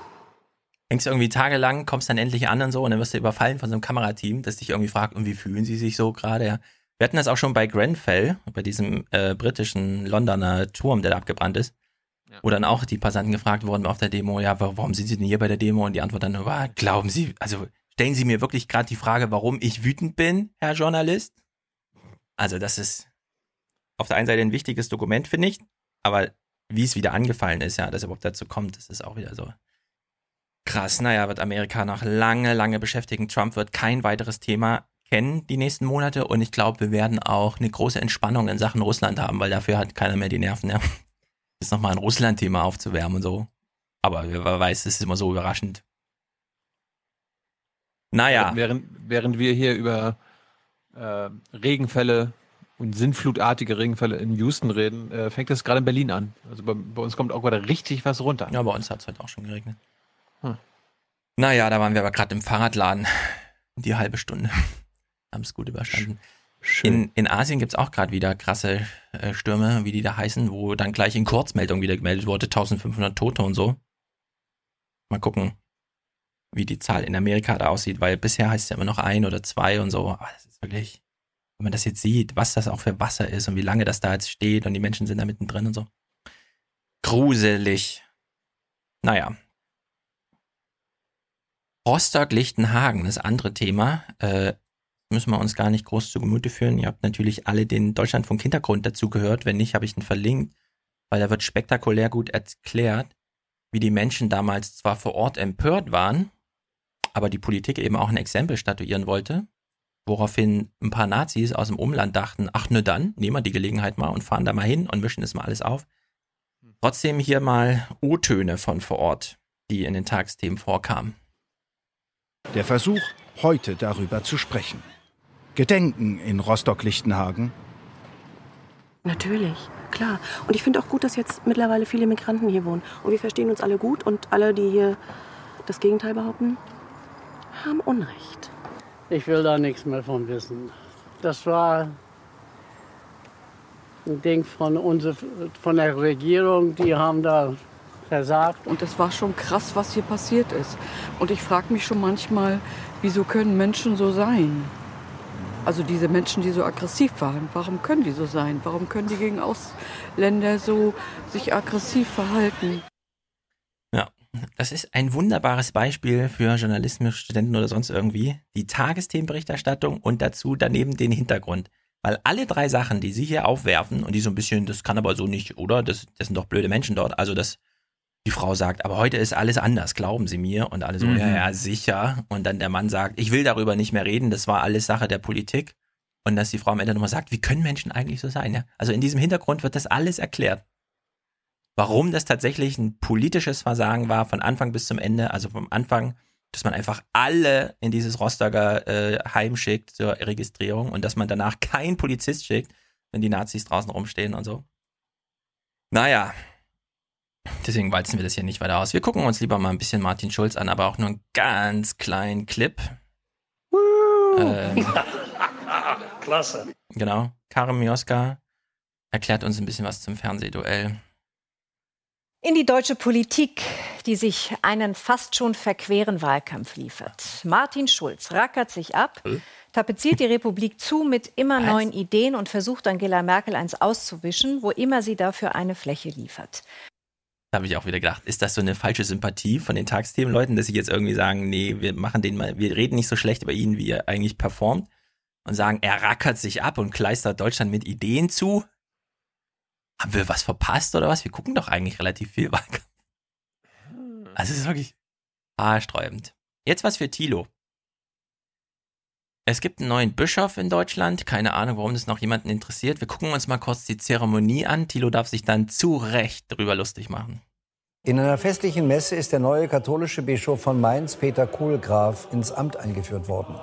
hängst irgendwie tagelang, kommst dann endlich an und so und dann wirst du überfallen von so einem Kamerateam, das dich irgendwie fragt, und wie fühlen sie sich so gerade? Ja. Wir hatten das auch schon bei Grenfell, bei diesem äh, britischen Londoner Turm, der da abgebrannt ist, Ja. wo dann auch die Passanten gefragt wurden auf der Demo, ja, wa- warum sind sie denn hier bei der Demo? Und die Antwort dann nur war, glauben Sie, also stellen Sie mir wirklich gerade die Frage, warum ich wütend bin, Herr Journalist? Also das ist auf der einen Seite ein wichtiges Dokument, finde ich, aber wie es wieder angefallen ist, ja, dass überhaupt dazu kommt, das ist auch wieder so krass. Naja, wird Amerika noch lange, lange beschäftigen. Trump wird kein weiteres Thema kennen die nächsten Monate und ich glaube, wir werden auch eine große Entspannung in Sachen Russland haben, weil dafür hat keiner mehr die Nerven, ja. Jetzt nochmal ein Russland-Thema aufzuwärmen und so. Aber wer weiß, es ist immer so überraschend. Naja. Während, während wir hier über äh, Regenfälle und sinnflutartige Regenfälle in Houston reden, äh, fängt es gerade in Berlin an. Also bei, bei, uns kommt auch gerade richtig was runter. Ja, bei uns hat es heute auch schon geregnet. Hm. Naja, da waren wir aber gerade im Fahrradladen. Die halbe Stunde. Haben es gut überstanden. In, in Asien gibt es auch gerade wieder krasse äh, Stürme, wie die da heißen, wo dann gleich in Kurzmeldung wieder gemeldet wurde, 1500 Tote und so. Mal gucken, wie die Zahl in Amerika da aussieht, weil bisher heißt es ja immer noch ein oder zwei und so. Aber das ist wirklich, wenn man das jetzt sieht, was das auch für Wasser ist und wie lange das da jetzt steht und die Menschen sind da mittendrin und so. Gruselig. Naja. Rostock-Lichtenhagen, das andere Thema. Äh, müssen wir uns gar nicht groß zu Gemüte führen. Ihr habt natürlich alle den Deutschlandfunk Hintergrund dazu gehört. Wenn nicht, habe ich ihn verlinkt, weil da wird spektakulär gut erklärt, wie die Menschen damals zwar vor Ort empört waren, aber die Politik eben auch ein Exempel statuieren wollte, woraufhin ein paar Nazis aus dem Umland dachten, ach ne dann, nehmen wir die Gelegenheit mal und fahren da mal hin und mischen das mal alles auf. Trotzdem hier mal O-Töne von vor Ort, die in den Tagsthemen vorkamen. Der Versuch, heute darüber zu sprechen. Gedenken in Rostock-Lichtenhagen? Natürlich, klar. Und ich finde auch gut, dass jetzt mittlerweile viele Migranten hier wohnen. Und wir verstehen uns alle gut und alle, die hier das Gegenteil behaupten, haben Unrecht. Ich will da nichts mehr von wissen. Das war ein Ding von, unser, von der Regierung, die haben da versagt. Und es war schon krass, was hier passiert ist. Und ich frage mich schon manchmal, wieso können Menschen so sein? Also diese Menschen, die so aggressiv waren, warum können die so sein? Warum können die gegen Ausländer so sich aggressiv verhalten? Das ist ein wunderbares Beispiel für Journalismusstudenten oder sonst irgendwie. Die Tagesthemenberichterstattung und dazu daneben den Hintergrund. Weil alle drei Sachen, die sie hier aufwerfen und die so ein bisschen, das kann aber so nicht, oder? Das, das sind doch blöde Menschen dort. Also das, die Frau sagt, aber heute ist alles anders, glauben Sie mir. Und alle so, mhm. ja, ja, sicher. Und dann der Mann sagt, ich will darüber nicht mehr reden, das war alles Sache der Politik. Und dass die Frau am Ende nochmal sagt, wie können Menschen eigentlich so sein? Ja? Also in diesem Hintergrund wird das alles erklärt. Warum das tatsächlich ein politisches Versagen war, von Anfang bis zum Ende, also vom Anfang, dass man einfach alle in dieses Rostocker äh, Heim schickt zur Registrierung und dass man danach keinen Polizist schickt, wenn die Nazis draußen rumstehen und so. Naja, Deswegen walzen wir das hier nicht weiter aus. Wir gucken uns lieber mal ein bisschen Martin Schulz an, aber auch nur einen ganz kleinen Clip. Ähm, Klasse. Genau. Karim Mioska erklärt uns ein bisschen was zum Fernsehduell. In die deutsche Politik, die sich einen fast schon verqueren Wahlkampf liefert. Martin Schulz rackert sich ab, tapeziert die Republik zu mit immer neuen Ideen und versucht Angela Merkel eins auszuwischen, wo immer sie dafür eine Fläche liefert. Da habe ich auch wieder gedacht, ist das so eine falsche Sympathie von den Tagsthemenleuten, dass sie jetzt irgendwie sagen, nee, wir machen den mal, wir reden nicht so schlecht über ihn, wie er eigentlich performt und sagen, er rackert sich ab und kleistert Deutschland mit Ideen zu. Haben wir was verpasst oder was? Wir gucken doch eigentlich relativ viel Wahlkampf. Also es ist wirklich haarsträubend. Jetzt was für Tilo. Es gibt einen neuen Bischof in Deutschland. Keine Ahnung, warum das noch jemanden interessiert. Wir gucken uns mal kurz die Zeremonie an. Thilo darf sich dann zu Recht darüber lustig machen. In einer festlichen Messe ist der neue katholische Bischof von Mainz, Peter Kohlgraf, ins Amt eingeführt worden.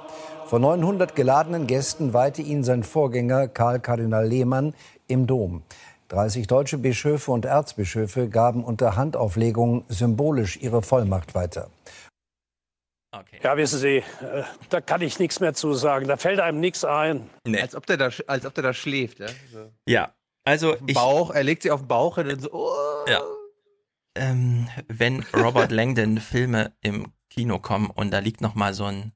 Vor 900 geladenen Gästen weihte ihn sein Vorgänger Karl Kardinal Lehmann im Dom. 30 deutsche Bischöfe und Erzbischöfe gaben unter Handauflegung symbolisch ihre Vollmacht weiter. Okay. Ja, wissen Sie, äh, da kann ich nichts mehr zu sagen. Da fällt einem nichts ein. Nee. Als, ob der da, als ob der da schläft. Ja, so. ja also ich, Bauch, er legt sie auf den Bauch und dann so. Oh. Ja. Ähm, wenn Robert Langdon Filme im Kino kommen und da liegt noch mal so ein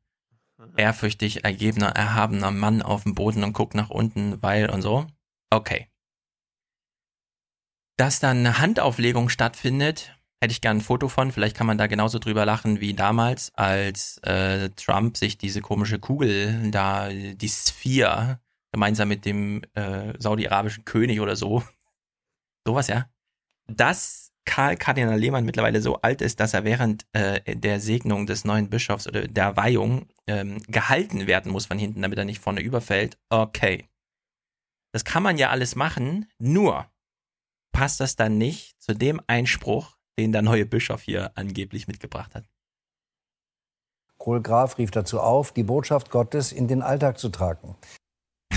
ehrfürchtig ergebener, erhabener Mann auf dem Boden und guckt nach unten, weil und so. Okay. Dass dann eine Handauflegung stattfindet, hätte ich gern ein Foto von. Vielleicht kann man da genauso drüber lachen wie damals, als äh, Trump sich diese komische Kugel da, die Sphere, gemeinsam mit dem äh, saudi-arabischen König oder so. Sowas, ja. Dass Karl Kardinal Lehmann mittlerweile so alt ist, dass er während äh, der Segnung des neuen Bischofs oder der Weihung ähm, gehalten werden muss von hinten, damit er nicht vorne überfällt. Okay. Das kann man ja alles machen, nur passt das dann nicht zu dem Einspruch, den der neue Bischof hier angeblich mitgebracht hat. Kohlgraf rief dazu auf, die Botschaft Gottes in den Alltag zu tragen.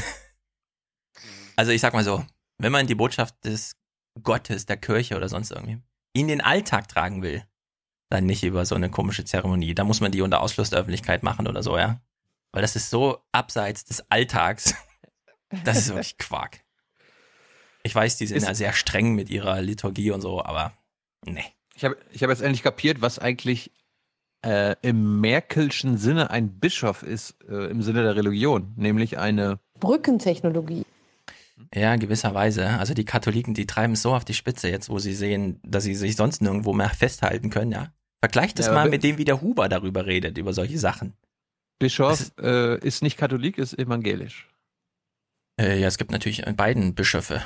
Also ich sag mal so, wenn man die Botschaft des Gottes, der Kirche oder sonst irgendwie in den Alltag tragen will, dann nicht über so eine komische Zeremonie. Da muss man die unter Ausschluss der Öffentlichkeit machen oder so, ja. Weil das ist so abseits des Alltags. Das ist wirklich Quark. Ich weiß, die sind Ist- ja sehr streng mit ihrer Liturgie und so, aber nee. Ich habe ich hab jetzt endlich kapiert, was eigentlich äh, im Merkelschen Sinne ein Bischof ist, äh, im Sinne der Religion, nämlich eine Brückentechnologie. Ja, gewisserweise. Also die Katholiken, die treiben es so auf die Spitze jetzt, wo sie sehen, dass sie sich sonst nirgendwo mehr festhalten können, ja. Vergleicht das Ja, mal mit dem, wie der Huber darüber redet, über solche Sachen. Bischof, äh, ist nicht Katholik, ist evangelisch. Äh, ja, es gibt natürlich beiden Bischöfe.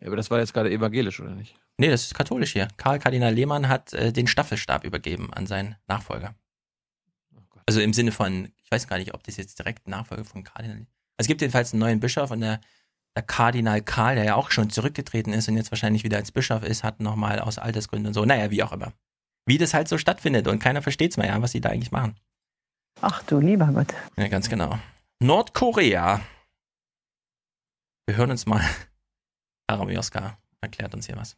Ja, aber das war jetzt gerade evangelisch, oder nicht? Nee, das ist katholisch hier. Karl Kardinal Lehmann hat äh, den Staffelstab übergeben an seinen Nachfolger. Also im Sinne von, ich weiß gar nicht, ob das jetzt direkt Nachfolger von Kardinal. Also es gibt jedenfalls einen neuen Bischof und der, der Kardinal Karl, der ja auch schon zurückgetreten ist und jetzt wahrscheinlich wieder als Bischof ist, hat nochmal aus Altersgründen und so. Naja, wie auch immer. Wie das halt so stattfindet und keiner versteht's mehr, ja, was sie da eigentlich machen. Ach du lieber Gott. Ja, ganz genau. Nordkorea. Wir hören uns mal. Aramioska erklärt uns hier was.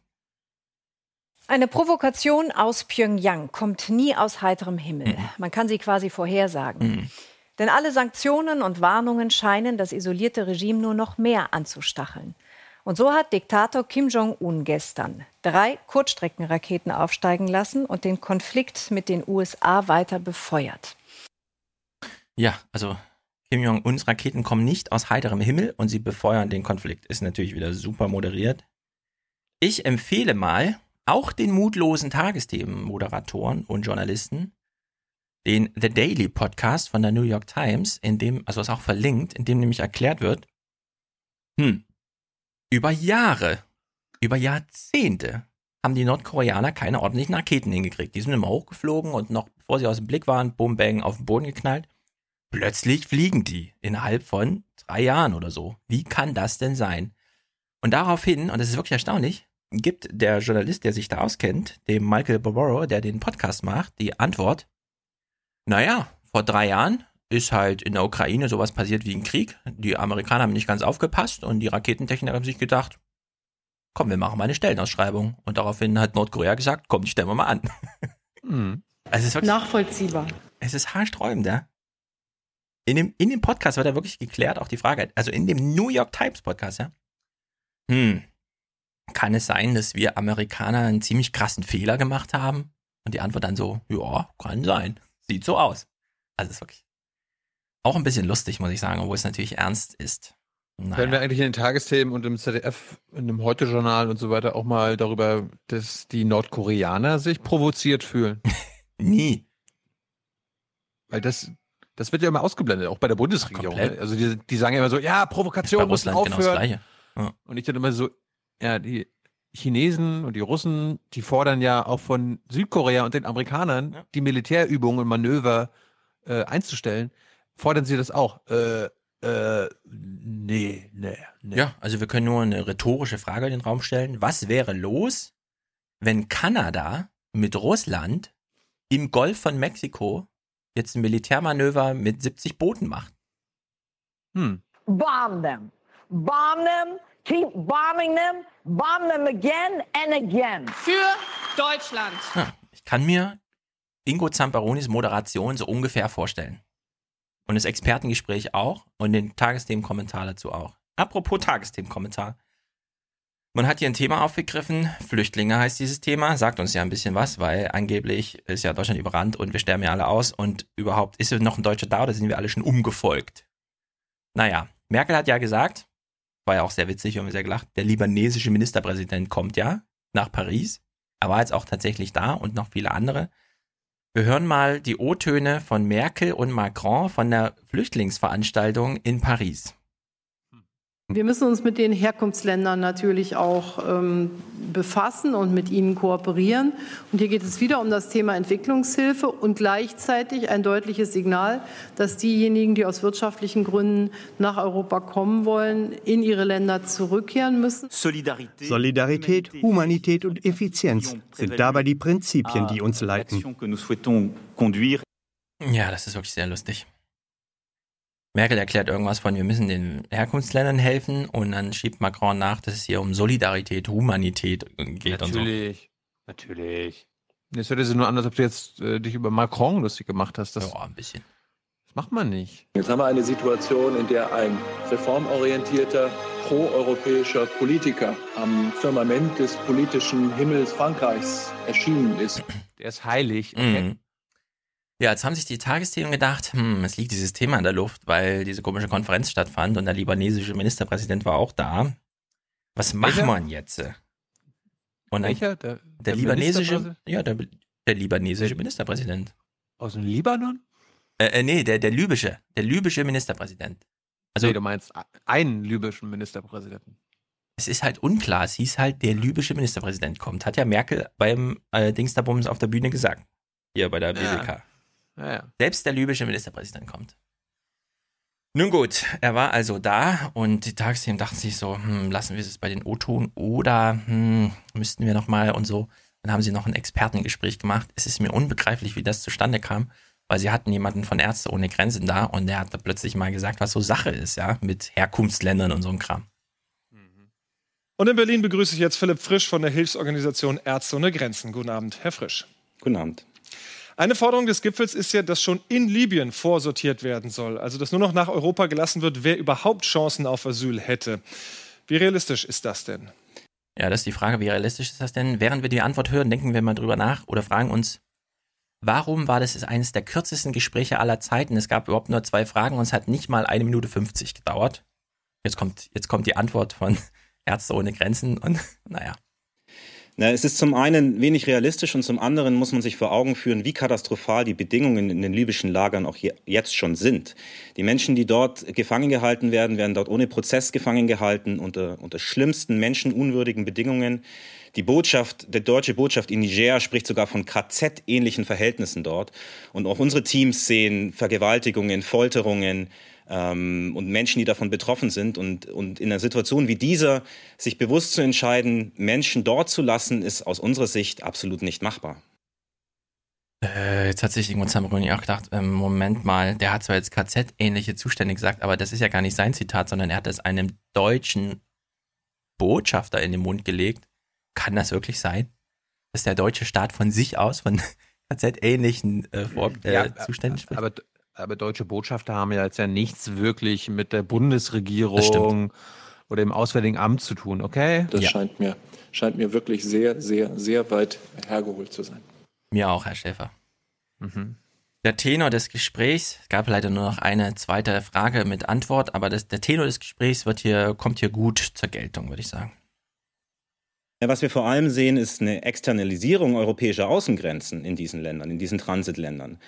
Eine Provokation aus Pyongyang kommt nie aus heiterem Himmel. Man kann sie quasi vorhersagen. Denn alle Sanktionen und Warnungen scheinen das isolierte Regime nur noch mehr anzustacheln. Und so hat Diktator Kim Jong-un gestern drei Kurzstreckenraketen aufsteigen lassen und den Konflikt mit den USA weiter befeuert. Ja, also Kim Jong-uns Raketen kommen nicht aus heiterem Himmel und sie befeuern den Konflikt. Ist natürlich wieder super moderiert. Ich empfehle mal auch den mutlosen Tagesthemen-Moderatoren und Journalisten den The Daily Podcast von der New York Times, in dem, also ist auch verlinkt, in dem nämlich erklärt wird, hm, über Jahre, über Jahrzehnte haben die Nordkoreaner keine ordentlichen Raketen hingekriegt. Die sind immer hochgeflogen und noch bevor sie aus dem Blick waren, Boom, Bang, auf den Boden geknallt. Plötzlich fliegen die innerhalb von drei Jahren oder so. Wie kann das denn sein? Und daraufhin, und das ist wirklich erstaunlich, gibt der Journalist, der sich da auskennt, dem Michael Barbaro, der den Podcast macht, die Antwort, naja, vor drei Jahren ist halt in der Ukraine sowas passiert wie ein Krieg. Die Amerikaner haben nicht ganz aufgepasst und die Raketentechniker haben sich gedacht, komm, wir machen mal eine Stellenausschreibung. Und daraufhin hat Nordkorea gesagt, komm, die stellen wir mal an. Hm. Also es ist wirklich, Nachvollziehbar. es ist haarsträubend, ja. In dem, in dem Podcast wird da wirklich geklärt, auch die Frage, also in dem New York Times Podcast, ja. Hm, kann es sein, dass wir Amerikaner einen ziemlich krassen Fehler gemacht haben? Und die Antwort dann so, ja, kann sein. Sieht so aus. Also es ist wirklich auch ein bisschen lustig, muss ich sagen, obwohl es natürlich ernst ist. Können wir eigentlich in den Tagesthemen und im ZDF, in dem Heute-Journal und so weiter auch mal darüber, dass die Nordkoreaner sich provoziert fühlen? Nie. Weil das, das wird ja immer ausgeblendet, auch bei der Bundesregierung. komplett. Ne? Also die, die sagen ja immer so, ja, Provokation Bei muss Russland genau das aufhören. Gleiche. Ja. Und ich dann immer so, ja, die Chinesen und die Russen, die fordern ja auch von Südkorea und den Amerikanern, die Militärübungen und Manöver äh, einzustellen, fordern sie das auch. Äh, äh, nee, nee, nee. Ja, also wir können nur eine rhetorische Frage in den Raum stellen. Was wäre los, wenn Kanada mit Russland im Golf von Mexiko jetzt ein Militärmanöver mit 70 Booten macht? Hm. Bomb them. Bomb them. Keep bombing them. Bomb them again and again. Für Deutschland. Ja, ich kann mir Ingo Zamparonis Moderation so ungefähr vorstellen. Und das Expertengespräch auch und den Tagesthemenkommentar dazu auch. Apropos Tagesthemenkommentar. Man hat hier ein Thema aufgegriffen. Flüchtlinge heißt dieses Thema. Sagt uns ja ein bisschen was, weil angeblich ist ja Deutschland überrannt und wir sterben ja alle aus. Und überhaupt, ist noch ein Deutscher da oder sind wir alle schon umgefolgt? Naja, Merkel hat ja gesagt, war ja auch sehr witzig, haben sehr gelacht, der libanesische Ministerpräsident kommt ja nach Paris. Er war jetzt auch tatsächlich da und noch viele andere. Wir hören mal die O-Töne von Merkel und Macron von der Flüchtlingsveranstaltung in Paris. Wir müssen uns mit den Herkunftsländern natürlich auch ähm, befassen und mit ihnen kooperieren. Und hier geht es wieder um das Thema Entwicklungshilfe und gleichzeitig ein deutliches Signal, dass diejenigen, die aus wirtschaftlichen Gründen nach Europa kommen wollen, in ihre Länder zurückkehren müssen. Solidarität, Humanität und Effizienz sind dabei die Prinzipien, die uns leiten. Ja, das ist wirklich sehr lustig. Merkel erklärt irgendwas von, wir müssen den Herkunftsländern helfen und dann schiebt Macron nach, dass es hier um Solidarität, Humanität geht Natürlich, natürlich. Jetzt hört es sich nur an, als ob du jetzt äh, dich über Macron lustig gemacht hast. Das, ja, ein bisschen. Das macht man nicht. Jetzt haben wir eine Situation, in der ein reformorientierter, proeuropäischer Politiker am Firmament des politischen Himmels Frankreichs erschienen ist. Der ist heilig. Okay. Mhm. Ja, jetzt haben sich die Tagesthemen gedacht, hm, es liegt dieses Thema in der Luft, weil diese komische Konferenz stattfand und der libanesische Ministerpräsident war auch da. Was wir denn jetzt? Und Welcher? Der, der, der libanesische, Ministerpräsident? ja, der, der libanesische Ministerpräsident. Aus dem Libanon? Äh, äh, nee, der, der libysche, der libysche Ministerpräsident. Also, nee, du meinst einen libyschen Ministerpräsidenten. Es ist halt unklar. Es hieß halt, der libysche Ministerpräsident kommt. Hat ja Merkel beim äh, Dingsdabums auf der Bühne gesagt. Hier bei der BBK. Ja. Ja, ja. Selbst der libysche Ministerpräsident kommt. Nun gut, er war also da und die Tagesthemen dachten sich so, hm, lassen wir es bei den O-Ton oder hm, müssten wir nochmal und so. Dann haben sie noch ein Expertengespräch gemacht. Es ist mir unbegreiflich, wie das zustande kam, weil sie hatten jemanden von Ärzte ohne Grenzen da und der hat da plötzlich mal gesagt, was so Sache ist, ja, mit Herkunftsländern und so ein Kram. Und in Berlin begrüße ich jetzt Philipp Frisch von der Hilfsorganisation Ärzte ohne Grenzen. Guten Abend, Herr Frisch. Guten Abend. Eine Forderung des Gipfels ist ja, dass schon in Libyen vorsortiert werden soll. Also, dass nur noch nach Europa gelassen wird, wer überhaupt Chancen auf Asyl hätte. Wie realistisch ist das denn? Ja, das ist die Frage, wie realistisch ist das denn? Während wir die Antwort hören, denken wir mal drüber nach oder fragen uns, warum war das eines der kürzesten Gespräche aller Zeiten? Es gab überhaupt nur zwei Fragen und es hat nicht mal eine Minute 50 gedauert. Jetzt kommt, jetzt kommt die Antwort von Ärzte ohne Grenzen und naja. Es ist zum einen wenig realistisch und zum anderen muss man sich vor Augen führen, wie katastrophal die Bedingungen in den libyschen Lagern auch jetzt schon sind. Die Menschen, die dort gefangen gehalten werden, werden dort ohne Prozess gefangen gehalten, unter, unter schlimmsten menschenunwürdigen Bedingungen. Die Botschaft, der deutsche Botschaft in Niger spricht sogar von KZ-ähnlichen Verhältnissen dort. Und auch unsere Teams sehen Vergewaltigungen, Folterungen, ähm, und Menschen, die davon betroffen sind. Und, und in einer Situation wie dieser, sich bewusst zu entscheiden, Menschen dort zu lassen, ist aus unserer Sicht absolut nicht machbar. Äh, jetzt hat sich irgendwo Zambroni auch gedacht, ähm, Moment mal, der hat zwar jetzt KZ-ähnliche Zustände gesagt, aber das ist ja gar nicht sein Zitat, sondern er hat es einem deutschen Botschafter in den Mund gelegt. Kann das wirklich sein? Dass der deutsche Staat von sich aus von KZ-ähnlichen äh, äh, Ja, Zuständen spricht? Aber, aber deutsche Botschafter haben ja jetzt ja nichts wirklich mit der Bundesregierung oder dem Auswärtigen Amt zu tun, okay? Das scheint, mir, scheint mir wirklich sehr, sehr, sehr weit hergeholt zu sein. Mir auch, Herr Schäfer. Mhm. Der Tenor des Gesprächs, es gab leider nur noch eine zweite Frage mit Antwort, aber das, der Tenor des Gesprächs wird hier, kommt hier gut zur Geltung, würde ich sagen. Was wir vor allem sehen, ist eine Externalisierung europäischer Außengrenzen in diesen Ländern, in diesen Transitländern.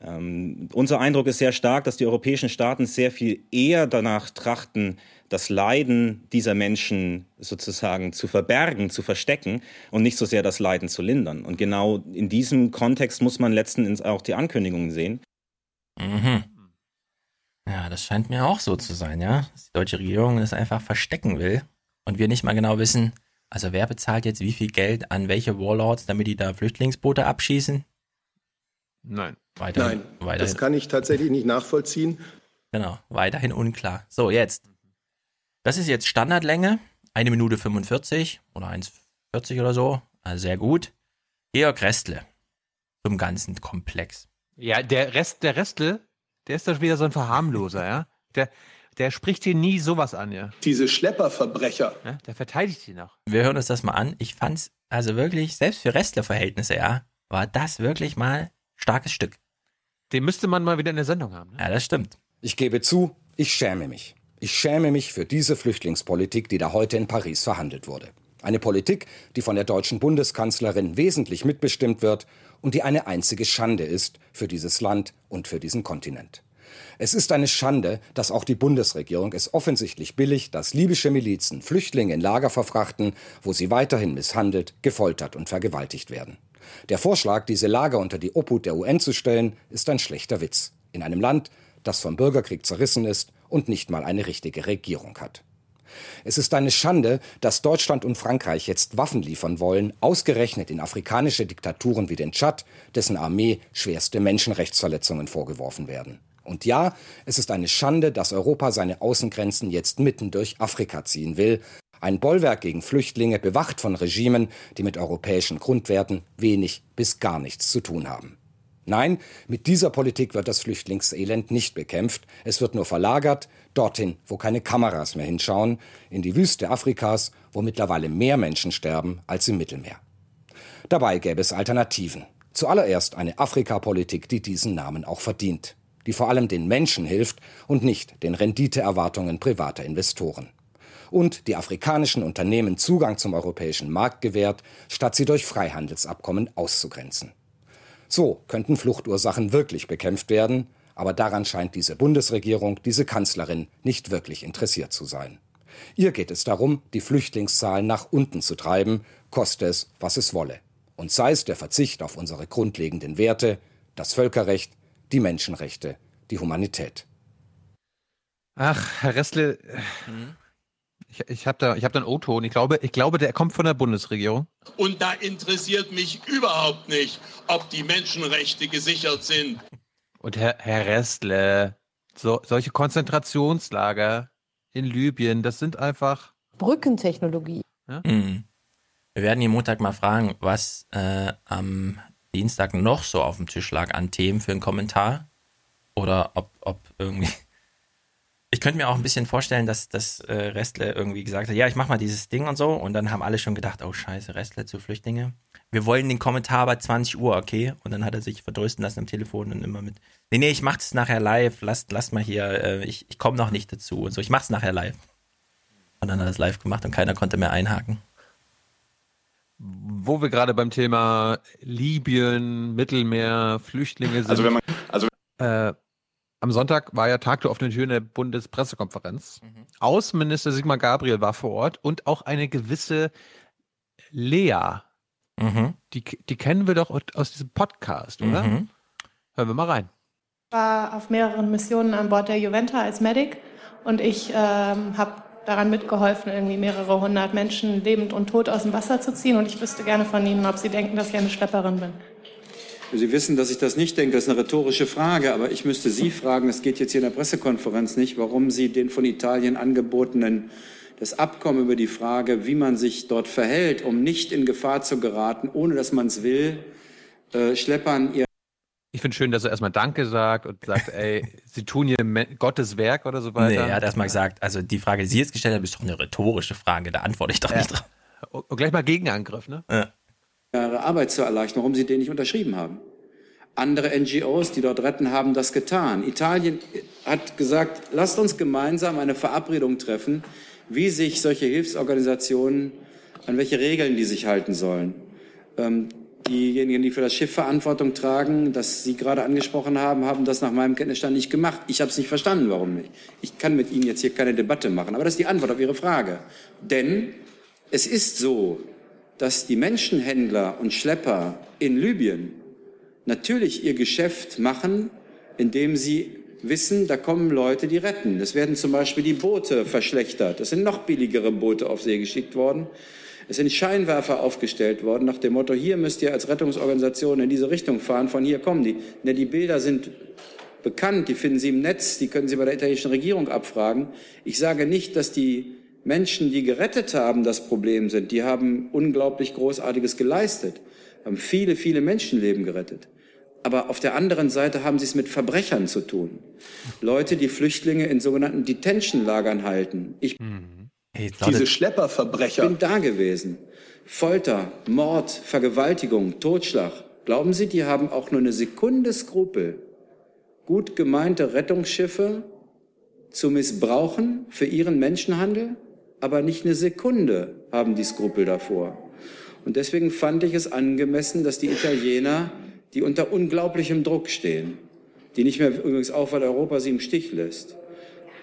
Ähm, unser Eindruck ist sehr stark, dass die europäischen Staaten sehr viel eher danach trachten, das Leiden dieser Menschen sozusagen zu verbergen, zu verstecken und nicht so sehr das Leiden zu lindern. Und genau in diesem Kontext muss man letzten Endes auch die Ankündigungen sehen. Mhm. Ja, das scheint mir auch so zu sein, ja. Dass die deutsche Regierung das einfach verstecken will und wir nicht mal genau wissen, also wer bezahlt jetzt wie viel Geld an welche Warlords, damit die da Flüchtlingsboote abschießen? Nein. Weiterhin, Nein, weiterhin. das kann ich tatsächlich nicht nachvollziehen. Genau, weiterhin unklar. So, jetzt. Das ist jetzt Standardlänge. Eine Minute 45 oder 1,40 oder so. Also sehr gut. Georg Restle zum ganzen Komplex. Ja, der Rest, der Restle, der ist doch wieder so ein Verharmloser, ja? Der, der spricht hier nie sowas an, ja? Diese Schlepperverbrecher. ja? Der verteidigt ihn noch. Wir hören uns das mal an. Ich fand's also wirklich, selbst für Restler-Verhältnisse, ja, war das wirklich mal starkes Stück. Den müsste man mal wieder in der Sendung haben. Ne? Ja, das stimmt. Ich gebe zu, ich schäme mich. Ich schäme mich für diese Flüchtlingspolitik, die da heute in Paris verhandelt wurde. Eine Politik, die von der deutschen Bundeskanzlerin wesentlich mitbestimmt wird und die eine einzige Schande ist für dieses Land und für diesen Kontinent. Es ist eine Schande, dass auch die Bundesregierung es offensichtlich billigt, dass libysche Milizen Flüchtlinge in Lager verfrachten, wo sie weiterhin misshandelt, gefoltert und vergewaltigt werden. Der Vorschlag, diese Lager unter die Obhut der UN zu stellen, ist ein schlechter Witz. In einem Land, das vom Bürgerkrieg zerrissen ist und nicht mal eine richtige Regierung hat. Es ist eine Schande, dass Deutschland und Frankreich jetzt Waffen liefern wollen, ausgerechnet in afrikanische Diktaturen wie den Tschad, dessen Armee schwerste Menschenrechtsverletzungen vorgeworfen werden. Und ja, es ist eine Schande, dass Europa seine Außengrenzen jetzt mitten durch Afrika ziehen will. Ein Bollwerk gegen Flüchtlinge, bewacht von Regimen, die mit europäischen Grundwerten wenig bis gar nichts zu tun haben. Nein, mit dieser Politik wird das Flüchtlingselend nicht bekämpft. Es wird nur verlagert, dorthin, wo keine Kameras mehr hinschauen, in die Wüste Afrikas, wo mittlerweile mehr Menschen sterben als im Mittelmeer. Dabei gäbe es Alternativen. Zuallererst eine Afrikapolitik, die diesen Namen auch verdient, die vor allem den Menschen hilft und nicht den Renditeerwartungen privater Investoren. Und die afrikanischen Unternehmen Zugang zum europäischen Markt gewährt, statt sie durch Freihandelsabkommen auszugrenzen. So könnten Fluchtursachen wirklich bekämpft werden, aber daran scheint diese Bundesregierung, diese Kanzlerin nicht wirklich interessiert zu sein. Ihr geht es darum, die Flüchtlingszahlen nach unten zu treiben, koste es, was es wolle. Und sei es der Verzicht auf unsere grundlegenden Werte, das Völkerrecht, die Menschenrechte, die Humanität. Ach, Herr Ressle, mhm. Ich, ich habe da, hab da einen O-Ton. Ich glaube, ich glaube, der kommt von der Bundesregierung. Und da interessiert mich überhaupt nicht, ob die Menschenrechte gesichert sind. Und Herr, Herr Restle, so, solche Konzentrationslager in Libyen, das sind einfach Brückentechnologie. Ja? Mhm. Wir werden hier Montag mal fragen, was äh, am Dienstag noch so auf dem Tisch lag an Themen für einen Kommentar. Oder ob, ob irgendwie ich könnte mir auch ein bisschen vorstellen, dass das äh, Restle irgendwie gesagt hat, ja, ich mach mal dieses Ding und so. Und dann haben alle schon gedacht, oh scheiße, Restle zu Flüchtlinge. Wir wollen den Kommentar bei 20 Uhr, okay? Und dann hat er sich verdrösten lassen am Telefon und immer mit, nee, nee, ich mach das nachher live, lasst, lasst mal hier, äh, ich, ich komme noch nicht dazu und so, ich mach's nachher live. Und dann hat er es live gemacht und keiner konnte mehr einhaken. Wo wir gerade beim Thema Libyen, Mittelmeer, Flüchtlinge sind. Also wenn man, also äh, am Sonntag war ja Tag der offenen Tür in der Bundespressekonferenz. Mhm. Außenminister Sigmar Gabriel war vor Ort und auch eine gewisse Lea. Mhm. Die, die kennen wir doch aus diesem Podcast, oder? Mhm. Hören wir mal rein. Ich war auf mehreren Missionen an Bord der Juventa als Medic und ich ähm, habe daran mitgeholfen, irgendwie mehrere hundert Menschen lebend und tot aus dem Wasser zu ziehen. Und ich wüsste gerne von Ihnen, ob Sie denken, dass ich eine Schlepperin bin. Sie wissen, dass ich das nicht denke. Das ist eine rhetorische Frage. Aber ich müsste Sie fragen, es geht jetzt hier in der Pressekonferenz nicht, warum Sie den von Italien angebotenen das Abkommen über die Frage, wie man sich dort verhält, um nicht in Gefahr zu geraten, ohne dass man es will, äh, Schleppern ihr. Ich finde schön, dass er erstmal Danke sagt und sagt, ey, Sie tun hier Gottes Werk oder so weiter. Nee, er hat erstmal gesagt, also die Frage, die Sie jetzt gestellt haben, ist doch eine rhetorische Frage, da antworte ich doch ja. nicht drauf. Und gleich mal Gegenangriff, ne? Ja. Ihre Arbeit zu erleichtern, warum Sie den nicht unterschrieben haben. Andere NGOs, die dort retten, haben das getan. Italien hat gesagt, lasst uns gemeinsam eine Verabredung treffen, wie sich solche Hilfsorganisationen, an welche Regeln die sich halten sollen. Ähm, diejenigen, die für das Schiff Verantwortung tragen, das Sie gerade angesprochen haben, haben das nach meinem Kenntnisstand nicht gemacht. Ich habe es nicht verstanden, warum nicht. Ich kann mit Ihnen jetzt hier keine Debatte machen, aber das ist die Antwort auf Ihre Frage. Denn es ist so, dass die Menschenhändler und Schlepper in Libyen natürlich ihr Geschäft machen, indem sie wissen, da kommen Leute, die retten. Es werden zum Beispiel die Boote verschlechtert. Es sind noch billigere Boote auf See geschickt worden. Es sind Scheinwerfer aufgestellt worden nach dem Motto, hier müsst ihr als Rettungsorganisation in diese Richtung fahren, von hier kommen die. Ne, die Bilder sind bekannt, die finden Sie im Netz, die können Sie bei der italienischen Regierung abfragen. Ich sage nicht, dass die Menschen, die gerettet haben, das Problem sind. Die haben unglaublich Großartiges geleistet, haben viele, viele Menschenleben gerettet. Aber auf der anderen Seite haben sie es mit Verbrechern zu tun. Leute, die Flüchtlinge in sogenannten Detention-Lagern halten. Ich mhm. Hey, Diese Schlepperverbrecher. bin da gewesen. Folter, Mord, Vergewaltigung, Totschlag. Glauben Sie, die haben auch nur eine Sekunde Skrupel, gut gemeinte Rettungsschiffe zu missbrauchen für ihren Menschenhandel? aber nicht eine Sekunde haben die Skrupel davor. Und deswegen fand ich es angemessen, dass die Italiener, die unter unglaublichem Druck stehen, die nicht mehr übrigens auch, weil Europa sie im Stich lässt,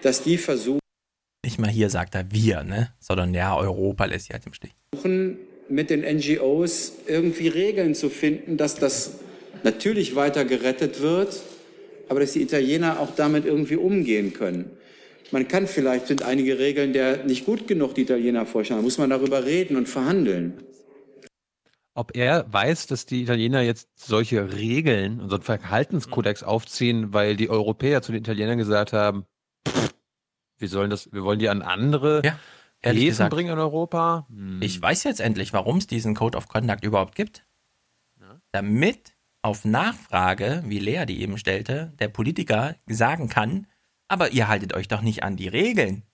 dass die versuchen, nicht mal hier sagt er wir, ne? sondern ja, Europa lässt sie halt im Stich. Versuchen mit den NGOs irgendwie Regeln zu finden, dass das natürlich weiter gerettet wird, aber dass die Italiener auch damit irgendwie umgehen können. Man kann vielleicht, sind einige Regeln der nicht gut genug, die Italiener vorschlagen, muss man darüber reden und verhandeln. ob er weiß, dass die Italiener jetzt solche Regeln und so einen Verhaltenskodex aufziehen, weil die Europäer zu den Italienern gesagt haben, pff, wir sollen das, wir wollen die an andere ja, Häfen gesagt. bringen in Europa. Ich weiß jetzt endlich, warum es diesen Code of Conduct überhaupt gibt. Damit auf Nachfrage, wie Lea die eben stellte, der Politiker sagen kann, aber ihr haltet euch doch nicht an die Regeln.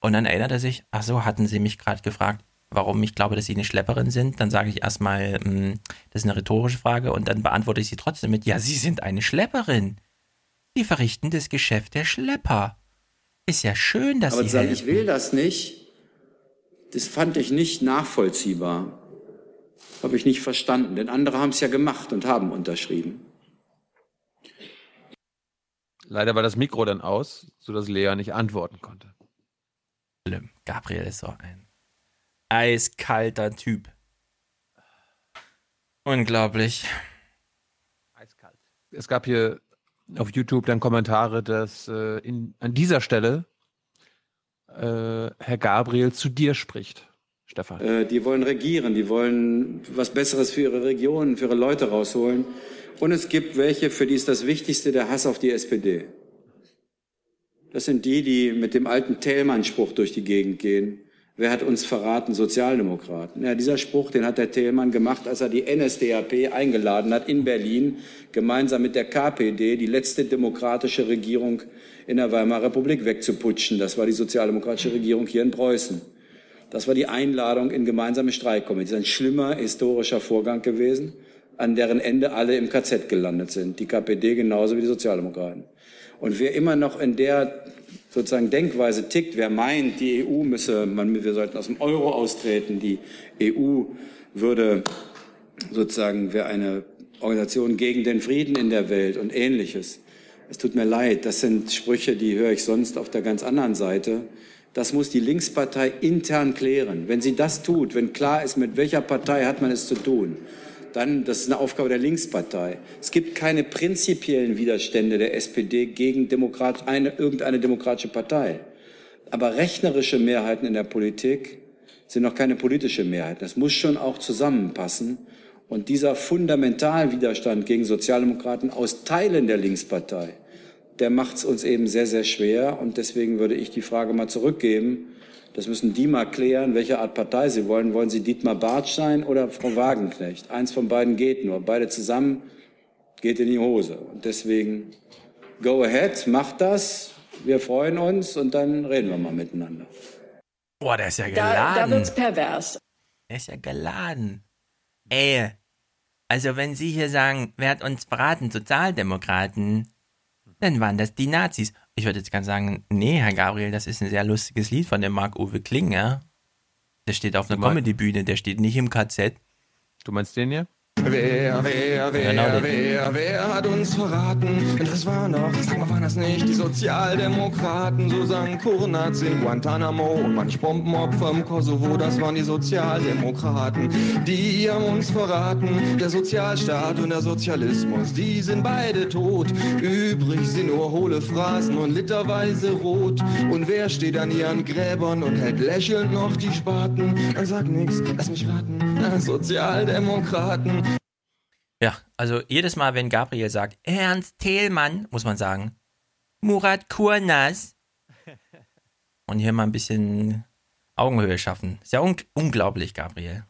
Und dann erinnert er sich, ach so, hatten sie mich gerade gefragt, warum ich glaube, dass sie eine Schlepperin sind. Dann sage ich erstmal, mh, das ist eine rhetorische Frage und dann beantworte ich sie trotzdem mit, ja, sie sind eine Schlepperin. Sie verrichten das Geschäft der Schlepper. Ist ja schön, dass Aber sie zu sagen, helfen. ich will das nicht, das fand ich nicht nachvollziehbar. Habe ich nicht verstanden, denn andere haben es ja gemacht und haben unterschrieben. Leider war das Mikro dann aus, sodass Lea nicht antworten konnte. Schlimm. Gabriel ist so ein eiskalter Typ. Unglaublich. Es gab hier auf YouTube dann Kommentare, dass äh, in, an dieser Stelle äh, Herr Gabriel zu dir spricht, Stefan. Äh, die wollen regieren, die wollen was Besseres für ihre Region, für ihre Leute rausholen. Und es gibt welche, für die ist das Wichtigste der Hass auf die SPD. Das sind die, die mit dem alten Thälmann-Spruch durch die Gegend gehen. Wer hat uns verraten? Sozialdemokraten. Ja, dieser Spruch, den hat der Thälmann gemacht, als er die NSDAP eingeladen hat in Berlin, gemeinsam mit der KPD, die letzte demokratische Regierung in der Weimarer Republik wegzuputschen. Das war die sozialdemokratische Regierung hier in Preußen. Das war die Einladung in gemeinsame ist ein schlimmer historischer Vorgang gewesen, an deren Ende alle im KZ gelandet sind. Die KPD genauso wie die Sozialdemokraten. Und wer immer noch in der sozusagen Denkweise tickt, wer meint, die EU müsse, man, wir sollten aus dem Euro austreten, die EU würde sozusagen, wäre eine Organisation gegen den Frieden in der Welt und ähnliches. Es tut mir leid, das sind Sprüche, die höre ich sonst auf der ganz anderen Seite. Das muss die Linkspartei intern klären. Wenn sie das tut, wenn klar ist, mit welcher Partei hat man es zu tun, dann, das ist eine Aufgabe der Linkspartei. Es gibt keine prinzipiellen Widerstände der SPD gegen Demokrat, eine, irgendeine demokratische Partei. Aber rechnerische Mehrheiten in der Politik sind noch keine politische Mehrheit. Das muss schon auch zusammenpassen. Und dieser Fundamentalwiderstand gegen Sozialdemokraten aus Teilen der Linkspartei, der macht es uns eben sehr, sehr schwer. Und deswegen würde ich die Frage mal zurückgeben. Das müssen die mal klären, welche Art Partei sie wollen. Wollen sie Dietmar Bartsch sein oder Frau Wagenknecht? Eins von beiden geht nur. Beide zusammen geht in die Hose. Und deswegen, go ahead, macht das. Wir freuen uns und dann reden wir mal miteinander. Boah, der ist ja Da, geladen. da wird's pervers. Der ist ja geladen. Ey, also wenn Sie hier sagen, wer hat uns verraten, Sozialdemokraten, dann waren das die Nazis. Ich würde jetzt ganz sagen, nee, Herr Gabriel, das ist ein sehr lustiges Lied von dem Marc-Uwe Kling, ja? Der steht auf einer Comedy-Bühne, der steht nicht im KZ. Du meinst den hier? Wer, wer, wer, Genau wer, wer hat uns verraten? Das war noch, sag mal, waren das nicht die Sozialdemokraten? So sang Kurnaz in Guantanamo und manch Bombenopfer im Kosovo, das waren die Sozialdemokraten. Die haben uns verraten, der Sozialstaat und der Sozialismus, die sind beide tot. Übrig sind nur hohle Phrasen und literweise rot. Und wer steht an ihren Gräbern und hält lächelnd noch die Spaten? Sag nix, lass mich raten, Sozialdemokraten. Ja, also jedes Mal, wenn Gabriel sagt, Ernst Thälmann, muss man sagen, Murat Kurnas. Und hier mal ein bisschen Augenhöhe schaffen. Ist ja un unglaublich, Gabriel.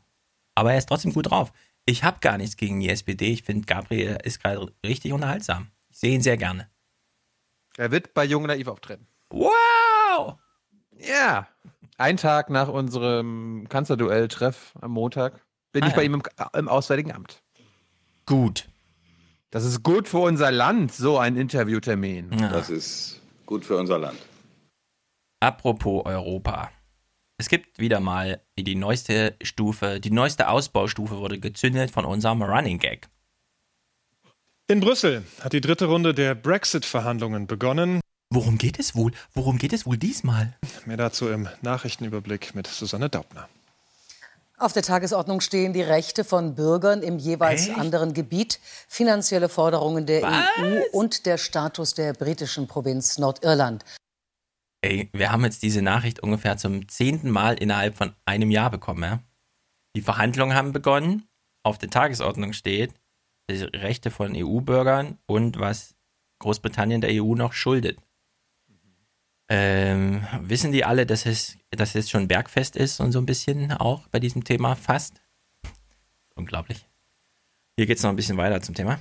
Aber er ist trotzdem gut drauf. Ich habe gar nichts gegen die SPD. Ich finde, Gabriel ist gerade richtig unterhaltsam. Ich sehe ihn sehr gerne. Er wird bei Jung Naiv auftreten. Wow! Ja. Ein Tag nach unserem Kanzlerduell-Treff am Montag bin Ah, ich bei ja. ihm im, im Auswärtigen Amt. Gut. Das ist gut für unser Land, so ein Interviewtermin. Das ist gut für unser Land. Apropos Europa. Es gibt wieder mal die neueste Stufe, die neueste Ausbaustufe wurde gezündet von unserem Running Gag. In Brüssel hat die dritte Runde der Brexit-Verhandlungen begonnen. Worum geht es wohl? Worum geht es wohl diesmal? Mehr dazu im Nachrichtenüberblick mit Susanne Daubner. Auf der Tagesordnung stehen die Rechte von Bürgern im jeweils Echt? anderen Gebiet, finanzielle Forderungen der Was? EU und der Status der britischen Provinz Nordirland. Ey, wir haben jetzt diese Nachricht ungefähr zum zehnten Mal innerhalb von einem Jahr bekommen, ja? Die Verhandlungen haben begonnen. auf der Tagesordnung steht, die Rechte von EU-Bürgern und was Großbritannien der EU noch schuldet. Ähm, wissen die alle, dass es, dass es schon Bergfest ist und so ein bisschen auch bei diesem Thema fast? Unglaublich. Hier geht es noch ein bisschen weiter zum Thema.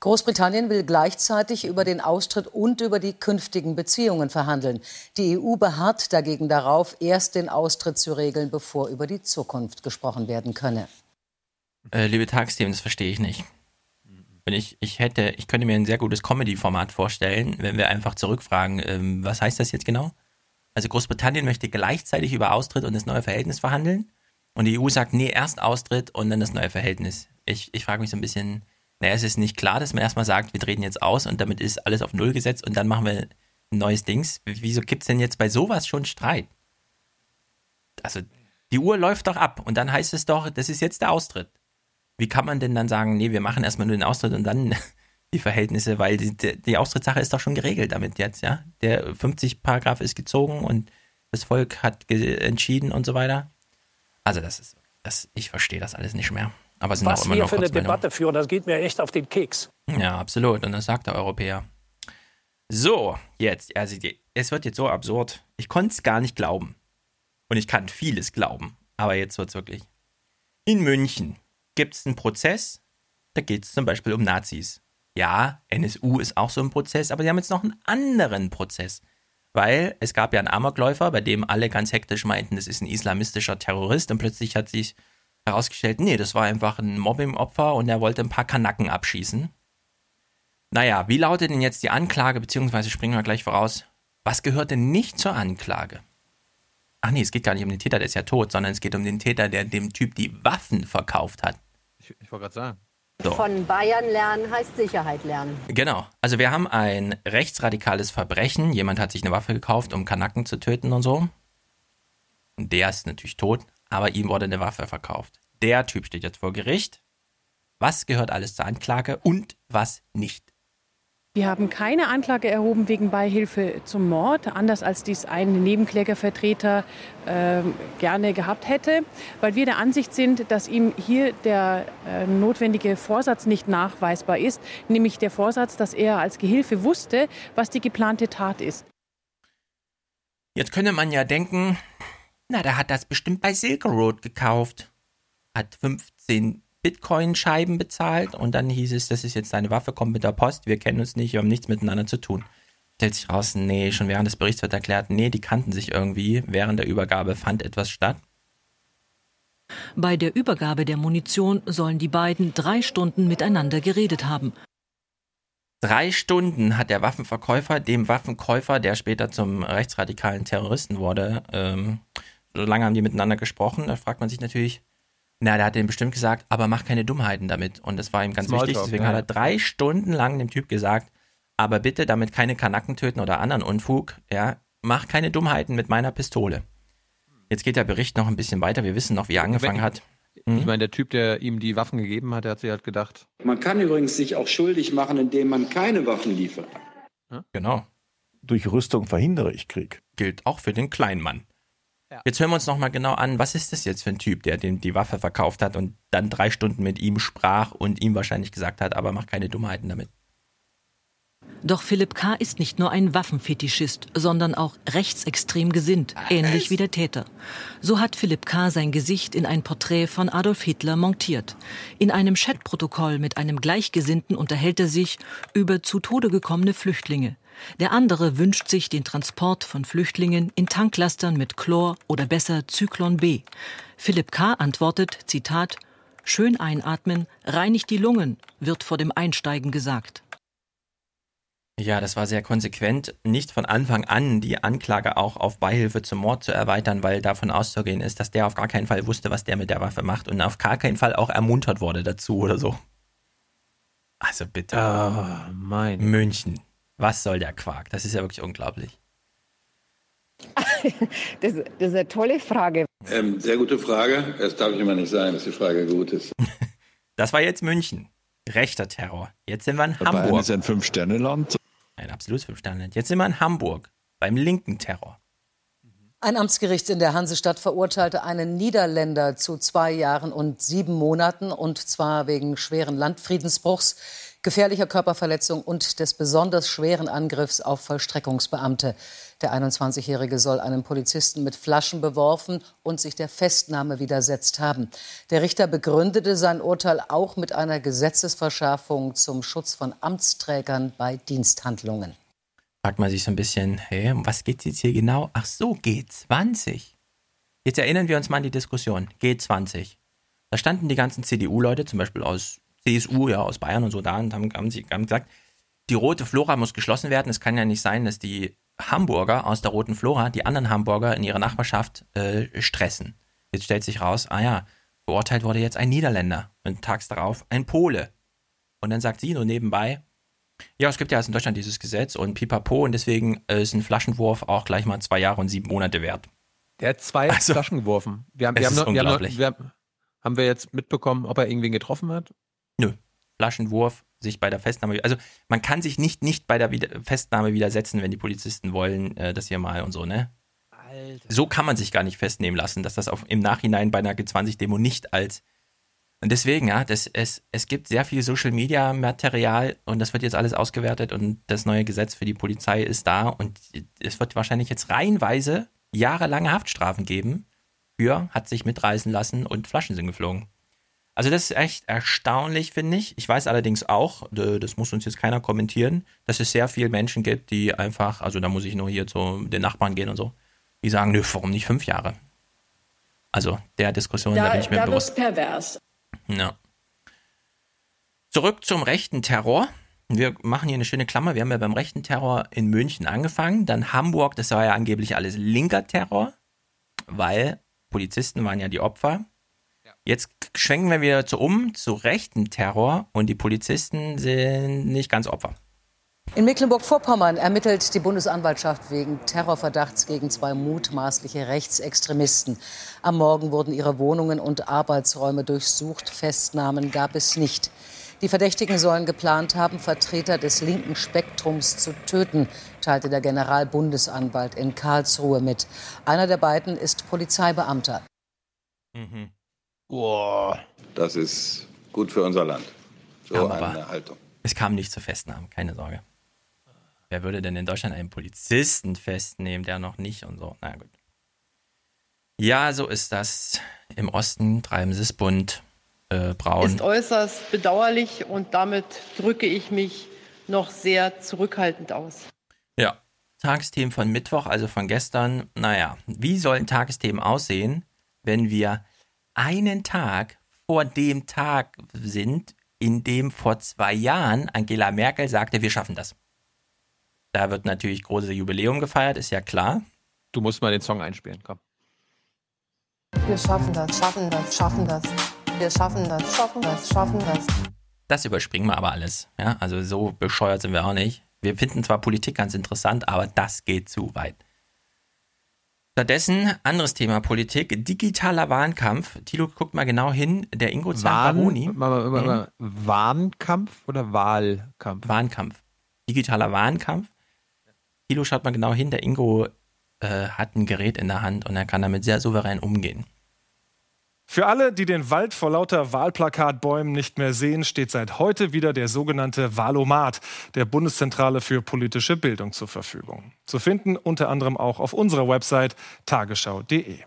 Großbritannien will gleichzeitig über den Austritt und über die künftigen Beziehungen verhandeln. Die EU beharrt dagegen darauf, erst den Austritt zu regeln, bevor über die Zukunft gesprochen werden könne. Äh, liebe Tagsteam, das verstehe ich nicht. Wenn ich, ich hätte, ich könnte mir ein sehr gutes Comedy-Format vorstellen, wenn wir einfach zurückfragen, ähm, was heißt das jetzt genau? Also Großbritannien möchte gleichzeitig über Austritt und das neue Verhältnis verhandeln und die EU sagt, nee, erst Austritt und dann das neue Verhältnis. Ich, ich frage mich so ein bisschen, naja, es ist nicht klar, dass man erstmal sagt, wir treten jetzt aus und damit ist alles auf Null gesetzt und dann machen wir ein neues Dings. Wieso gibt es denn jetzt bei sowas schon Streit? Also die Uhr läuft doch ab und dann heißt es doch, das ist jetzt der Austritt wie kann man denn dann sagen, nee, wir machen erstmal nur den Austritt und dann die Verhältnisse, weil die, die Austrittssache ist doch schon geregelt damit jetzt, ja? Der 50-Paragraph ist gezogen und das Volk hat entschieden und so weiter. Also das ist, das, ich verstehe das alles nicht mehr. Aber es sind Was auch immer wir noch für eine Debatte führen, das geht mir echt auf den Keks. Ja, absolut. Und das sagt der Europäer. So, jetzt, also die, es wird jetzt so absurd. Ich konnte es gar nicht glauben. Und ich kann vieles glauben. Aber jetzt wird es wirklich. In München gibt es einen Prozess, da geht es zum Beispiel um Nazis. Ja, NSU ist auch so ein Prozess, aber sie haben jetzt noch einen anderen Prozess. Weil es gab ja einen Amokläufer, bei dem alle ganz hektisch meinten, das ist ein islamistischer Terrorist und plötzlich hat sich herausgestellt, nee, das war einfach ein Mobbing-Opfer und er wollte ein paar Kanacken abschießen. Naja, wie lautet denn jetzt die Anklage, beziehungsweise springen wir gleich voraus, was gehört denn nicht zur Anklage? Ach nee, es geht gar nicht um den Täter, der ist ja tot, sondern es geht um den Täter, der dem Typ die Waffen verkauft hat. Ich, ich wollte gerade sagen. So. Von Bayern lernen heißt Sicherheit lernen. Genau. Also wir haben ein rechtsradikales Verbrechen. Jemand hat sich eine Waffe gekauft, um Kanaken zu töten und so. Und der ist natürlich tot, aber ihm wurde eine Waffe verkauft. Der Typ steht jetzt vor Gericht. Was gehört alles zur Anklage und was nicht? Wir haben keine Anklage erhoben wegen Beihilfe zum Mord, anders als dies ein Nebenklägervertreter äh, gerne gehabt hätte, weil wir der Ansicht sind, dass ihm hier der äh, notwendige Vorsatz nicht nachweisbar ist, nämlich der Vorsatz, dass er als Gehilfe wusste, was die geplante Tat ist. Jetzt könnte man ja denken, na, der hat das bestimmt bei Silk Road gekauft. Hat 15 Bitcoin-Scheiben bezahlt und dann hieß es, das ist jetzt deine Waffe, kommt mit der Post, wir kennen uns nicht, wir haben nichts miteinander zu tun. Stellt sich raus, nee, schon während des Berichts wird erklärt, nee, die kannten sich irgendwie, während der Übergabe fand etwas statt. Bei der Übergabe der Munition sollen die beiden drei Stunden miteinander geredet haben. Drei Stunden hat der Waffenverkäufer dem Waffenkäufer, der später zum rechtsradikalen Terroristen wurde, ähm, so lange haben die miteinander gesprochen. Da fragt man sich natürlich, na, der hat dem bestimmt gesagt, aber mach keine Dummheiten damit. Und das war ihm ganz Smalltalk, wichtig. Deswegen ja. hat er drei Stunden lang dem Typ gesagt, aber bitte damit keine Kanacken töten oder anderen Unfug. Ja, mach keine Dummheiten mit meiner Pistole. Jetzt geht der Bericht noch ein bisschen weiter. Wir wissen noch, wie er angefangen hat. Mhm. Ich meine, der Typ, der ihm die Waffen gegeben hat, der hat sich halt gedacht. Man kann übrigens sich auch schuldig machen, indem man keine Waffen liefert. Ja? Genau. Durch Rüstung verhindere ich Krieg. Gilt auch für den Kleinmann. Ja. Jetzt hören wir uns nochmal genau an, was ist das jetzt für ein Typ, der dem die Waffe verkauft hat und dann drei Stunden mit ihm sprach und ihm wahrscheinlich gesagt hat, aber mach keine Dummheiten damit. Doch Philipp K. ist nicht nur ein Waffenfetischist, sondern auch rechtsextrem gesinnt, ähnlich wie der Täter. So hat Philipp K. sein Gesicht in ein Porträt von Adolf Hitler montiert. In einem Chatprotokoll mit einem Gleichgesinnten unterhält er sich über zu Tode gekommene Flüchtlinge. Der andere wünscht sich den Transport von Flüchtlingen in Tanklastern mit Chlor oder besser Zyklon B. Philipp K. antwortet, Zitat, Schön einatmen, reinigt die Lungen, wird vor dem Einsteigen gesagt. Ja, das war sehr konsequent, nicht von Anfang an die Anklage auch auf Beihilfe zum Mord zu erweitern, weil davon auszugehen ist, dass der auf gar keinen Fall wusste, was der mit der Waffe macht und auf gar keinen Fall auch ermuntert wurde dazu oder so. Also bitte. Oh, mein. München. Was soll der Quark? Das ist ja wirklich unglaublich. Das, das ist eine tolle Frage. Ähm, sehr gute Frage. Es darf immer nicht sein, dass die Frage gut ist. das war jetzt München. Rechter Terror. Jetzt sind wir in Hamburg. Bayern ist ein Fünf-Sterne-Land. Ein absolutes Fünf-Sterne-Land. Jetzt sind wir in Hamburg beim linken Terror. Ein Amtsgericht in der Hansestadt verurteilte einen Niederländer zu zwei Jahren und sieben Monaten, und zwar wegen schweren Landfriedensbruchs, gefährlicher Körperverletzung und des besonders schweren Angriffs auf Vollstreckungsbeamte. Der 21-Jährige soll einen Polizisten mit Flaschen beworfen und sich der Festnahme widersetzt haben. Der Richter begründete sein Urteil auch mit einer Gesetzesverschärfung zum Schutz von Amtsträgern bei Diensthandlungen fragt man sich so ein bisschen, hey, um was geht es jetzt hier genau? Ach so, G20. Jetzt erinnern wir uns mal an die Diskussion. G20. Da standen die ganzen CDU-Leute, zum Beispiel aus CSU, ja, aus Bayern und so da, und haben, haben, haben gesagt, die rote Flora muss geschlossen werden. Es kann ja nicht sein, dass die Hamburger aus der roten Flora die anderen Hamburger in ihrer Nachbarschaft äh, stressen. Jetzt stellt sich raus, ah ja, beurteilt wurde jetzt ein Niederländer und tags darauf ein Pole. Und dann sagt sie nur nebenbei, ja, es gibt ja in Deutschland dieses Gesetz und pipapo und deswegen ist ein Flaschenwurf auch gleich mal zwei Jahre und sieben Monate wert. Der hat zwei also, Flaschen geworfen. Wir haben, wir haben, noch, wir haben, wir haben wir jetzt mitbekommen, ob er irgendwen getroffen hat? Nö. Flaschenwurf, sich bei der Festnahme, also man kann sich nicht, nicht bei der Festnahme widersetzen, wenn die Polizisten wollen, äh, das hier mal und so, ne? Alter. So kann man sich gar nicht festnehmen lassen, dass das auf, im Nachhinein bei einer G20-Demo nicht als und deswegen, ja, das, es, es gibt sehr viel Social Media Material und das wird jetzt alles ausgewertet und das neue Gesetz für die Polizei ist da und es wird wahrscheinlich jetzt reihenweise jahrelange Haftstrafen geben für hat sich mitreißen lassen und Flaschen sind geflogen. Also das ist echt erstaunlich, finde ich. Ich weiß allerdings auch, das muss uns jetzt keiner kommentieren, dass es sehr viele Menschen gibt, die einfach, also da muss ich nur hier zu den Nachbarn gehen und so, die sagen, nö, warum nicht fünf Jahre? Also der Diskussion, da, da bin ich mir da bewusst. pervers. Ja. Zurück zum rechten Terror. Wir machen hier eine schöne Klammer. Wir haben ja beim rechten Terror in München angefangen. Dann Hamburg, das war ja angeblich alles linker Terror, weil Polizisten waren ja die Opfer. Jetzt schwenken wir wieder zu um zu rechten Terror und die Polizisten sind nicht ganz Opfer. In Mecklenburg-Vorpommern ermittelt die Bundesanwaltschaft wegen Terrorverdachts gegen zwei mutmaßliche Rechtsextremisten. Am Morgen wurden ihre Wohnungen und Arbeitsräume durchsucht. Festnahmen gab es nicht. Die Verdächtigen sollen geplant haben, Vertreter des linken Spektrums zu töten, teilte der Generalbundesanwalt in Karlsruhe mit. Einer der beiden ist Polizeibeamter. Mhm. Wow. Das ist gut für unser Land. So ja, eine Haltung. Es kam nicht zu Festnahmen, keine Sorge. Wer würde denn in Deutschland einen Polizisten festnehmen, der noch nicht und so? Na gut. Ja, so ist das. Im Osten treiben sie es bunt, äh, braun. Ist äußerst bedauerlich und damit drücke ich mich noch sehr zurückhaltend aus. Ja, Tagesthemen von Mittwoch, also von gestern. Naja, wie sollen Tagesthemen aussehen, wenn wir einen Tag vor dem Tag sind, in dem vor zwei Jahren Angela Merkel sagte, wir schaffen das? Da wird natürlich große Jubiläum gefeiert, ist ja klar. Du musst mal den Song einspielen, komm. Wir schaffen das, schaffen das, schaffen das. Wir schaffen das, schaffen das, schaffen das. Das überspringen wir aber alles. Ja, also so bescheuert sind wir auch nicht. Wir finden zwar Politik ganz interessant, aber das geht zu weit. Stattdessen, anderes Thema Politik, digitaler Wahlkampf. Tilo, guckt mal genau hin, der Ingo Zamparoni. Hm? Wahlkampf oder Wahlkampf? Wahlkampf. Digitaler Wahlkampf. Thilo, schaut mal genau hin, der Ingo äh, hat ein Gerät in der Hand und er kann damit sehr souverän umgehen. Für alle, die den Wald vor lauter Wahlplakatbäumen nicht mehr sehen, steht seit heute wieder der sogenannte Wahlomat der Bundeszentrale für politische Bildung zur Verfügung. Zu finden unter anderem auch auf unserer Website tagesschau.de.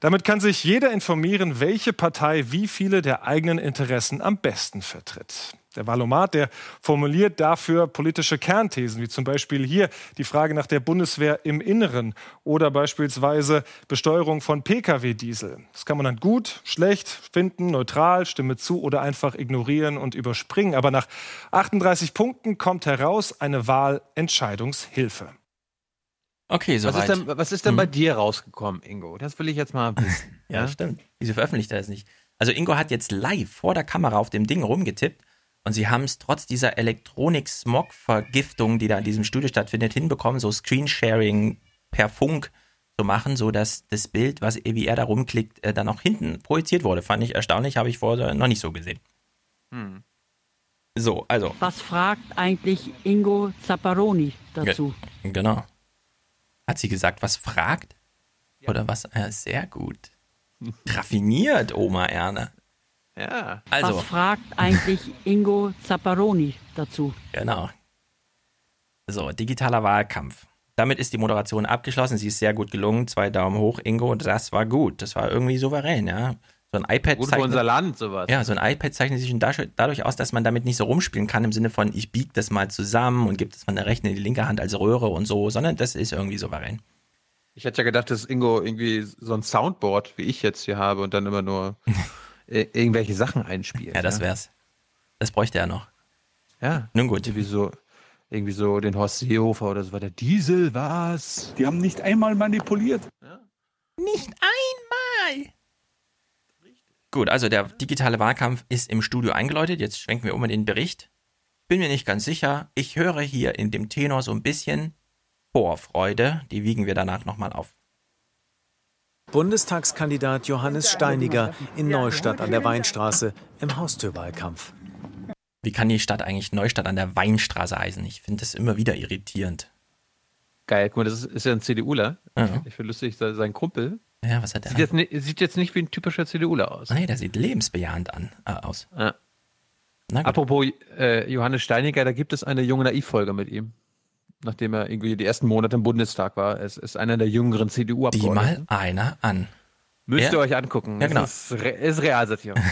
Damit kann sich jeder informieren, welche Partei wie viele der eigenen Interessen am besten vertritt. Der Valomat, der formuliert dafür politische Kernthesen, wie zum Beispiel hier die Frage nach der Bundeswehr im Inneren oder beispielsweise Besteuerung von Pkw-Diesel. Das kann man dann gut, schlecht finden, neutral, Stimme zu oder einfach ignorieren und überspringen. Aber nach 38 Punkten kommt heraus eine Wahlentscheidungshilfe. Okay, soweit. Was ist denn, was ist denn hm. bei dir rausgekommen, Ingo? Das will ich jetzt mal wissen. ja, ja, stimmt. Wieso veröffentlicht er das nicht? Also Ingo hat jetzt live vor der Kamera auf dem Ding rumgetippt und sie haben es trotz dieser Elektronik-Smog-Vergiftung, die da in diesem Studio stattfindet, hinbekommen, so Screensharing per Funk zu machen, so dass das Bild, was wie er da rumklickt, äh, dann auch hinten projiziert wurde. Fand ich erstaunlich, habe ich vorher noch nicht so gesehen. Hm. So, also. Was fragt eigentlich Ingo Zapparoni dazu? Ge genau. Hat sie gesagt, was fragt? Oder was? Ja, sehr gut. Raffiniert, Oma Erne. Ja. Also, Was fragt eigentlich Ingo Zapparoni dazu? genau. So, digitaler Wahlkampf. Damit ist die Moderation abgeschlossen. Sie ist sehr gut gelungen. Zwei Daumen hoch, Ingo. Und das war gut. Das war irgendwie souverän, ja. So ein iPad Gut für unser Land, sowas. Ja, so ein iPad zeichnet sich dadurch, dadurch aus, dass man damit nicht so rumspielen kann, im Sinne von, ich biege das mal zusammen und gebe das von der rechten in die linke Hand als Röhre und so, sondern das ist irgendwie souverän. Ich hätte ja gedacht, dass Ingo irgendwie so ein Soundboard, wie ich jetzt hier habe, und dann immer nur irgendwelche Sachen einspielt. Ja, das wär's. Das bräuchte er noch. Ja. Nun gut. Irgendwie so, irgendwie so den Horst Seehofer oder so war der Diesel, was? Die haben nicht einmal manipuliert. Nicht einmal! Gut, also der digitale Wahlkampf ist im Studio eingeläutet. Jetzt schwenken wir um in den Bericht. Bin mir nicht ganz sicher. Ich höre hier in dem Tenor so ein bisschen Vorfreude. Die wiegen wir danach nochmal auf. Bundestagskandidat Johannes Steiniger in Neustadt an der Weinstraße im Haustürwahlkampf. Wie kann die Stadt eigentlich Neustadt an der Weinstraße heißen? Ich finde das immer wieder irritierend. Geil, guck mal, das ist, ist ja ein CDUler. Ja. Ich finde lustig, se- sein Kumpel. Ja, was hat der? Sieht jetzt, ni- sieht jetzt nicht wie ein typischer CDUler aus. Nee, der sieht lebensbejahend an, äh, aus. Ja. Apropos äh, Johannes Steiniger, da gibt es eine junge Naiv-Folge mit ihm. Nachdem er irgendwie die ersten Monate im Bundestag war. Es ist einer der jüngeren Die CDU-Abgeordneten. mal einer an. Müsst Er- ihr euch angucken. Ja, genau. Es ist, re ist Realsatire.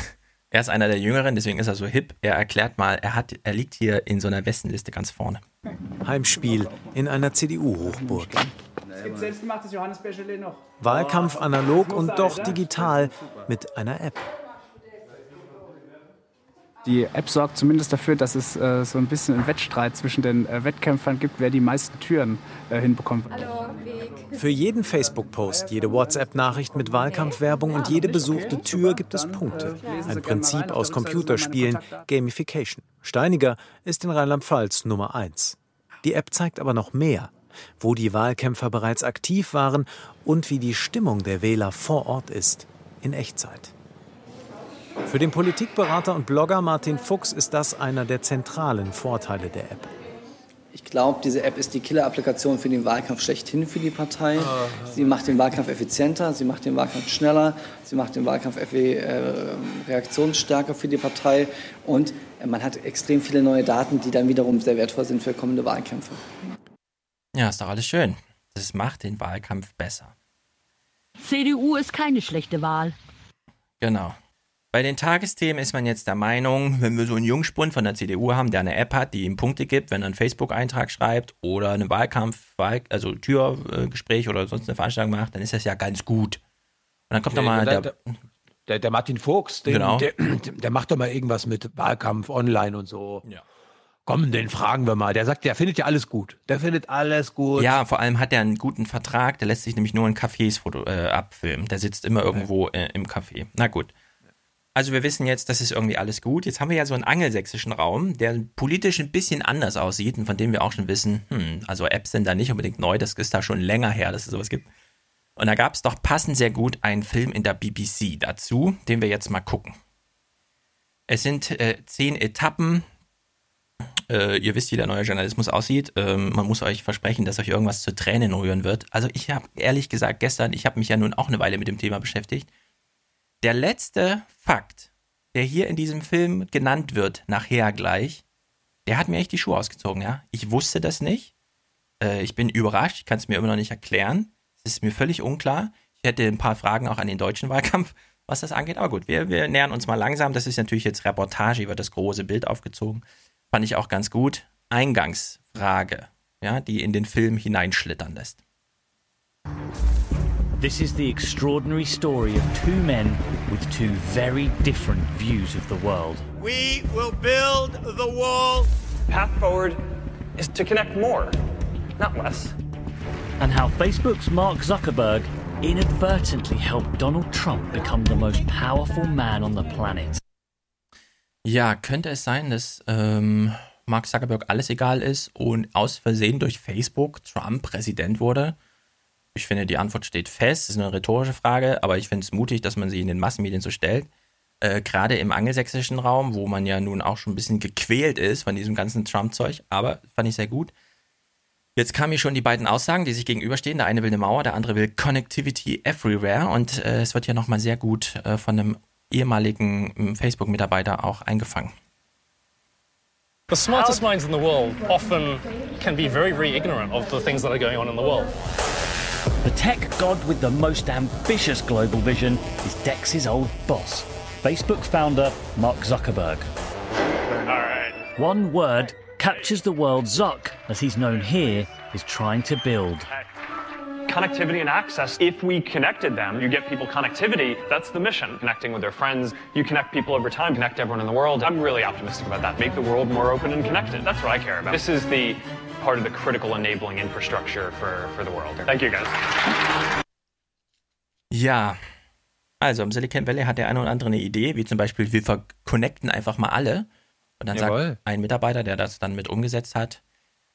Er ist einer der Jüngeren, deswegen ist er so hip. Er erklärt mal, er, hat, er liegt hier in so einer Westenliste ganz vorne. Heimspiel in einer CDU-Hochburg. Es gibt selbstgemachtes Johannes Bechelet noch. Wahlkampf analog und doch digital mit einer App. Die App sorgt zumindest dafür, dass es äh, so ein bisschen einen Wettstreit zwischen den äh, Wettkämpfern gibt, wer die meisten Türen äh, hinbekommt. Für jeden Facebook-Post, jede WhatsApp-Nachricht mit Wahlkampfwerbung und jede besuchte Tür gibt es Punkte. Ein Prinzip aus Computerspielen, Gamification. Steiniger ist in Rheinland-Pfalz Nummer 1. Die App zeigt aber noch mehr, wo die Wahlkämpfer bereits aktiv waren und wie die Stimmung der Wähler vor Ort ist, in Echtzeit. Für den Politikberater und Blogger Martin Fuchs ist das einer der zentralen Vorteile der App. Ich glaube, diese App ist die Killer-Applikation für den Wahlkampf schlechthin für die Partei. Sie macht den Wahlkampf effizienter, sie macht den Wahlkampf schneller, sie macht den Wahlkampf äh, reaktionsstärker für die Partei und äh, man hat extrem viele neue Daten, die dann wiederum sehr wertvoll sind für kommende Wahlkämpfe. Ja, ist doch alles schön. Das macht den Wahlkampf besser. CDU ist keine schlechte Wahl. Genau. Bei den Tagesthemen ist man jetzt der Meinung, wenn wir so einen Jungspund von der CDU haben, der eine App hat, die ihm Punkte gibt, wenn er einen Facebook-Eintrag schreibt oder einen Wahlkampf, Wahl, also Türgespräch oder sonst eine Veranstaltung macht, dann ist das ja ganz gut. Und dann kommt nochmal der, der, der, der Martin Fuchs, den, Genau. der, der macht doch mal irgendwas mit Wahlkampf online und so. Ja. Komm, den fragen wir mal. Der sagt, der findet ja alles gut. Der findet alles gut. Ja, vor allem hat er einen guten Vertrag, der lässt sich nämlich nur in Cafés foto, äh, abfilmen. Der sitzt immer irgendwo äh, im Café. Na gut. Also wir wissen jetzt, das ist irgendwie alles gut. Jetzt haben wir ja so einen angelsächsischen Raum, der politisch ein bisschen anders aussieht und von dem wir auch schon wissen, hm, also Apps sind da nicht unbedingt neu, das ist da schon länger her, dass es sowas gibt. Und da gab es doch passend sehr gut einen Film in der BBC dazu, den wir jetzt mal gucken. Es sind äh, zehn Etappen. Äh, ihr wisst, wie der neue Journalismus aussieht. Ähm, man muss euch versprechen, dass euch irgendwas zu Tränen rühren wird. Also ich habe ehrlich gesagt gestern, ich habe mich ja nun auch eine Weile mit dem Thema beschäftigt. Der letzte Fakt, der hier in diesem Film genannt wird, nachher gleich, der hat mir echt die Schuhe ausgezogen, ja. Ich wusste das nicht. Äh, ich bin überrascht, ich kann es mir immer noch nicht erklären. Es ist mir völlig unklar. Ich hätte ein paar Fragen auch an den deutschen Wahlkampf, was das angeht. Aber gut, wir, wir nähern uns mal langsam. Das ist natürlich jetzt Reportage über das große Bild aufgezogen. Fand ich auch ganz gut. Eingangsfrage, ja, die in den Film hineinschlittern lässt. This is the extraordinary story of two men with two very different views of the world. We will build the wall. path forward is to connect more, not less. And how Facebook's Mark Zuckerberg inadvertently helped Donald Trump become the most powerful man on the planet. Ja, könnte es sein, dass ähm, Mark Zuckerberg alles egal ist und aus Versehen durch Facebook Trump Präsident wurde? Ich finde, die Antwort steht fest. Ist eine rhetorische Frage, aber ich finde es mutig, dass man sie in den Massenmedien so stellt. Äh, Gerade im angelsächsischen Raum, wo man ja nun auch schon ein bisschen gequält ist von diesem ganzen Trump-Zeug, aber fand ich sehr gut. Jetzt kamen hier schon die beiden Aussagen, die sich gegenüberstehen. Der eine will eine Mauer, der andere will Connectivity Everywhere. Und äh, es wird hier nochmal sehr gut äh, von einem ehemaligen ähm, Facebook-Mitarbeiter auch eingefangen. The smartest minds in the world often can be very, very ignorant of the things that are going on in the world. The tech god with the most ambitious global vision is Dex's old boss, Facebook founder Mark Zuckerberg. All right. One word captures the world Zuck, as he's known here, is trying to build. Connectivity and access. If we connected them, you get people connectivity. That's the mission. Connecting with their friends. You connect people over time, connect everyone in the world. I'm really optimistic about that. Make the world more open and connected. That's what I care about. This is the part of the critical enabling infrastructure for, for the world. Thank you guys. Ja, also im Silicon Valley hat der eine oder andere eine Idee, wie zum Beispiel, wir connecten einfach mal alle. Und dann Jawohl. sagt ein Mitarbeiter, der das dann mit umgesetzt hat,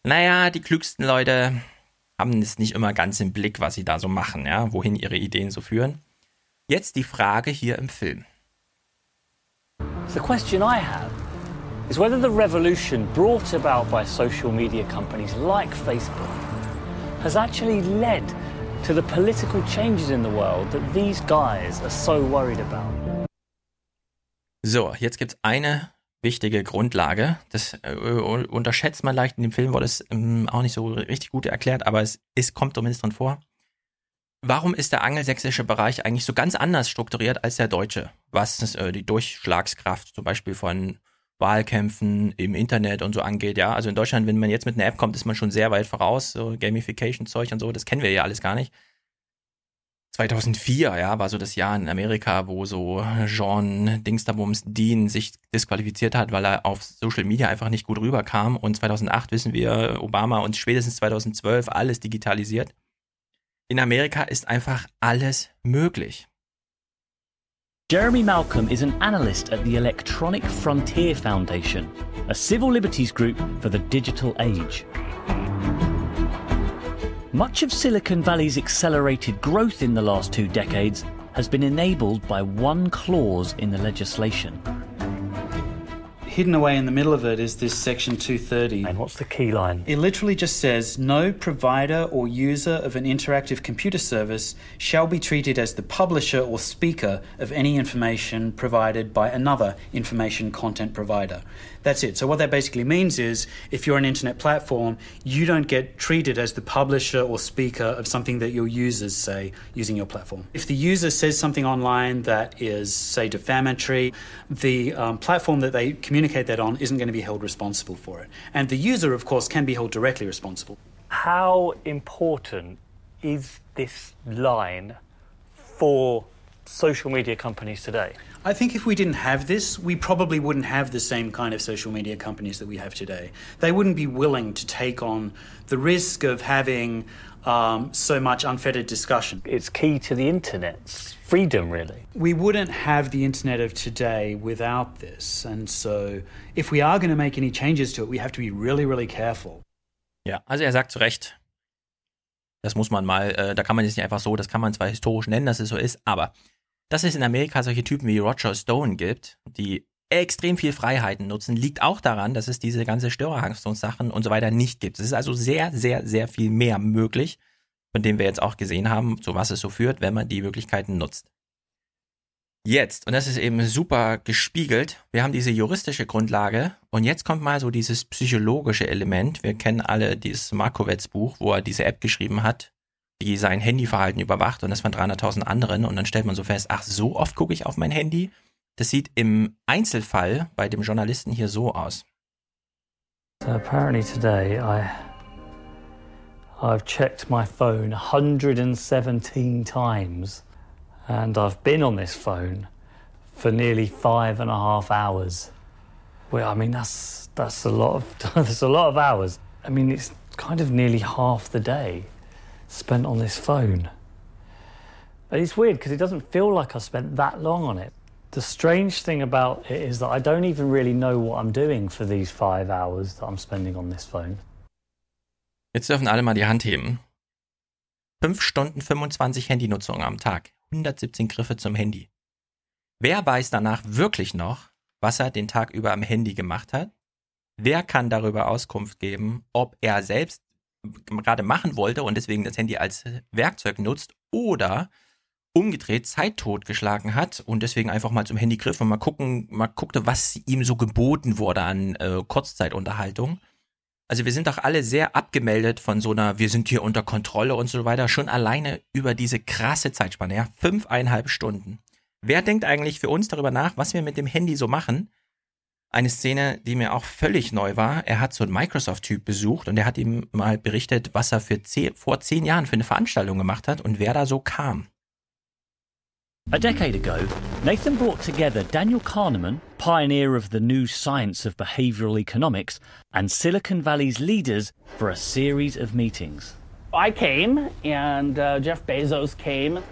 naja, die klügsten Leute haben es nicht immer ganz im Blick, was sie da so machen, ja, wohin ihre Ideen so führen. Jetzt die Frage hier im Film. The question I have is whether the revolution brought about by social media companies like Facebook has actually led to the political changes in the world that these guys are so worried about. So, jetzt gibt es eine wichtige Grundlage. Das äh, unterschätzt man leicht in dem Film, wurde es ähm, auch nicht so richtig gut erklärt, aber es ist, kommt zumindest drin vor. Warum ist der angelsächsische Bereich eigentlich so ganz anders strukturiert als der deutsche? Was äh, die Durchschlagskraft zum Beispiel von Wahlkämpfen im Internet und so angeht, ja. Also in Deutschland, wenn man jetzt mit einer App kommt, ist man schon sehr weit voraus, so Gamification-Zeug und so, das kennen wir ja alles gar nicht. 2004, ja, war so das Jahr in Amerika, wo so Jean Dingsterbums Dean sich disqualifiziert hat, weil er auf Social Media einfach nicht gut rüberkam. Und 2008 wissen wir, Obama und spätestens 2012 alles digitalisiert. In Amerika ist einfach alles möglich. Jeremy Malcolm is an analyst at the Electronic Frontier Foundation, a civil liberties group for the digital age. Much of Silicon Valley's accelerated growth in the last two decades has been enabled by one clause in the legislation. Hidden away in the middle of it is this section 230. And what's the key line? It literally just says no provider or user of an interactive computer service shall be treated as the publisher or speaker of any information provided by another information content provider. That's it. So, what that basically means is if you're an internet platform, you don't get treated as the publisher or speaker of something that your users say using your platform. If the user says something online that is, say, defamatory, the um, platform that they communicate that on isn't going to be held responsible for it. And the user, of course, can be held directly responsible. How important is this line for social media companies today? I think if we didn't have this, we probably wouldn't have the same kind of social media companies that we have today. They wouldn't be willing to take on the risk of having um, so much unfettered discussion. It's key to the internet's freedom, really. We wouldn't have the internet of today without this. And so, if we are going to make any changes to it, we have to be really, really careful. Ja, also er sagt zu Recht, das muss man mal, äh, da kann man jetzt nicht einfach so, das kann man zwar historisch nennen, dass es so ist, aber Dass es in Amerika solche Typen wie Roger Stone gibt, die extrem viel Freiheiten nutzen, liegt auch daran, dass es diese ganze Störerhaftung-Sachen und so weiter nicht gibt. Es ist also sehr, sehr, sehr viel mehr möglich, von dem wir jetzt auch gesehen haben, zu was es so führt, wenn man die Möglichkeiten nutzt. Jetzt, und das ist eben super gespiegelt, wir haben diese juristische Grundlage und jetzt kommt mal so dieses psychologische Element. Wir kennen alle dieses Markowitz Buch, wo er diese App geschrieben hat, die sein Handyverhalten überwacht und das von 300.000 anderen und dann stellt man so fest, ach, so oft gucke ich auf mein Handy. Das sieht im Einzelfall bei dem Journalisten hier so aus. So apparently today I I've checked my phone 117 times and I've been on this phone for nearly five and a half hours. Well, I mean that's that's a lot of that's a lot of hours. I mean it's kind of nearly half the day. Spent on this phone. But it's weird because it doesn't feel like I spent that long on it. The strange thing about it is that I don't even really know what I'm doing for these five hours that I'm spending on this phone. Jetzt dürfen alle mal die Hand heben. 5 Stunden 25 Handynutzung am Tag. 117 Griffe zum Handy. Wer weiß danach wirklich noch, was er den Tag über am Handy gemacht hat? Wer kann darüber Auskunft geben, ob er selbst gerade machen wollte und deswegen das Handy als Werkzeug nutzt oder umgedreht Zeit totgeschlagen hat und deswegen einfach mal zum Handy griff und mal gucken, mal guckte, was ihm so geboten wurde an äh, Kurzzeitunterhaltung. Also wir sind doch alle sehr abgemeldet von so einer, wir sind hier unter Kontrolle und so weiter, schon alleine über diese krasse Zeitspanne, ja, fünfeinhalb Stunden. Wer denkt eigentlich für uns darüber nach, was wir mit dem Handy so machen? Eine Szene, die mir auch völlig neu war. Er hat so einen Microsoft-Typ besucht und er hat ihm mal berichtet, was er für zehn, vor zehn Jahren für eine Veranstaltung gemacht hat und wer da so kam. A decade ago, Nathan brought together Daniel Kahneman, pioneer of the new science of behavioral economics, and Silicon Valley's leaders for a series of meetings. I came, and uh, Jeff Bezos came.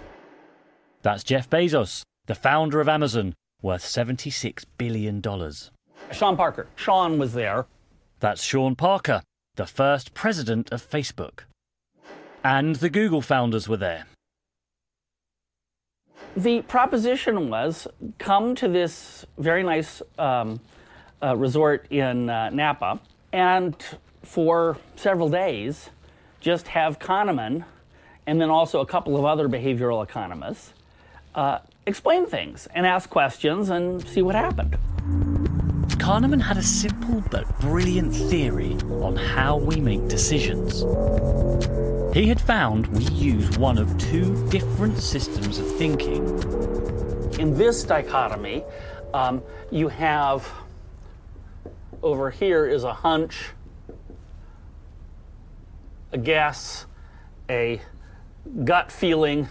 That's Jeff Bezos, the founder of Amazon, worth $76 billion. Sean Parker. Sean was there. That's Sean Parker, the first president of Facebook. And the Google founders were there. The proposition was come to this very nice um, uh, resort in uh, Napa and for several days just have Kahneman and then also a couple of other behavioral economists uh, explain things and ask questions and see what happened. Kahneman had a simple but brilliant theory on how we make decisions. He had found we use one of two different systems of thinking. In this dichotomy, um, you have over here is a hunch, a guess, a gut feeling,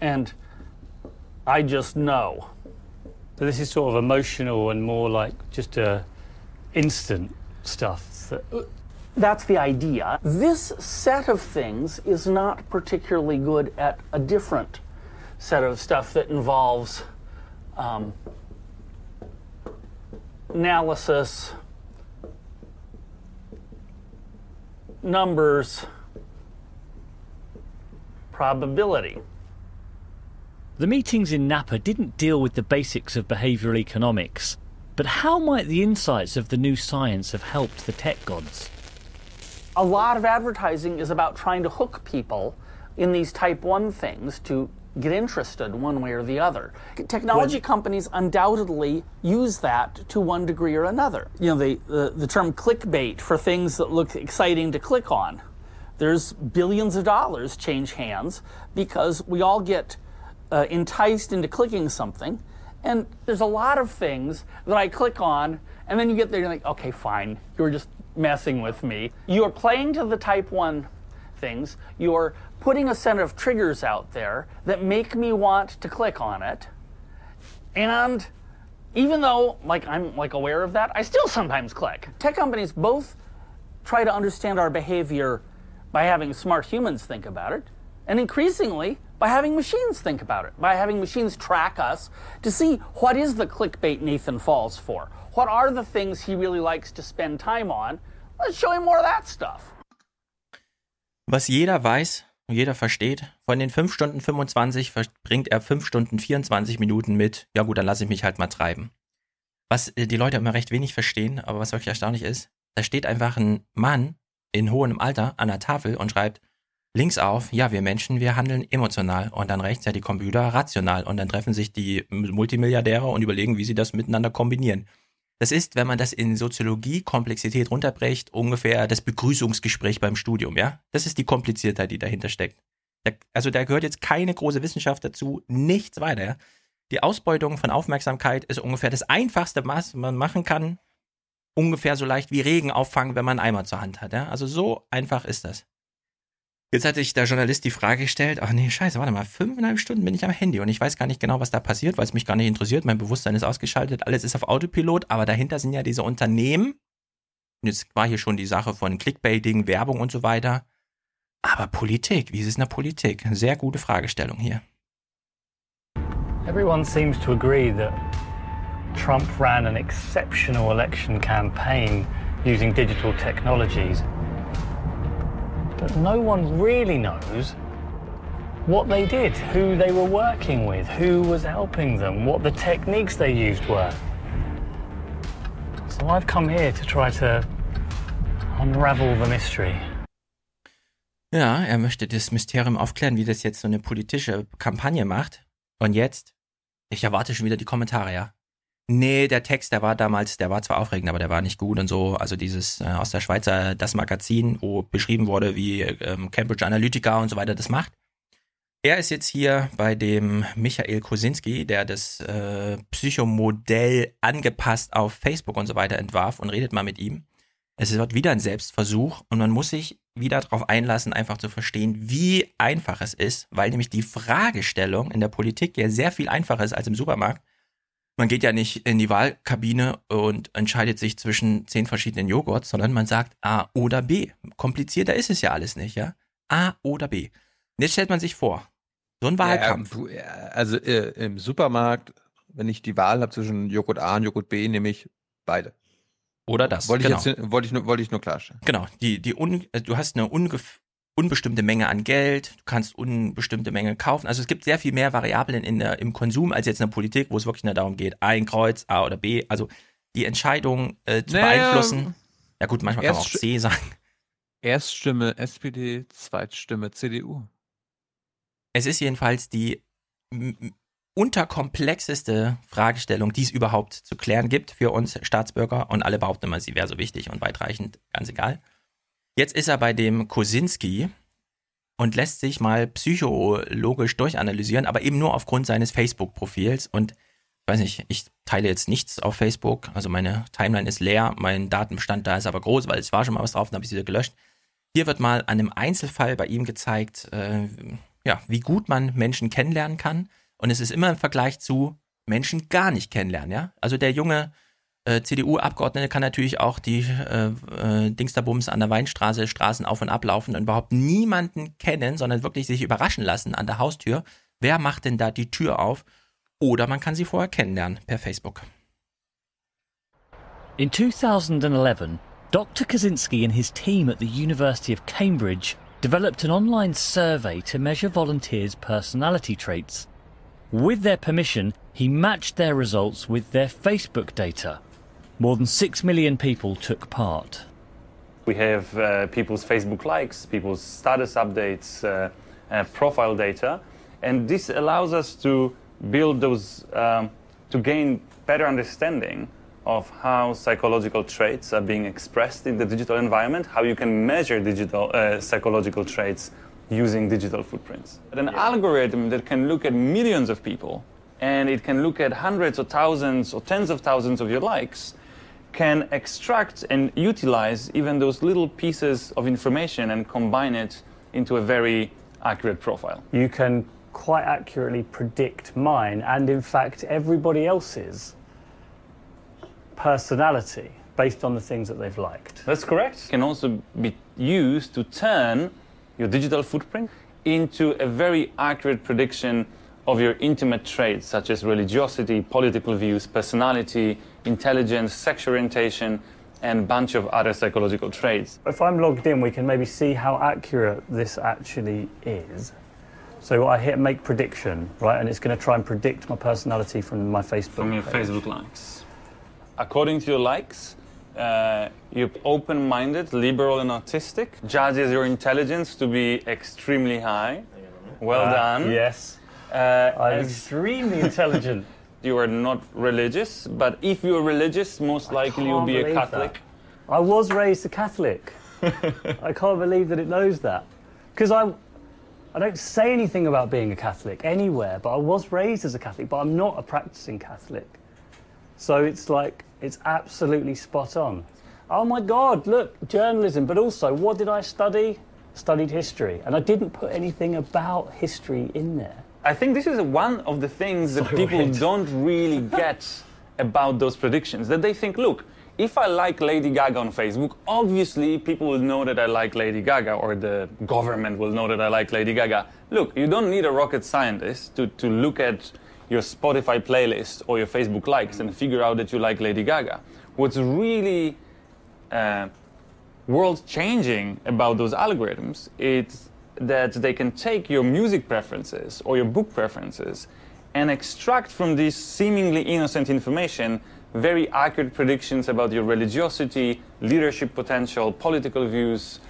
and I just know. So this is sort of emotional and more like just a instant stuff. That... That's the idea. This set of things is not particularly good at a different set of stuff that involves um, analysis, numbers, probability. The meetings in Napa didn't deal with the basics of behavioural economics, but how might the insights of the new science have helped the tech gods? A lot of advertising is about trying to hook people in these type 1 things to get interested one way or the other. Technology when, companies undoubtedly use that to one degree or another. You know, the, the, the term clickbait for things that look exciting to click on. There's billions of dollars change hands because we all get uh, enticed into clicking something. And there's a lot of things that I click on, and then you get there and you're like, okay, fine, you were just messing with me. You're playing to the type 1 things, you're putting a set of triggers out there that make me want to click on it. And even though like I'm like aware of that, I still sometimes click. Tech companies both try to understand our behavior by having smart humans think about it, and increasingly by having machines think about it, by having machines track us to see what is the clickbait Nathan falls for. What are the things he really likes to spend time on? Let's show him more of that stuff. Was jeder weiß und jeder versteht, von den 5 Stunden 25 verbringt er 5 Stunden 24 Minuten mit, ja gut, dann lasse ich mich halt mal treiben. Was äh, die Leute immer recht wenig verstehen, aber was wirklich erstaunlich ist, da steht einfach ein Mann in hohem Alter an der Tafel und schreibt, links auf, ja, wir Menschen, wir handeln emotional und dann rechts ja die Computer rational und dann treffen sich die Multimilliardäre und überlegen, wie sie das miteinander kombinieren. Das ist, wenn man das in Soziologie Komplexität runterbricht, ungefähr das Begrüßungsgespräch beim Studium, ja? Das ist die Kompliziertheit, die dahinter steckt. Da, also da gehört jetzt keine große Wissenschaft dazu, nichts weiter. Ja? Die Ausbeutung von Aufmerksamkeit ist ungefähr das einfachste, was man machen kann. Ungefähr so leicht wie Regen auffangen, wenn man einen Eimer zur Hand hat. Ja? Also so einfach ist das. Jetzt hat sich der Journalist die Frage gestellt, ach nee, scheiße, warte mal, fünfeinhalb Stunden bin ich am Handy und ich weiß gar nicht genau, was da passiert, weil es mich gar nicht interessiert, mein Bewusstsein ist ausgeschaltet, alles ist auf Autopilot, aber dahinter sind ja diese Unternehmen. Und jetzt war hier schon die Sache von Clickbaiting, Werbung und so weiter. Aber Politik, wie ist es in der Politik? Sehr gute Fragestellung hier. Everyone seems to agree that Trump ran an exceptional election campaign using digital technologies. But no one really knows what they did, who they were working with, who was helping them, what the techniques they used were. So I've come here to try to unravel the mystery. Ja, er möchte das Mysterium aufklären, wie das jetzt so eine politische Kampagne macht. Und jetzt, ich erwarte schon wieder die Kommentare, ja. Nee, der Text, der war damals, der war zwar aufregend, aber der war nicht gut und so. Also dieses äh, aus der Schweizer, das Magazin, wo beschrieben wurde, wie ähm, Cambridge Analytica und so weiter das macht. Er ist jetzt hier bei dem Michael Kosinski, der das äh, Psychomodell angepasst auf Facebook und so weiter entwarf und redet mal mit ihm. Es wird wieder ein Selbstversuch und man muss sich wieder darauf einlassen, einfach zu verstehen, wie einfach es ist, weil nämlich die Fragestellung in der Politik ja sehr viel einfacher ist als im Supermarkt. Man geht ja nicht in die Wahlkabine und entscheidet sich zwischen zehn verschiedenen Joghurts, sondern man sagt A oder B. Komplizierter ist es ja alles nicht, ja? A oder B. Und jetzt stellt man sich vor, so ein Wahlkampf. Ja, also äh, im Supermarkt, wenn ich die Wahl habe zwischen Joghurt A und Joghurt B, nehme ich beide. Oder das. Wollte genau. ich, jetzt, wollte ich, nur, wollte ich nur klarstellen. Genau. Die, die un, äh, du hast eine ungef unbestimmte Menge an Geld, du kannst unbestimmte Menge kaufen. Also es gibt sehr viel mehr Variablen in der, im Konsum als jetzt in der Politik, wo es wirklich nur darum geht, ein Kreuz, A oder B. Also die Entscheidung äh, zu Naja, beeinflussen. Ja gut, manchmal kann man auch C sagen. Erststimme SPD, Zweitstimme CDU. Es ist jedenfalls die unterkomplexeste Fragestellung, die es überhaupt zu klären gibt für uns Staatsbürger. Und alle behaupten immer, sie wäre so wichtig und weitreichend, ganz egal. Jetzt ist er bei dem Kosinski und lässt sich mal psychologisch durchanalysieren, aber eben nur aufgrund seines Facebook-Profils. Und ich weiß nicht, ich teile jetzt nichts auf Facebook. Also meine Timeline ist leer, mein Datenbestand da ist aber groß, weil es war schon mal was drauf, dann habe ich sie wieder gelöscht. Hier wird mal an einem Einzelfall bei ihm gezeigt, äh, ja, wie gut man Menschen kennenlernen kann. Und es ist immer im Vergleich zu Menschen gar nicht kennenlernen, ja. Also der junge äh, CDU-Abgeordnete kann natürlich auch die äh, äh, Dingsterbums an der Weinstraße Straßen auf und ablaufen und überhaupt niemanden kennen, sondern wirklich sich überraschen lassen an der Haustür. Wer macht denn da die Tür auf? Oder man kann sie vorher kennenlernen per Facebook. In 2011, Dr. Kaczynski and his team at the University of Cambridge developed an online survey to measure volunteers' personality traits. With their permission, he matched their results with their Facebook data. More than 6 million people took part. We have uh, people's Facebook likes, people's status updates, uh, uh, profile data, and this allows us to build those, um, to gain better understanding of how psychological traits are being expressed in the digital environment, how you can measure digital uh, psychological traits using digital footprints. An algorithm that can look at millions of people and it can look at hundreds or thousands or tens of thousands of your likes can extract and utilize even those little pieces of information and combine it into a very accurate profile. You can quite accurately predict mine and, in fact, everybody else's personality based on the things that they've liked. That's correct. Can also be used to turn your digital footprint into a very accurate prediction of your intimate traits such as religiosity, political views, personality, intelligence, sexual orientation, and a bunch of other psychological traits. If I'm logged in, we can maybe see how accurate this actually is. So I hit make prediction, right, and it's going to try and predict my personality from my Facebook. From your page. Facebook likes. According to your likes, uh, you're open minded, liberal, and autistic. Judges your intelligence to be extremely high. Well Uh, done. yes. Uh, I'm extremely intelligent. You are not religious, but if you're religious, most likely you'll be a Catholic. that. I was raised a Catholic. I can't believe that it knows that. Because I, I don't say anything about being a Catholic anywhere, but I was raised as a Catholic, but I'm not a practicing Catholic. So it's like, it's absolutely spot on. Oh my God, look, journalism, but also, what did I study? Studied history. And I didn't put anything about history in there. I think this is one of the things that So people weird. don't really get about those predictions. That they think, look, if I like Lady Gaga on Facebook, obviously people will know that I like Lady Gaga, or the government will know that I like Lady Gaga. Look, you don't need a rocket scientist to, to look at your Spotify playlist or your Facebook likes and figure out that you like Lady Gaga. What's really uh, world changing about those algorithms is that they can take your music preferences or your book preferences and extract from this seemingly innocent information very accurate predictions about your religiosity, leadership potential, political views,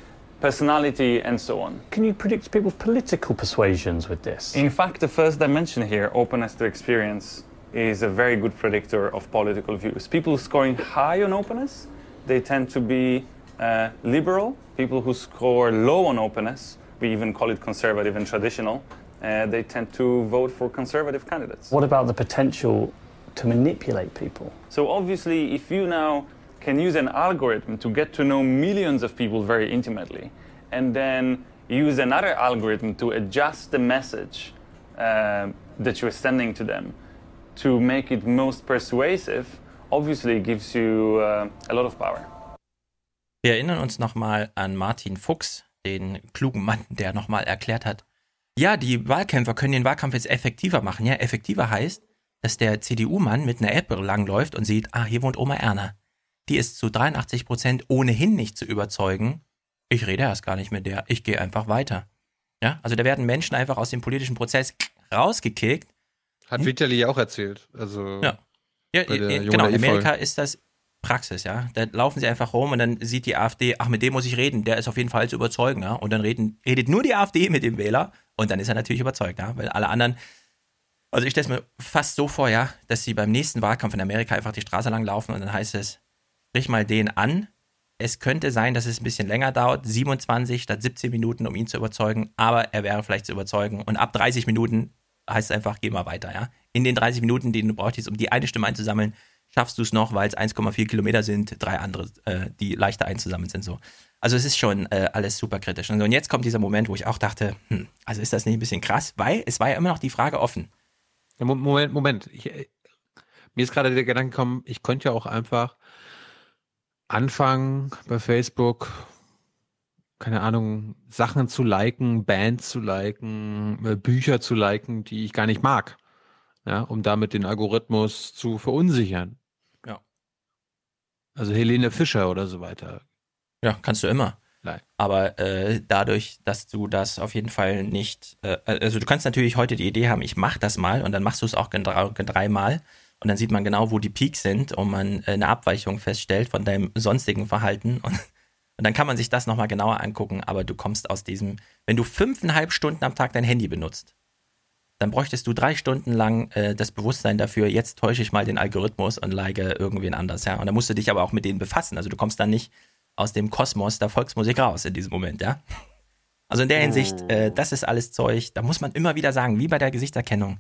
personality, and so on. Can you predict people's political persuasions with this? In fact, the first dimension here, openness to experience, is a very good predictor of political views. People scoring high on openness, they tend to be uh, liberal. People who score low on openness, we even call it conservative and traditional, uh, they tend to vote for conservative candidates. What about the potential to manipulate people? So obviously, if you now can use an algorithm to get to know millions of people very intimately, and then use another algorithm to adjust the message uh, that you're sending to them to make it most persuasive, obviously gives you uh, a lot of power. Wir erinnern uns nochmal an Martin Fuchs, den klugen Mann, der nochmal erklärt hat, ja, die Wahlkämpfer können den Wahlkampf jetzt effektiver machen. Ja, effektiver heißt, dass der CDU-Mann mit einer App langläuft und sieht, ah, hier wohnt Oma Erna. Die ist zu 83 Prozent ohnehin nicht zu überzeugen. Ich rede erst gar nicht mit der, ich gehe einfach weiter. Ja, also da werden Menschen einfach aus dem politischen Prozess rausgekickt. Hat Vitali ja auch erzählt. Also ja. Ja, genau, in Amerika ist das Praxis, ja. Da laufen sie einfach rum und dann sieht die AfD, ach, mit dem muss ich reden, der ist auf jeden Fall zu überzeugen, ja. Und dann reden, redet nur die AfD mit dem Wähler und dann ist er natürlich überzeugt, ja. Weil alle anderen, also ich stelle es mir fast so vor, ja, dass sie beim nächsten Wahlkampf in Amerika einfach die Straße lang laufen und dann heißt es, sprich mal den an. Es könnte sein, dass es ein bisschen länger dauert, 27 statt 17 Minuten, um ihn zu überzeugen, aber er wäre vielleicht zu überzeugen. Und ab 30 Minuten heißt es einfach, geh mal weiter, ja. In den 30 Minuten, die du brauchst, um die eine Stimme einzusammeln, schaffst du es noch, weil es 1,4 Kilometer sind, drei andere, äh, die leichter einzusammeln sind. So. Also es ist schon äh, alles super kritisch. Und jetzt kommt dieser Moment, wo ich auch dachte, hm, also ist das nicht ein bisschen krass? Weil es war ja immer noch die Frage offen. Ja, Moment, Moment. Ich, äh, mir ist gerade der Gedanke gekommen, ich könnte ja auch einfach anfangen bei Facebook, keine Ahnung, Sachen zu liken, Bands zu liken, äh, Bücher zu liken, die ich gar nicht mag. Ja, um damit den Algorithmus zu verunsichern. Also Helene Fischer oder so weiter. Ja, kannst du immer. Nein. Aber äh, dadurch, dass du das auf jeden Fall nicht, äh, also du kannst natürlich heute die Idee haben, ich mach das mal und dann machst du es auch dreimal und dann sieht man genau, wo die Peaks sind und man äh, eine Abweichung feststellt von deinem sonstigen Verhalten und, und dann kann man sich das nochmal genauer angucken, aber du kommst aus diesem, wenn du fünfeinhalb Stunden am Tag dein Handy benutzt, dann bräuchtest du drei Stunden lang äh, das Bewusstsein dafür, jetzt täusche ich mal den Algorithmus und like irgendwen anders, ja. Und dann musst du dich aber auch mit denen befassen. Also du kommst dann nicht aus dem Kosmos der Volksmusik raus in diesem Moment, ja. Also in der Hinsicht, äh, das ist alles Zeug, da muss man immer wieder sagen, wie bei der Gesichtserkennung,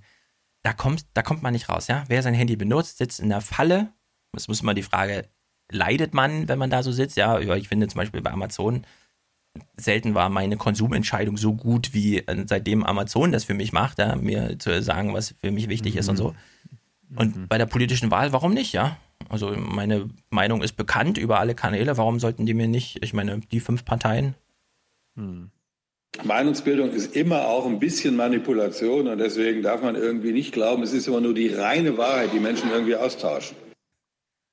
da kommt, da kommt man nicht raus, ja. Wer sein Handy benutzt, sitzt in der Falle. Das muss man die Frage, leidet man, wenn man da so sitzt? Ja, ich finde zum Beispiel bei Amazon, selten war meine Konsumentscheidung so gut wie äh, seitdem Amazon das für mich macht, ja, mir zu sagen, was für mich wichtig mhm. ist und so. Und mhm. bei der politischen Wahl, warum nicht, ja? Also meine Meinung ist bekannt über alle Kanäle, warum sollten die mir nicht, ich meine, die fünf Parteien? Mhm. Meinungsbildung ist immer auch ein bisschen Manipulation und deswegen darf man irgendwie nicht glauben, es ist immer nur die reine Wahrheit, die Menschen irgendwie austauschen.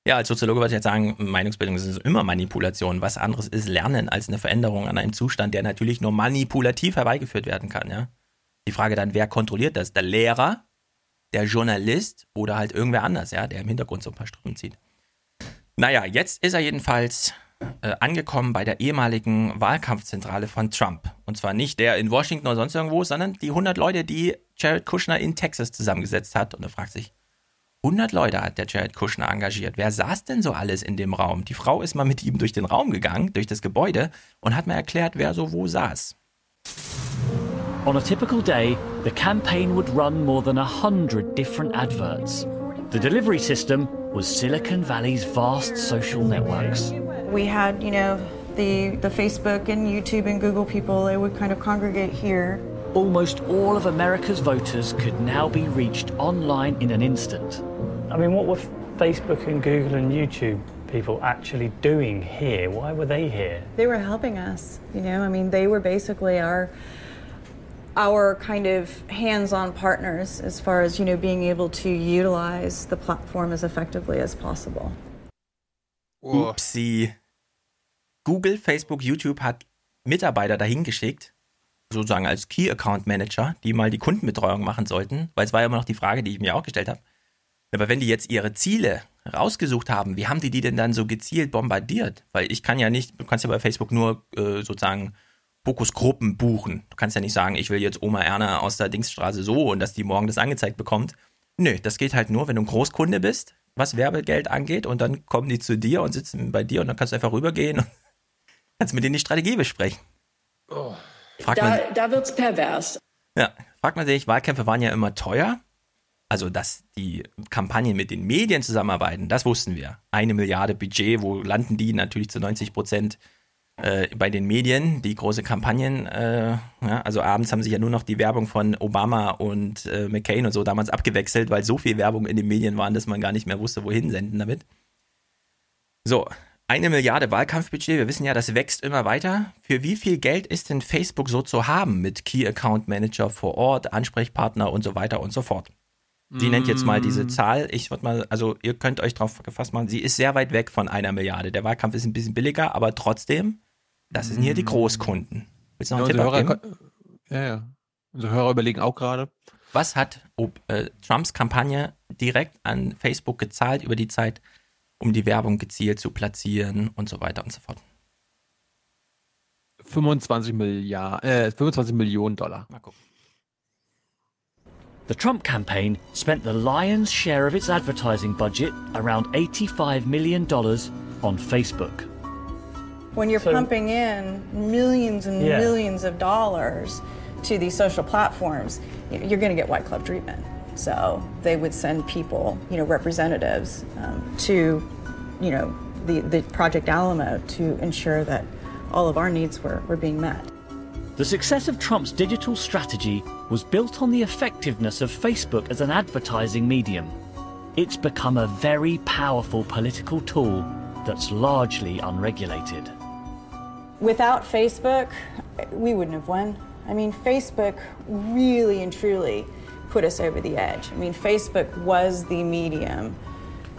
Ja, als Soziologe würde ich jetzt sagen, Meinungsbildung ist immer Manipulation. Was anderes ist Lernen als eine Veränderung an einem Zustand, der natürlich nur manipulativ herbeigeführt werden kann, ja. Die Frage dann, wer kontrolliert das? Der Lehrer, der Journalist oder halt irgendwer anders, ja, der im Hintergrund so ein paar Strümpfe zieht. Naja, jetzt ist er jedenfalls äh, angekommen bei der ehemaligen Wahlkampfzentrale von Trump. Und zwar nicht der in Washington oder sonst irgendwo, sondern die 100 Leute, die Jared Kushner in Texas zusammengesetzt hat. Und er fragt sich, 100 Leute hat der Jared Kushner engagiert. Wer saß denn so alles in dem Raum? Die Frau ist mal mit ihm durch den Raum gegangen, durch das Gebäude und hat mir erklärt, wer so wo saß. On a typical day, the campaign would run more than a hundred different adverts. The delivery system was Silicon Valley's vast social networks. We had, you know, the, the Facebook and YouTube and Google people, they would kind of congregate here. Almost all of America's voters could now be reached online in an instant. I mean, what were Facebook and Google and YouTube people actually doing here? Why were they here? They were helping us, you know. I mean, they were basically our our kind of hands-on partners as far as, you know, being able to utilize the platform as effectively as possible. Upsi. Google, Facebook, YouTube hat Mitarbeiter dahin geschickt, sozusagen als Key Account Manager, die mal die Kundenbetreuung machen sollten, weil es war ja immer noch die Frage, die ich mir auch gestellt habe. Aber wenn die jetzt ihre Ziele rausgesucht haben, wie haben die die denn dann so gezielt bombardiert? Weil ich kann ja nicht, du kannst ja bei Facebook nur äh, sozusagen Fokusgruppen buchen. Du kannst ja nicht sagen, ich will jetzt Oma Erna aus der Dingsstraße so und dass die morgen das angezeigt bekommt. Nö, das geht halt nur, wenn du ein Großkunde bist, was Werbegeld angeht und dann kommen die zu dir und sitzen bei dir und dann kannst du einfach rübergehen und kannst mit denen die Strategie besprechen. Oh. Fragt Da, man, da wird's pervers. ja, fragt man sich, Wahlkämpfe waren ja immer teuer. Also, dass die Kampagnen mit den Medien zusammenarbeiten, das wussten wir. Eine Milliarde Budget, wo landen die? Natürlich zu 90 Prozent äh, bei den Medien, die große Kampagnen. Äh, ja, also abends haben sich ja nur noch die Werbung von Obama und äh, McCain und so damals abgewechselt, weil so viel Werbung in den Medien waren, dass man gar nicht mehr wusste, wohin senden damit. So, eine Milliarde Wahlkampfbudget, wir wissen ja, das wächst immer weiter. Für wie viel Geld ist denn Facebook so zu haben mit Key Account Manager vor Ort, Ansprechpartner und so weiter und so fort? Sie nennt jetzt mal diese Mm. Zahl. Ich würde mal, also ihr könnt euch drauf gefasst machen, sie ist sehr weit weg von einer Milliarde. Der Wahlkampf ist ein bisschen billiger, aber trotzdem, das sind hier die Großkunden. Willst du noch Ja, einen Tipp unsere Hörer, ja, ja. Unsere Hörer überlegen auch gerade. Was hat ob, äh, Trumps Kampagne direkt an Facebook gezahlt über die Zeit, um die Werbung gezielt zu platzieren und so weiter und so fort? 25 Milliarden, äh, 25 Millionen Dollar. Mal gucken. The Trump campaign spent the lion's share of its advertising budget, around $85 million, on Facebook. When you're So- pumping in millions and Yeah. millions of dollars to these social platforms, you're going to get white glove treatment. So they would send people, you know, representatives um, to, you know, the, the Project Alamo to ensure that all of our needs were, were being met. The success of Trump's digital strategy was built on the effectiveness of Facebook as an advertising medium. It's become a very powerful political tool that's largely unregulated. Without Facebook, we wouldn't have won. I mean, Facebook really and truly put us over the edge. I mean, Facebook was the medium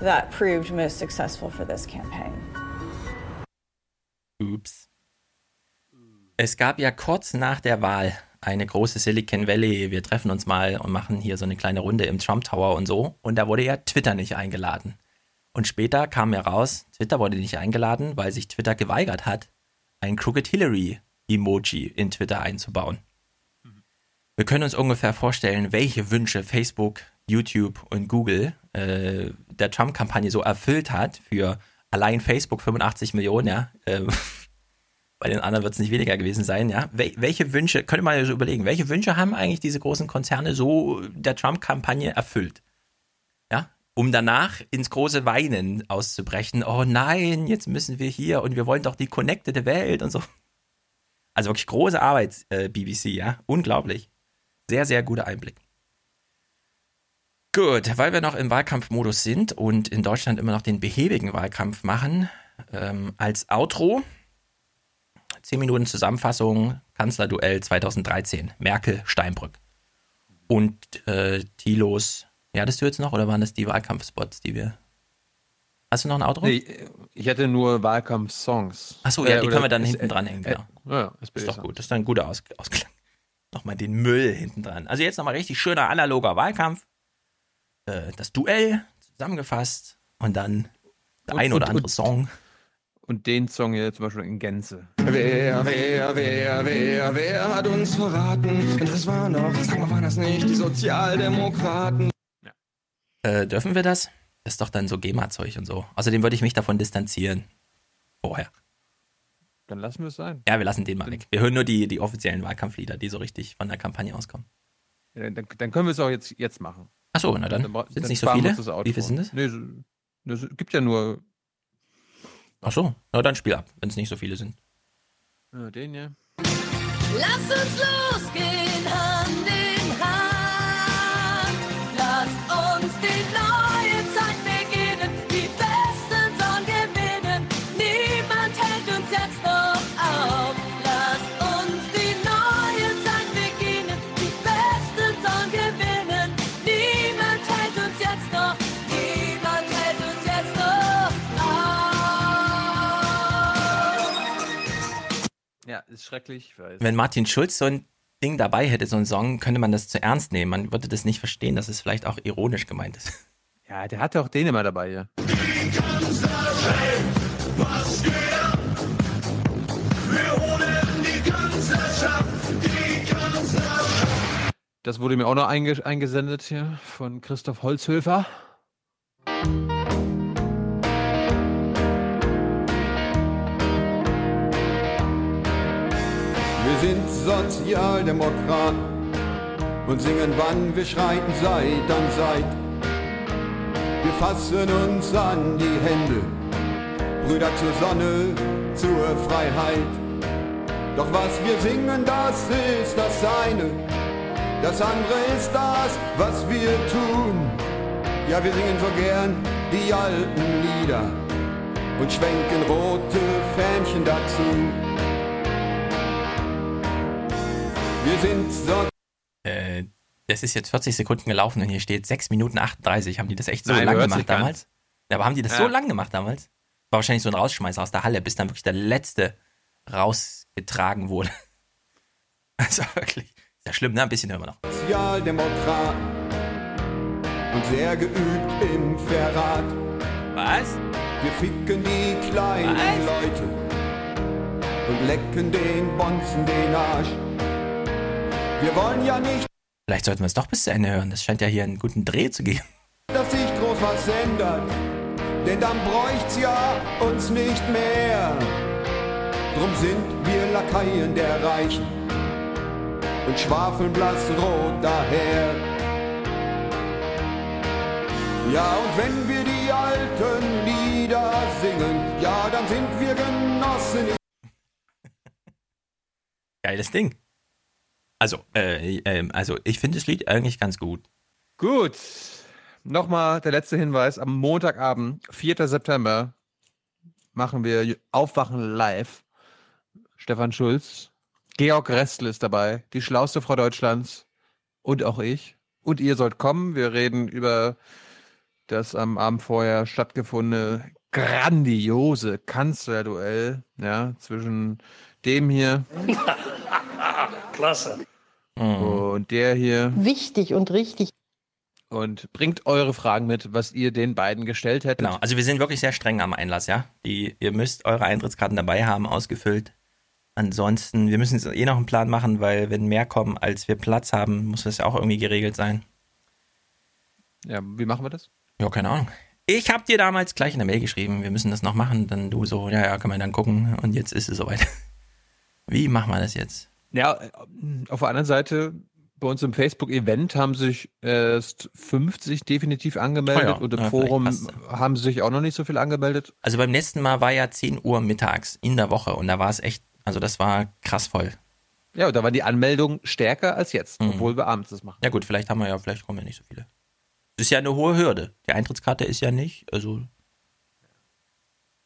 that proved most successful for this campaign. Ups. Es gab ja kurz nach der Wahl eine große Silicon Valley, wir treffen uns mal und machen hier so eine kleine Runde im Trump Tower und so. Und da wurde ja Twitter nicht eingeladen. Und später kam heraus, Twitter wurde nicht eingeladen, weil sich Twitter geweigert hat, ein Crooked Hillary Emoji in Twitter einzubauen. Wir können uns ungefähr vorstellen, welche Wünsche Facebook, YouTube und Google äh, der Trump-Kampagne so erfüllt hat für allein Facebook 85 Millionen, ja. Äh, bei den anderen wird es nicht weniger gewesen sein, ja. Wel welche Wünsche, könnte man ja so überlegen, welche Wünsche haben eigentlich diese großen Konzerne so der Trump-Kampagne erfüllt? Ja, um danach ins große Weinen auszubrechen. Oh nein, jetzt müssen wir hier und wir wollen doch die connected Welt und so. Also wirklich große Arbeit, äh, BBC, ja. Unglaublich. Sehr, sehr guter Einblick. Gut, weil wir noch im Wahlkampfmodus sind und in Deutschland immer noch den behäbigen Wahlkampf machen, ähm, als Outro 10 Minuten Zusammenfassung, Kanzlerduell 2013, Merkel-Steinbrück. Und äh, Thilos, ja, hattest du jetzt noch oder waren das die Wahlkampfspots, die wir. Hast du noch ein Outro? Nee, ich hatte nur Wahlkampf-Songs. Achso, ja, Äh, die können wir dann hinten dranhängen, äh, genau. Ja, Das ist doch gut, das ist dann ein guter Aus Ausklang. Nochmal den Müll hinten dran. Also jetzt nochmal richtig schöner analoger Wahlkampf. Äh, das Duell zusammengefasst und dann der Und- ein oder und- andere und- Song. Und den Song hier zum Beispiel in Gänze. Wer, wer, wer, wer, wer hat uns verraten? Das war noch, sag mal, waren das nicht die Sozialdemokraten? Äh, dürfen wir das? Das ist doch dann so GEMA-Zeug und so. Außerdem würde ich mich davon distanzieren. Vorher. Dann lassen wir es sein. Ja, wir lassen den mal weg. Wir hören nur die, die offiziellen Wahlkampflieder, die so richtig von der Kampagne auskommen. Ja, dann, dann können wir es auch jetzt, jetzt machen. Achso, na dann. bra- Sind's nicht so viele? Wie viele sind es? Nee, es gibt ja nur Achso, na dann spiel ab, wenn es nicht so viele sind. ja, den hier. Lass uns losgehen, Hand in Hand. Lass uns die neue ist schrecklich. Wenn Martin Schulz so ein Ding dabei hätte, so ein Song, könnte man das zu ernst nehmen. Man würde das nicht verstehen, dass es vielleicht auch ironisch gemeint ist. Ja, der hatte auch den immer dabei, ja. Das wurde mir auch noch einge eingesendet hier von Christoph Holzhöfer. Sind Sozialdemokraten und singen, wann wir schreiten, seid an Seid. Wir fassen uns an die Hände, Brüder zur Sonne, zur Freiheit. Doch was wir singen, das ist das eine, das andere ist das, was wir tun. Ja, wir singen so gern die alten Lieder und schwenken rote Fähnchen dazu. Wir sind so. Äh, das ist jetzt 40 Sekunden gelaufen und hier steht 6 Minuten 38. Haben die das echt so Nein, lang gemacht damals? Ja, aber haben die das Ja. so lang gemacht damals? War wahrscheinlich so ein Rausschmeißer aus der Halle, bis dann wirklich der letzte rausgetragen wurde. Also wirklich. Ist ja schlimm, ne? Ein bisschen hören wir noch. Sozialdemokraten und sehr geübt im Verrat. Was? Wir ficken die kleinen Leute und lecken den Bonzen den Arsch. Wir wollen ja nicht, Vielleicht sollten wir es doch bis zu Ende hören. Das scheint ja hier einen guten Dreh zu geben. dass sich groß was ändert, denn dann bräucht's ja uns nicht mehr. Drum sind wir Lakaien der Reichen und schwafeln blassrot daher. Ja, und wenn wir die alten Lieder singen, ja, dann sind wir Genossen. Geiles Ding. Also, äh, äh, also ich finde das Lied eigentlich ganz gut. Gut. Nochmal der letzte Hinweis. Am Montagabend, 4. September, machen wir Aufwachen live. Stefan Schulz, Georg Restl ist dabei, die schlauste Frau Deutschlands und auch ich. Und ihr sollt kommen. Wir reden über das am Abend vorher stattgefundene grandiose Kanzlerduell ja, zwischen dem hier Klasse. und der hier. Wichtig und richtig. Und bringt eure Fragen mit, was ihr den beiden gestellt hättet. Genau, also wir sind wirklich sehr streng am Einlass, ja. Die, ihr müsst eure Eintrittskarten dabei haben, ausgefüllt. Ansonsten, wir müssen jetzt eh noch einen Plan machen, weil wenn mehr kommen, als wir Platz haben, muss das ja auch irgendwie geregelt sein. Ja, wie machen wir das? Ja, keine Ahnung. Ich habe dir damals gleich in der Mail geschrieben, wir müssen das noch machen. Dann du so, ja, ja, kann man dann gucken. Und jetzt ist es soweit. Wie machen wir das jetzt? Ja, äh, auf der anderen Seite, bei uns im Facebook-Event haben sich erst 50 definitiv angemeldet Oh ja, und im ja, Forum haben sich auch noch nicht so viel angemeldet. Also beim letzten Mal war ja 10 Uhr mittags in der Woche und da war es echt, also das war krass voll. Ja, und da waren die Anmeldungen stärker als jetzt, Mhm. obwohl wir abends das machen. Ja gut, vielleicht haben wir ja, vielleicht kommen ja nicht so viele. Das ist ja eine hohe Hürde. Die Eintrittskarte ist ja nicht, also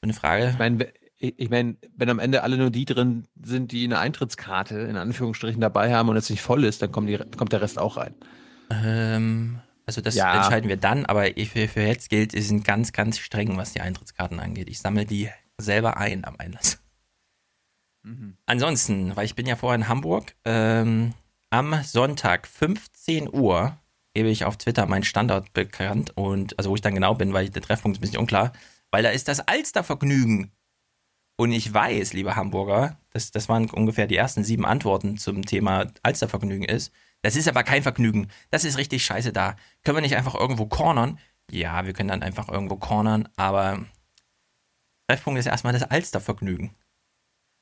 eine Frage. Ich meine, ich ich mein, wenn am Ende alle nur die drin sind, die eine Eintrittskarte in Anführungsstrichen dabei haben und es nicht voll ist, dann kommt, die, kommt der Rest auch rein. Ähm, also das Ja. entscheiden wir dann, aber für, für jetzt gilt, sie sind ganz, ganz streng, was die Eintrittskarten angeht. Ich sammle die selber ein am Einlass. Ansonsten, weil ich bin ja vorher in Hamburg, ähm, am Sonntag 15 Uhr gebe ich auf Twitter meinen Standort bekannt und also wo ich dann genau bin, weil der Treffpunkt ist ein bisschen unklar, weil da ist das Alstervergnügen. Und ich weiß, liebe Hamburger, das, das waren ungefähr die ersten sieben Antworten zum Thema Alstervergnügen ist. Das ist aber kein Vergnügen. Das ist richtig scheiße da. Können wir nicht einfach irgendwo cornern? Ja, wir können dann einfach irgendwo cornern, aber Treffpunkt ist erstmal das Alstervergnügen.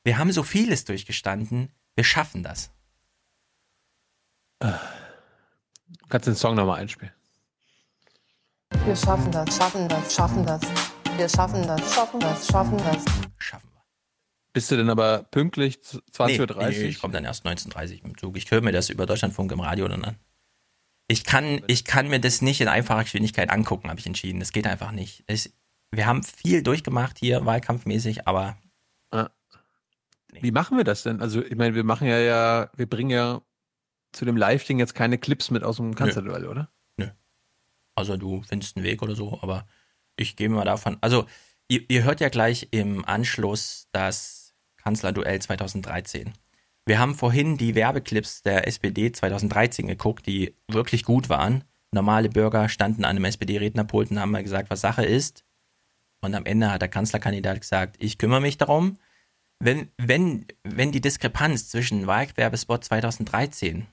Wir haben so vieles durchgestanden. Wir schaffen das. Kannst du den Song nochmal einspielen? Wir schaffen das, schaffen das, schaffen das. Wir schaffen das, schaffen das, schaffen das. Bist du denn aber pünktlich 20.30 Uhr? Nee, nee, ich komme dann erst 19.30 Uhr im Zug. Ich höre mir das über Deutschlandfunk im Radio dann an. Ich kann, ich kann mir das nicht in einfacher Geschwindigkeit angucken, habe ich entschieden. Das geht einfach nicht. Es, wir haben viel durchgemacht hier, wahlkampfmäßig, aber Wie machen wir das denn? Also, ich meine, wir machen ja, ja, wir bringen ja zu dem Live-Ding jetzt keine Clips mit aus dem Kanzlerduell, oder? Also du findest einen Weg oder so, aber ich gehe mal davon. Also ihr, ihr hört ja gleich im Anschluss das Kanzlerduell 2013. Wir haben vorhin die Werbeclips der SPD 2013 geguckt, die wirklich gut waren. normale Bürger standen an einem SPD-Rednerpult und haben mal gesagt, was Sache ist. Und am Ende hat der Kanzlerkandidat gesagt, ich kümmere mich darum. Wenn, wenn, wenn die Diskrepanz zwischen Wahlwerbespot 2013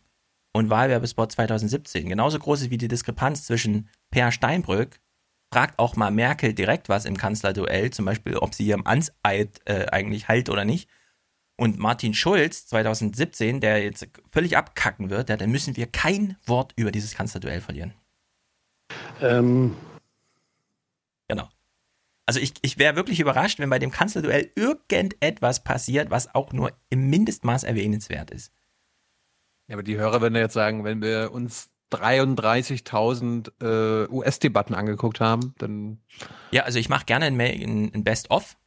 und Wahlwerbespot 2017 genauso groß ist wie die Diskrepanz zwischen Per Steinbrück, fragt auch mal Merkel direkt was im Kanzlerduell, zum Beispiel, ob sie ihrem Amtseid äh, eigentlich halt oder nicht. Und Martin Schulz 2017, der jetzt völlig abkacken wird, ja, dann müssen wir kein Wort über dieses Kanzlerduell verlieren. Ähm, Genau. Also ich, ich wäre wirklich überrascht, wenn bei dem Kanzlerduell irgendetwas passiert, was auch nur im Mindestmaß erwähnenswert ist. Ja, aber die Hörer werden ja jetzt sagen, wenn wir uns 33.000 äh, US-Debatten angeguckt haben, dann Ja, also ich mache gerne ein, ein Best-of.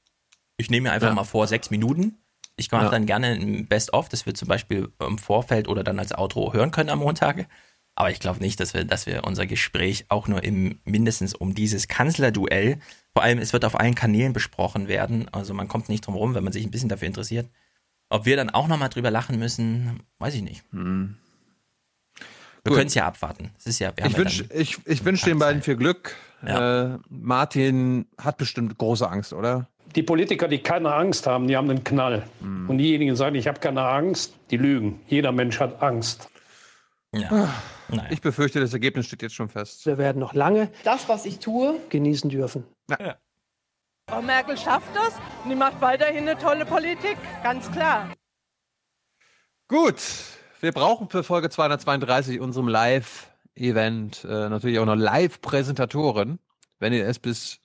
Ich nehme mir einfach Ja. mal vor sechs Minuten. Ich mache Ja. dann gerne ein Best-of, das wir zum Beispiel im Vorfeld oder dann als Outro hören können am Montag. Aber ich glaube nicht, dass wir, dass wir unser Gespräch auch nur im mindestens um dieses Kanzlerduell, vor allem es wird auf allen Kanälen besprochen werden, also man kommt nicht drum rum, wenn man sich ein bisschen dafür interessiert. Ob wir dann auch nochmal drüber lachen müssen, weiß ich nicht. Hm. Gut. können es ja abwarten. Es ist ja, wir ich ja wünsche dann- ich, ich wünsch den beiden viel Glück. Äh, Martin hat bestimmt große Angst, oder? die Politiker, die keine Angst haben, die haben einen Knall. Und diejenigen, die sagen, ich habe keine Angst, die lügen. Jeder Mensch hat Angst. Ja. Ich befürchte, das Ergebnis steht jetzt schon fest. Wir werden noch lange das, was ich tue, genießen dürfen. Frau Merkel schafft das und die macht weiterhin eine tolle Politik, ganz klar. Gut, wir brauchen für Folge 232 unserem Live-Event äh, natürlich auch noch Live-Präsentatoren. Wenn ihr es bis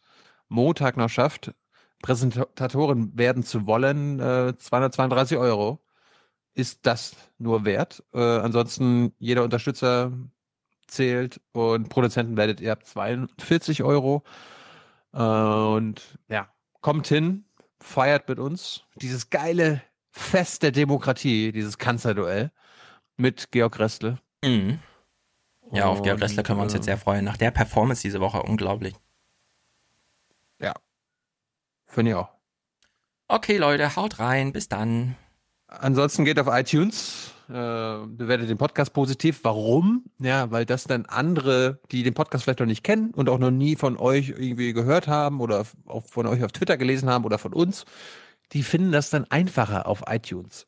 Montag noch schafft, Präsentatoren werden zu wollen, äh, 232 Euro. Ist das nur wert? Äh, ansonsten jeder Unterstützer zählt und Produzenten werdet ihr ab 42 Euro. Äh, und ja, kommt hin, feiert mit uns dieses geile Fest der Demokratie, dieses Kanzlerduell mit Georg Restle. Mhm. Ja, auf Georg Und, Ressler können wir uns jetzt sehr freuen. Nach der Performance diese Woche, unglaublich. Ja. Finde ich auch. Okay, Leute, haut rein. Bis dann. Ansonsten geht auf iTunes, äh, bewertet den Podcast positiv. Warum? Ja, weil das dann andere, die den Podcast vielleicht noch nicht kennen und auch noch nie von euch irgendwie gehört haben oder auch von euch auf Twitter gelesen haben oder von uns, die finden das dann einfacher auf iTunes.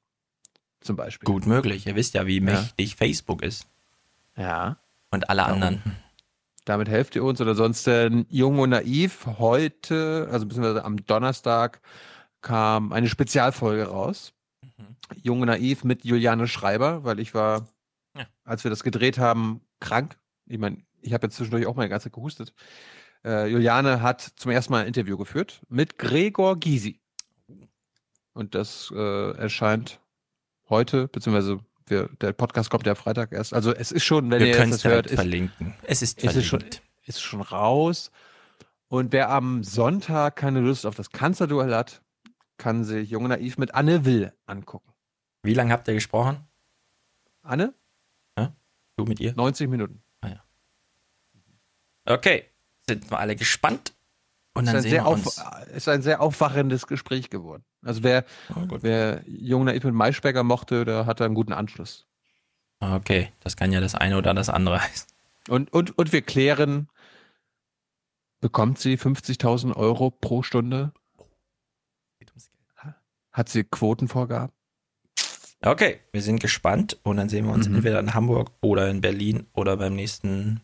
Zum Beispiel. Gut möglich. Ihr wisst ja, wie mächtig Facebook ist. Ja. Und alle Darum. anderen. Damit helft ihr uns oder sonst äh, Jung und Naiv. Heute, also beziehungsweise am Donnerstag, kam eine Spezialfolge raus. Jung und Naiv mit Juliane Schreiber, weil ich war, Ja. als wir das gedreht haben, krank. Ich meine, ich habe jetzt zwischendurch auch mal die ganze Zeit gehustet. Äh, Juliane hat zum ersten Mal ein Interview geführt mit Gregor Gysi. Und das äh, erscheint heute, beziehungsweise wir, der Podcast kommt ja Freitag erst. Also es ist schon, wenn Wir ihr es hört, ist, verlinken. Es ist ist es schon, verlinkt. ist schon raus. Und wer am Sonntag keine Lust auf das Kanzlerduell hat, kann sich Jung und Naiv mit Anne Will angucken. Wie lange habt ihr gesprochen? Anne? Du mit ihr? 90 Minuten. Okay. Sind wir alle gespannt. Und ist dann ein, sehen sehr wir uns. auf, ist ein sehr aufwachendes Gespräch geworden. Also wer, wer Jung Naiv mit Maischberger mochte, der hatte einen guten Anschluss. Okay, das kann ja das eine oder das andere heißen. Und, und, und wir klären, bekommt sie 50.000 Euro pro Stunde? Hat sie Quotenvorgaben? Okay, wir sind gespannt und dann sehen wir uns Mhm. entweder in Hamburg oder in Berlin oder beim nächsten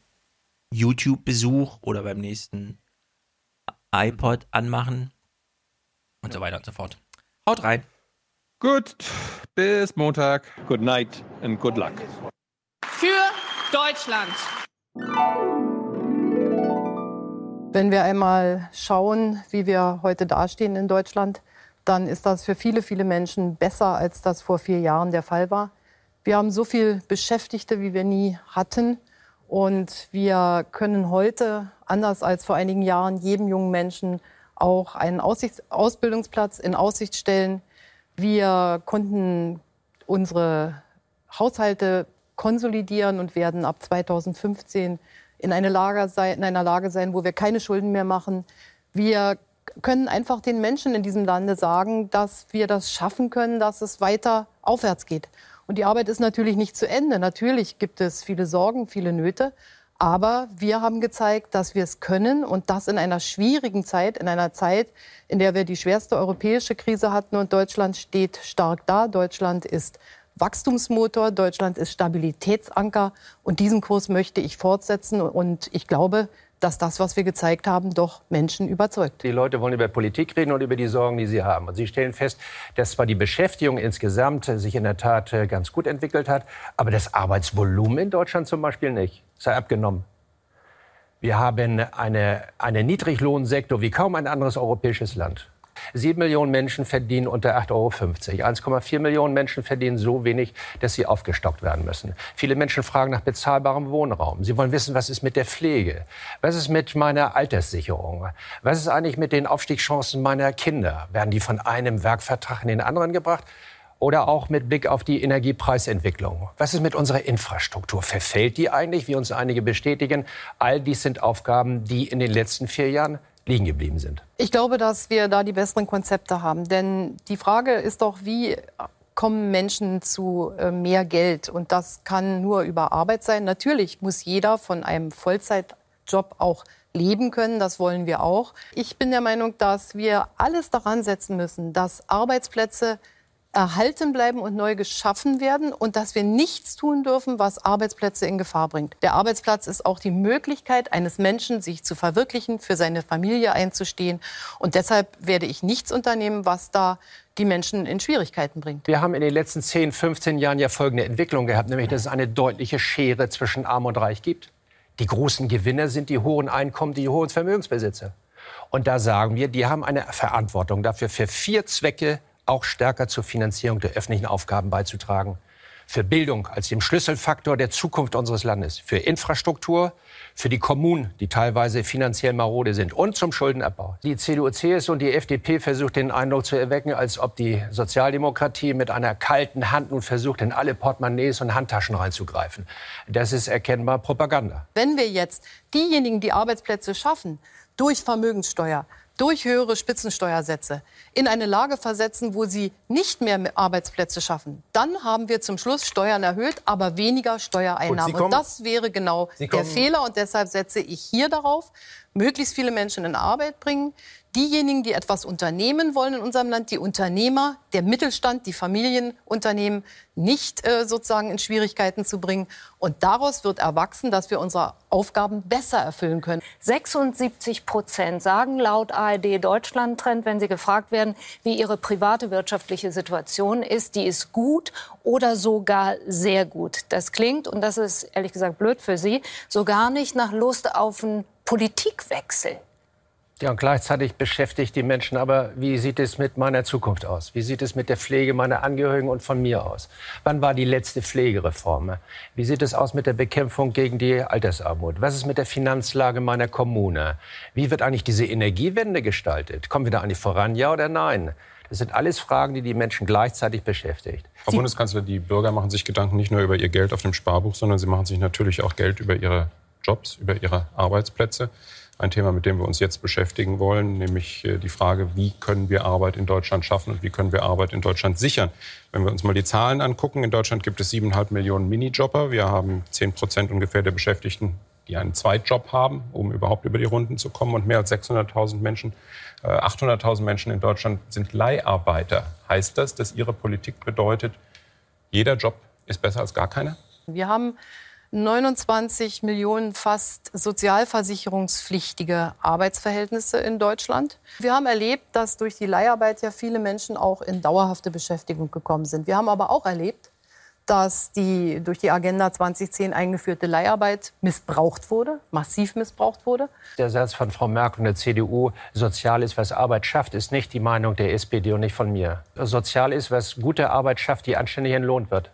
YouTube-Besuch oder beim nächsten iPod anmachen und so weiter und so fort. Haut rein. Gut, bis Montag. Good night and good luck. Für Deutschland. Wenn wir einmal schauen, wie wir heute dastehen in Deutschland, dann ist das für viele, viele Menschen besser, als das vor vier Jahren der Fall war. Wir haben so viele Beschäftigte, wie wir nie hatten. Und wir können heute, anders als vor einigen Jahren, jedem jungen Menschen auch einen Aussichts Ausbildungsplatz in Aussicht stellen. Wir konnten unsere Haushalte konsolidieren und werden ab 2015 in, eine Lage sein, in einer Lage sein, wo wir keine Schulden mehr machen. Wir können einfach den Menschen in diesem Lande sagen, dass wir das schaffen können, dass es weiter aufwärts geht. Und die Arbeit ist natürlich nicht zu Ende. Natürlich gibt es viele Sorgen, viele Nöte. Aber wir haben gezeigt, dass wir es können und das in einer schwierigen Zeit, in einer Zeit, in der wir die schwerste europäische Krise hatten und Deutschland steht stark da. Deutschland ist Wachstumsmotor, Deutschland ist Stabilitätsanker und diesen Kurs möchte ich fortsetzen und ich glaube, dass das, was wir gezeigt haben, doch Menschen überzeugt. Die Leute wollen über Politik reden und über die Sorgen, die sie haben. Und sie stellen fest, dass zwar die Beschäftigung insgesamt sich in der Tat äh, ganz gut entwickelt hat, aber das Arbeitsvolumen in Deutschland zum Beispiel nicht. Sei abgenommen. Wir haben eine, einen Niedriglohnsektor wie kaum ein anderes europäisches Land. Sieben Millionen Menschen verdienen unter 8,50 Euro. 1,4 Millionen Menschen verdienen so wenig, dass sie aufgestockt werden müssen. Viele Menschen fragen nach bezahlbarem Wohnraum. Sie wollen wissen, was ist mit der Pflege? Was ist mit meiner Alterssicherung? Was ist eigentlich mit den Aufstiegschancen meiner Kinder? Werden die von einem Werkvertrag in den anderen gebracht? Oder auch mit Blick auf die Energiepreisentwicklung. Was ist mit unserer Infrastruktur? Verfällt die eigentlich, wie uns einige bestätigen? All dies sind Aufgaben, die in den letzten vier Jahren liegen geblieben sind. Ich glaube, dass wir da die besseren Konzepte haben. Denn die Frage ist doch, wie kommen Menschen zu äh, mehr Geld? Und das kann nur über Arbeit sein. Natürlich muss jeder von einem Vollzeitjob auch leben können. Das wollen wir auch. Ich bin der Meinung, dass wir alles daran setzen müssen, dass Arbeitsplätze erhalten bleiben und neu geschaffen werden und dass wir nichts tun dürfen, was Arbeitsplätze in Gefahr bringt. Der Arbeitsplatz ist auch die Möglichkeit eines Menschen, sich zu verwirklichen, für seine Familie einzustehen. Und deshalb werde ich nichts unternehmen, was da die Menschen in Schwierigkeiten bringt. Wir haben in den letzten 10, 15 Jahren ja folgende Entwicklung gehabt, nämlich dass es eine deutliche Schere zwischen Arm und Reich gibt. Die großen Gewinner sind die hohen Einkommen, die hohen Vermögensbesitzer. Und da sagen wir, die haben eine Verantwortung dafür, für vier Zwecke auch stärker zur Finanzierung der öffentlichen Aufgaben beizutragen. Für Bildung als dem Schlüsselfaktor der Zukunft unseres Landes. Für Infrastruktur, für die Kommunen, die teilweise finanziell marode sind. Und zum Schuldenabbau. Die CDU, CSU und die FDP versucht den Eindruck zu erwecken, als ob die Sozialdemokratie mit einer kalten Hand nun versucht, in alle Portemonnaies und Handtaschen reinzugreifen. Das ist erkennbar Propaganda. Wenn wir jetzt diejenigen, die Arbeitsplätze schaffen, durch Vermögenssteuer, durch höhere Spitzensteuersätze in eine Lage versetzen, wo sie nicht mehr Arbeitsplätze schaffen, dann haben wir zum Schluss Steuern erhöht, aber weniger Steuereinnahmen. kommen- und das wäre genau der Fehler. Und deshalb setze ich hier darauf, möglichst viele Menschen in Arbeit bringen. Diejenigen, die etwas unternehmen wollen in unserem Land, die Unternehmer, der Mittelstand, die Familienunternehmen nicht äh, sozusagen in Schwierigkeiten zu bringen. Und daraus wird erwachsen, dass wir unsere Aufgaben besser erfüllen können. 76 Prozent sagen laut ARD Deutschland Trend, wenn sie gefragt werden, wie ihre private wirtschaftliche Situation ist, die ist gut oder sogar sehr gut. Das klingt, und das ist ehrlich gesagt blöd für Sie, so gar nicht nach Lust auf einen Politikwechsel. Ja, und gleichzeitig beschäftigt die Menschen aber, wie sieht es mit meiner Zukunft aus? Wie sieht es mit der Pflege meiner Angehörigen und von mir aus? Wann war die letzte Pflegereform? Wie sieht es aus mit der Bekämpfung gegen die Altersarmut? Was ist mit der Finanzlage meiner Kommune? Wie wird eigentlich diese Energiewende gestaltet? Kommen wir da eigentlich voran, ja oder nein? Das sind alles Fragen, die die Menschen gleichzeitig beschäftigt. Frau Bundeskanzler, die Bürger machen sich Gedanken nicht nur über ihr Geld auf dem Sparbuch, sondern sie machen sich natürlich auch Geld über ihre Jobs, über ihre Arbeitsplätze. Ein Thema, mit dem wir uns jetzt beschäftigen wollen, nämlich äh, die Frage, wie können wir Arbeit in Deutschland schaffen und wie können wir Arbeit in Deutschland sichern. Wenn wir uns mal die Zahlen angucken, in Deutschland gibt es siebeneinhalb Millionen Minijobber. Wir haben zehn Prozent ungefähr der Beschäftigten, die einen Zweitjob haben, um überhaupt über die Runden zu kommen. Und mehr als 600.000 Menschen, äh, 800.000 Menschen in Deutschland sind Leiharbeiter. Heißt das, dass Ihre Politik bedeutet, jeder Job ist besser als gar keiner? Wir haben 29 Millionen fast sozialversicherungspflichtige Arbeitsverhältnisse in Deutschland. Wir haben erlebt, dass durch die Leiharbeit ja viele Menschen auch in dauerhafte Beschäftigung gekommen sind. Wir haben aber auch erlebt, dass die durch die Agenda 2010 eingeführte Leiharbeit missbraucht wurde, massiv missbraucht wurde. Der Satz von Frau Merkel und der CDU, sozial ist, was Arbeit schafft, ist nicht die Meinung der SPD und nicht von mir. Sozial ist, was gute Arbeit schafft, die anständig entlohnt wird.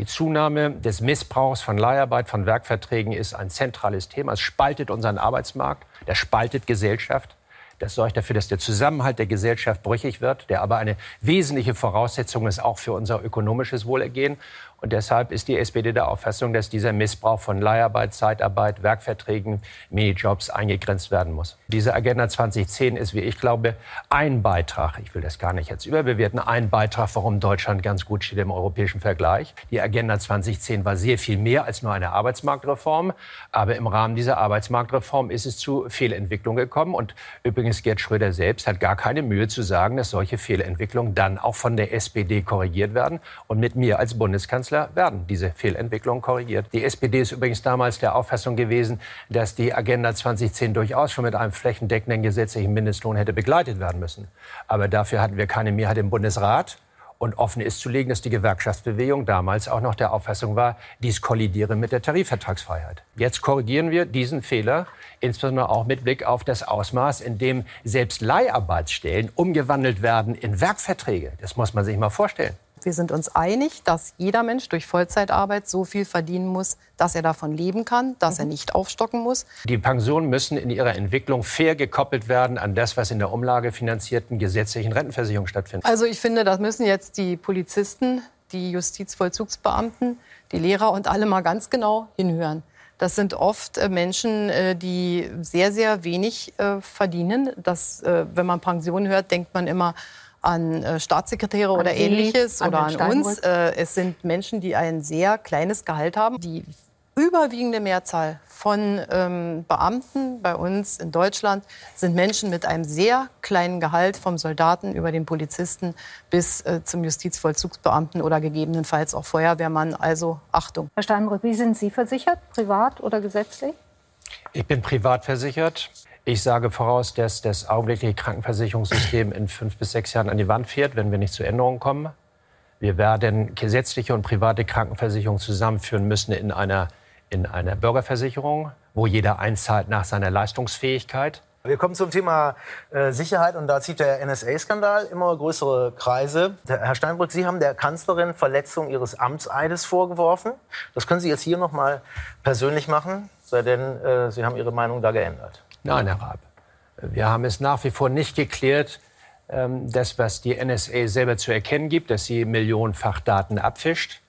Die Zunahme des Missbrauchs von Leiharbeit, von Werkverträgen ist ein zentrales Thema. Es spaltet unseren Arbeitsmarkt, das spaltet Gesellschaft. Das sorgt dafür, dass der Zusammenhalt der Gesellschaft brüchig wird, der aber eine wesentliche Voraussetzung ist auch für unser ökonomisches Wohlergehen. Und deshalb ist die SPD der Auffassung, dass dieser Missbrauch von Leiharbeit, Zeitarbeit, Werkverträgen, Minijobs eingegrenzt werden muss. Diese Agenda 2010 ist, wie ich glaube, ein Beitrag, ich will das gar nicht jetzt überbewerten, ein Beitrag, warum Deutschland ganz gut steht im europäischen Vergleich. Die Agenda 2010 war sehr viel mehr als nur eine Arbeitsmarktreform. Aber im Rahmen dieser Arbeitsmarktreform ist es zu Fehlentwicklungen gekommen. Und übrigens, Gerd Schröder selbst hat gar keine Mühe zu sagen, dass solche Fehlentwicklungen dann auch von der SPD korrigiert werden. Und mit mir als Bundeskanzler werden diese Fehlentwicklungen korrigiert. Die SPD ist übrigens damals der Auffassung gewesen, dass die Agenda 2010 durchaus schon mit einem flächendeckenden gesetzlichen Mindestlohn hätte begleitet werden müssen. Aber dafür hatten wir keine Mehrheit im Bundesrat. Und offen ist zu legen, dass die Gewerkschaftsbewegung damals auch noch der Auffassung war, dies kollidiere mit der Tarifvertragsfreiheit. Jetzt korrigieren wir diesen Fehler, insbesondere auch mit Blick auf das Ausmaß, in dem selbst Leiharbeitsstellen umgewandelt werden in Werkverträge. Das muss man sich mal vorstellen. Wir sind uns einig, dass jeder Mensch durch Vollzeitarbeit so viel verdienen muss, dass er davon leben kann, dass er nicht aufstocken muss. Die Pensionen müssen in ihrer Entwicklung fair gekoppelt werden an das, was in der umlagefinanzierten gesetzlichen Rentenversicherung stattfindet. Also ich finde, das müssen jetzt die Polizisten, die Justizvollzugsbeamten, die Lehrer und alle mal ganz genau hinhören. Das sind oft äh, Menschen, äh, die sehr, sehr wenig äh, verdienen. Das, wenn man Pension hört, denkt man immer an äh, Staatssekretäre An oder Sie, ähnliches an oder an uns. Äh, es sind Menschen, die ein sehr kleines Gehalt haben. Die überwiegende Mehrzahl von ähm, Beamten bei uns in Deutschland sind Menschen mit einem sehr kleinen Gehalt, vom Soldaten über den Polizisten bis äh, zum Justizvollzugsbeamten oder gegebenenfalls auch Feuerwehrmann. Also Achtung. Herr Steinbrück, wie sind Sie versichert, privat oder gesetzlich? Ich bin privat versichert. Ich sage voraus, dass das augenblickliche Krankenversicherungssystem in fünf bis sechs Jahren an die Wand fährt, wenn wir nicht zu Änderungen kommen. Wir werden gesetzliche und private Krankenversicherung zusammenführen müssen in einer, in einer Bürgerversicherung, wo jeder einzahlt nach seiner Leistungsfähigkeit. Wir kommen zum Thema äh, Sicherheit und da zieht der NSA-Skandal immer größere Kreise. Herr Steinbrück, Sie haben der Kanzlerin Verletzung Ihres Amtseides vorgeworfen. Das können Sie jetzt hier noch mal persönlich machen, sei denn äh, Sie haben Ihre Meinung da geändert. Nein, Herr Raab. Wir haben es nach wie vor nicht geklärt, ähm, das, was die NSA selber zu erkennen gibt, dass sie millionenfach Daten abfischt,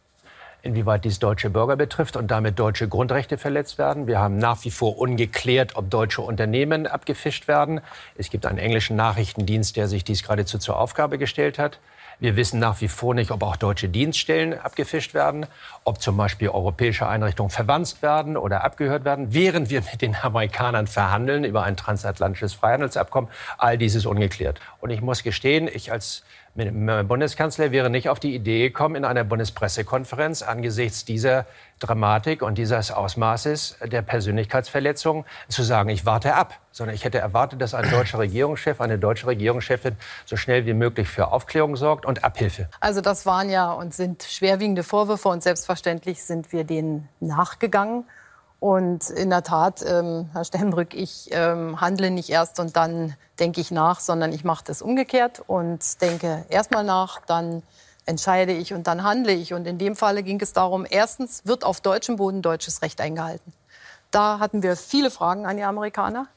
inwieweit dies deutsche Bürger betrifft und damit deutsche Grundrechte verletzt werden. Wir haben nach wie vor ungeklärt, ob deutsche Unternehmen abgefischt werden. Es gibt einen englischen Nachrichtendienst, der sich dies geradezu zur Aufgabe gestellt hat. Wir wissen nach wie vor nicht, ob auch deutsche Dienststellen abgefischt werden, ob zum Beispiel europäische Einrichtungen verwandt werden oder abgehört werden, während wir mit den Amerikanern verhandeln über ein transatlantisches Freihandelsabkommen. All dies ist ungeklärt. Und ich muss gestehen, ich als Bundeskanzler wäre nicht auf die Idee gekommen, in einer Bundespressekonferenz angesichts dieser Dramatik und dieses Ausmaßes der Persönlichkeitsverletzung zu sagen, ich warte ab, sondern ich hätte erwartet, dass ein deutscher Regierungschef, eine deutsche Regierungschefin so schnell wie möglich für Aufklärung sorgt und Abhilfe. Also das waren ja und sind schwerwiegende Vorwürfe und selbstverständlich sind wir denen nachgegangen. Und in der Tat, ähm, Herr Steinbrück, ich ähm, handle nicht erst und dann denke ich nach, sondern ich mache das umgekehrt und denke erstmal nach, dann entscheide ich und dann handle ich. Und in dem Falle ging es darum, erstens wird auf deutschem Boden deutsches Recht eingehalten. Da hatten wir viele Fragen an die Amerikaner.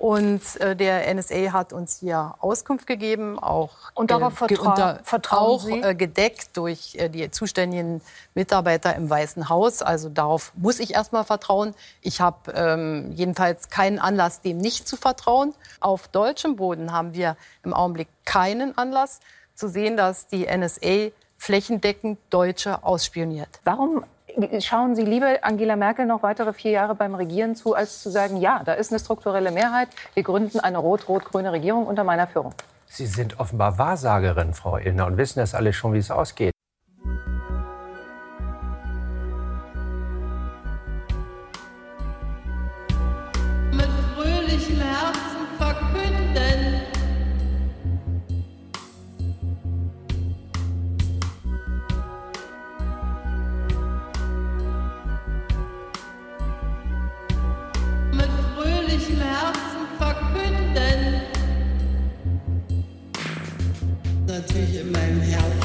Und äh, der NSA hat uns hier Auskunft gegeben, auch, Und darauf äh, ge- vertra- vertrauen auch Sie? äh, gedeckt durch äh, die zuständigen Mitarbeiter im Weißen Haus. Also darauf muss ich erstmal vertrauen. Ich habe ähm, jedenfalls keinen Anlass, dem nicht zu vertrauen. Auf deutschem Boden haben wir im Augenblick keinen Anlass zu sehen, dass die NSA flächendeckend Deutsche ausspioniert. Warum schauen Sie lieber Angela Merkel noch weitere vier Jahre beim Regieren zu, als zu sagen, ja, da ist eine strukturelle Mehrheit, wir gründen eine rot-rot-grüne Regierung unter meiner Führung? Sie sind offenbar Wahrsagerin, Frau Illner, und wissen das alle schon, wie es ausgeht. to my mouth.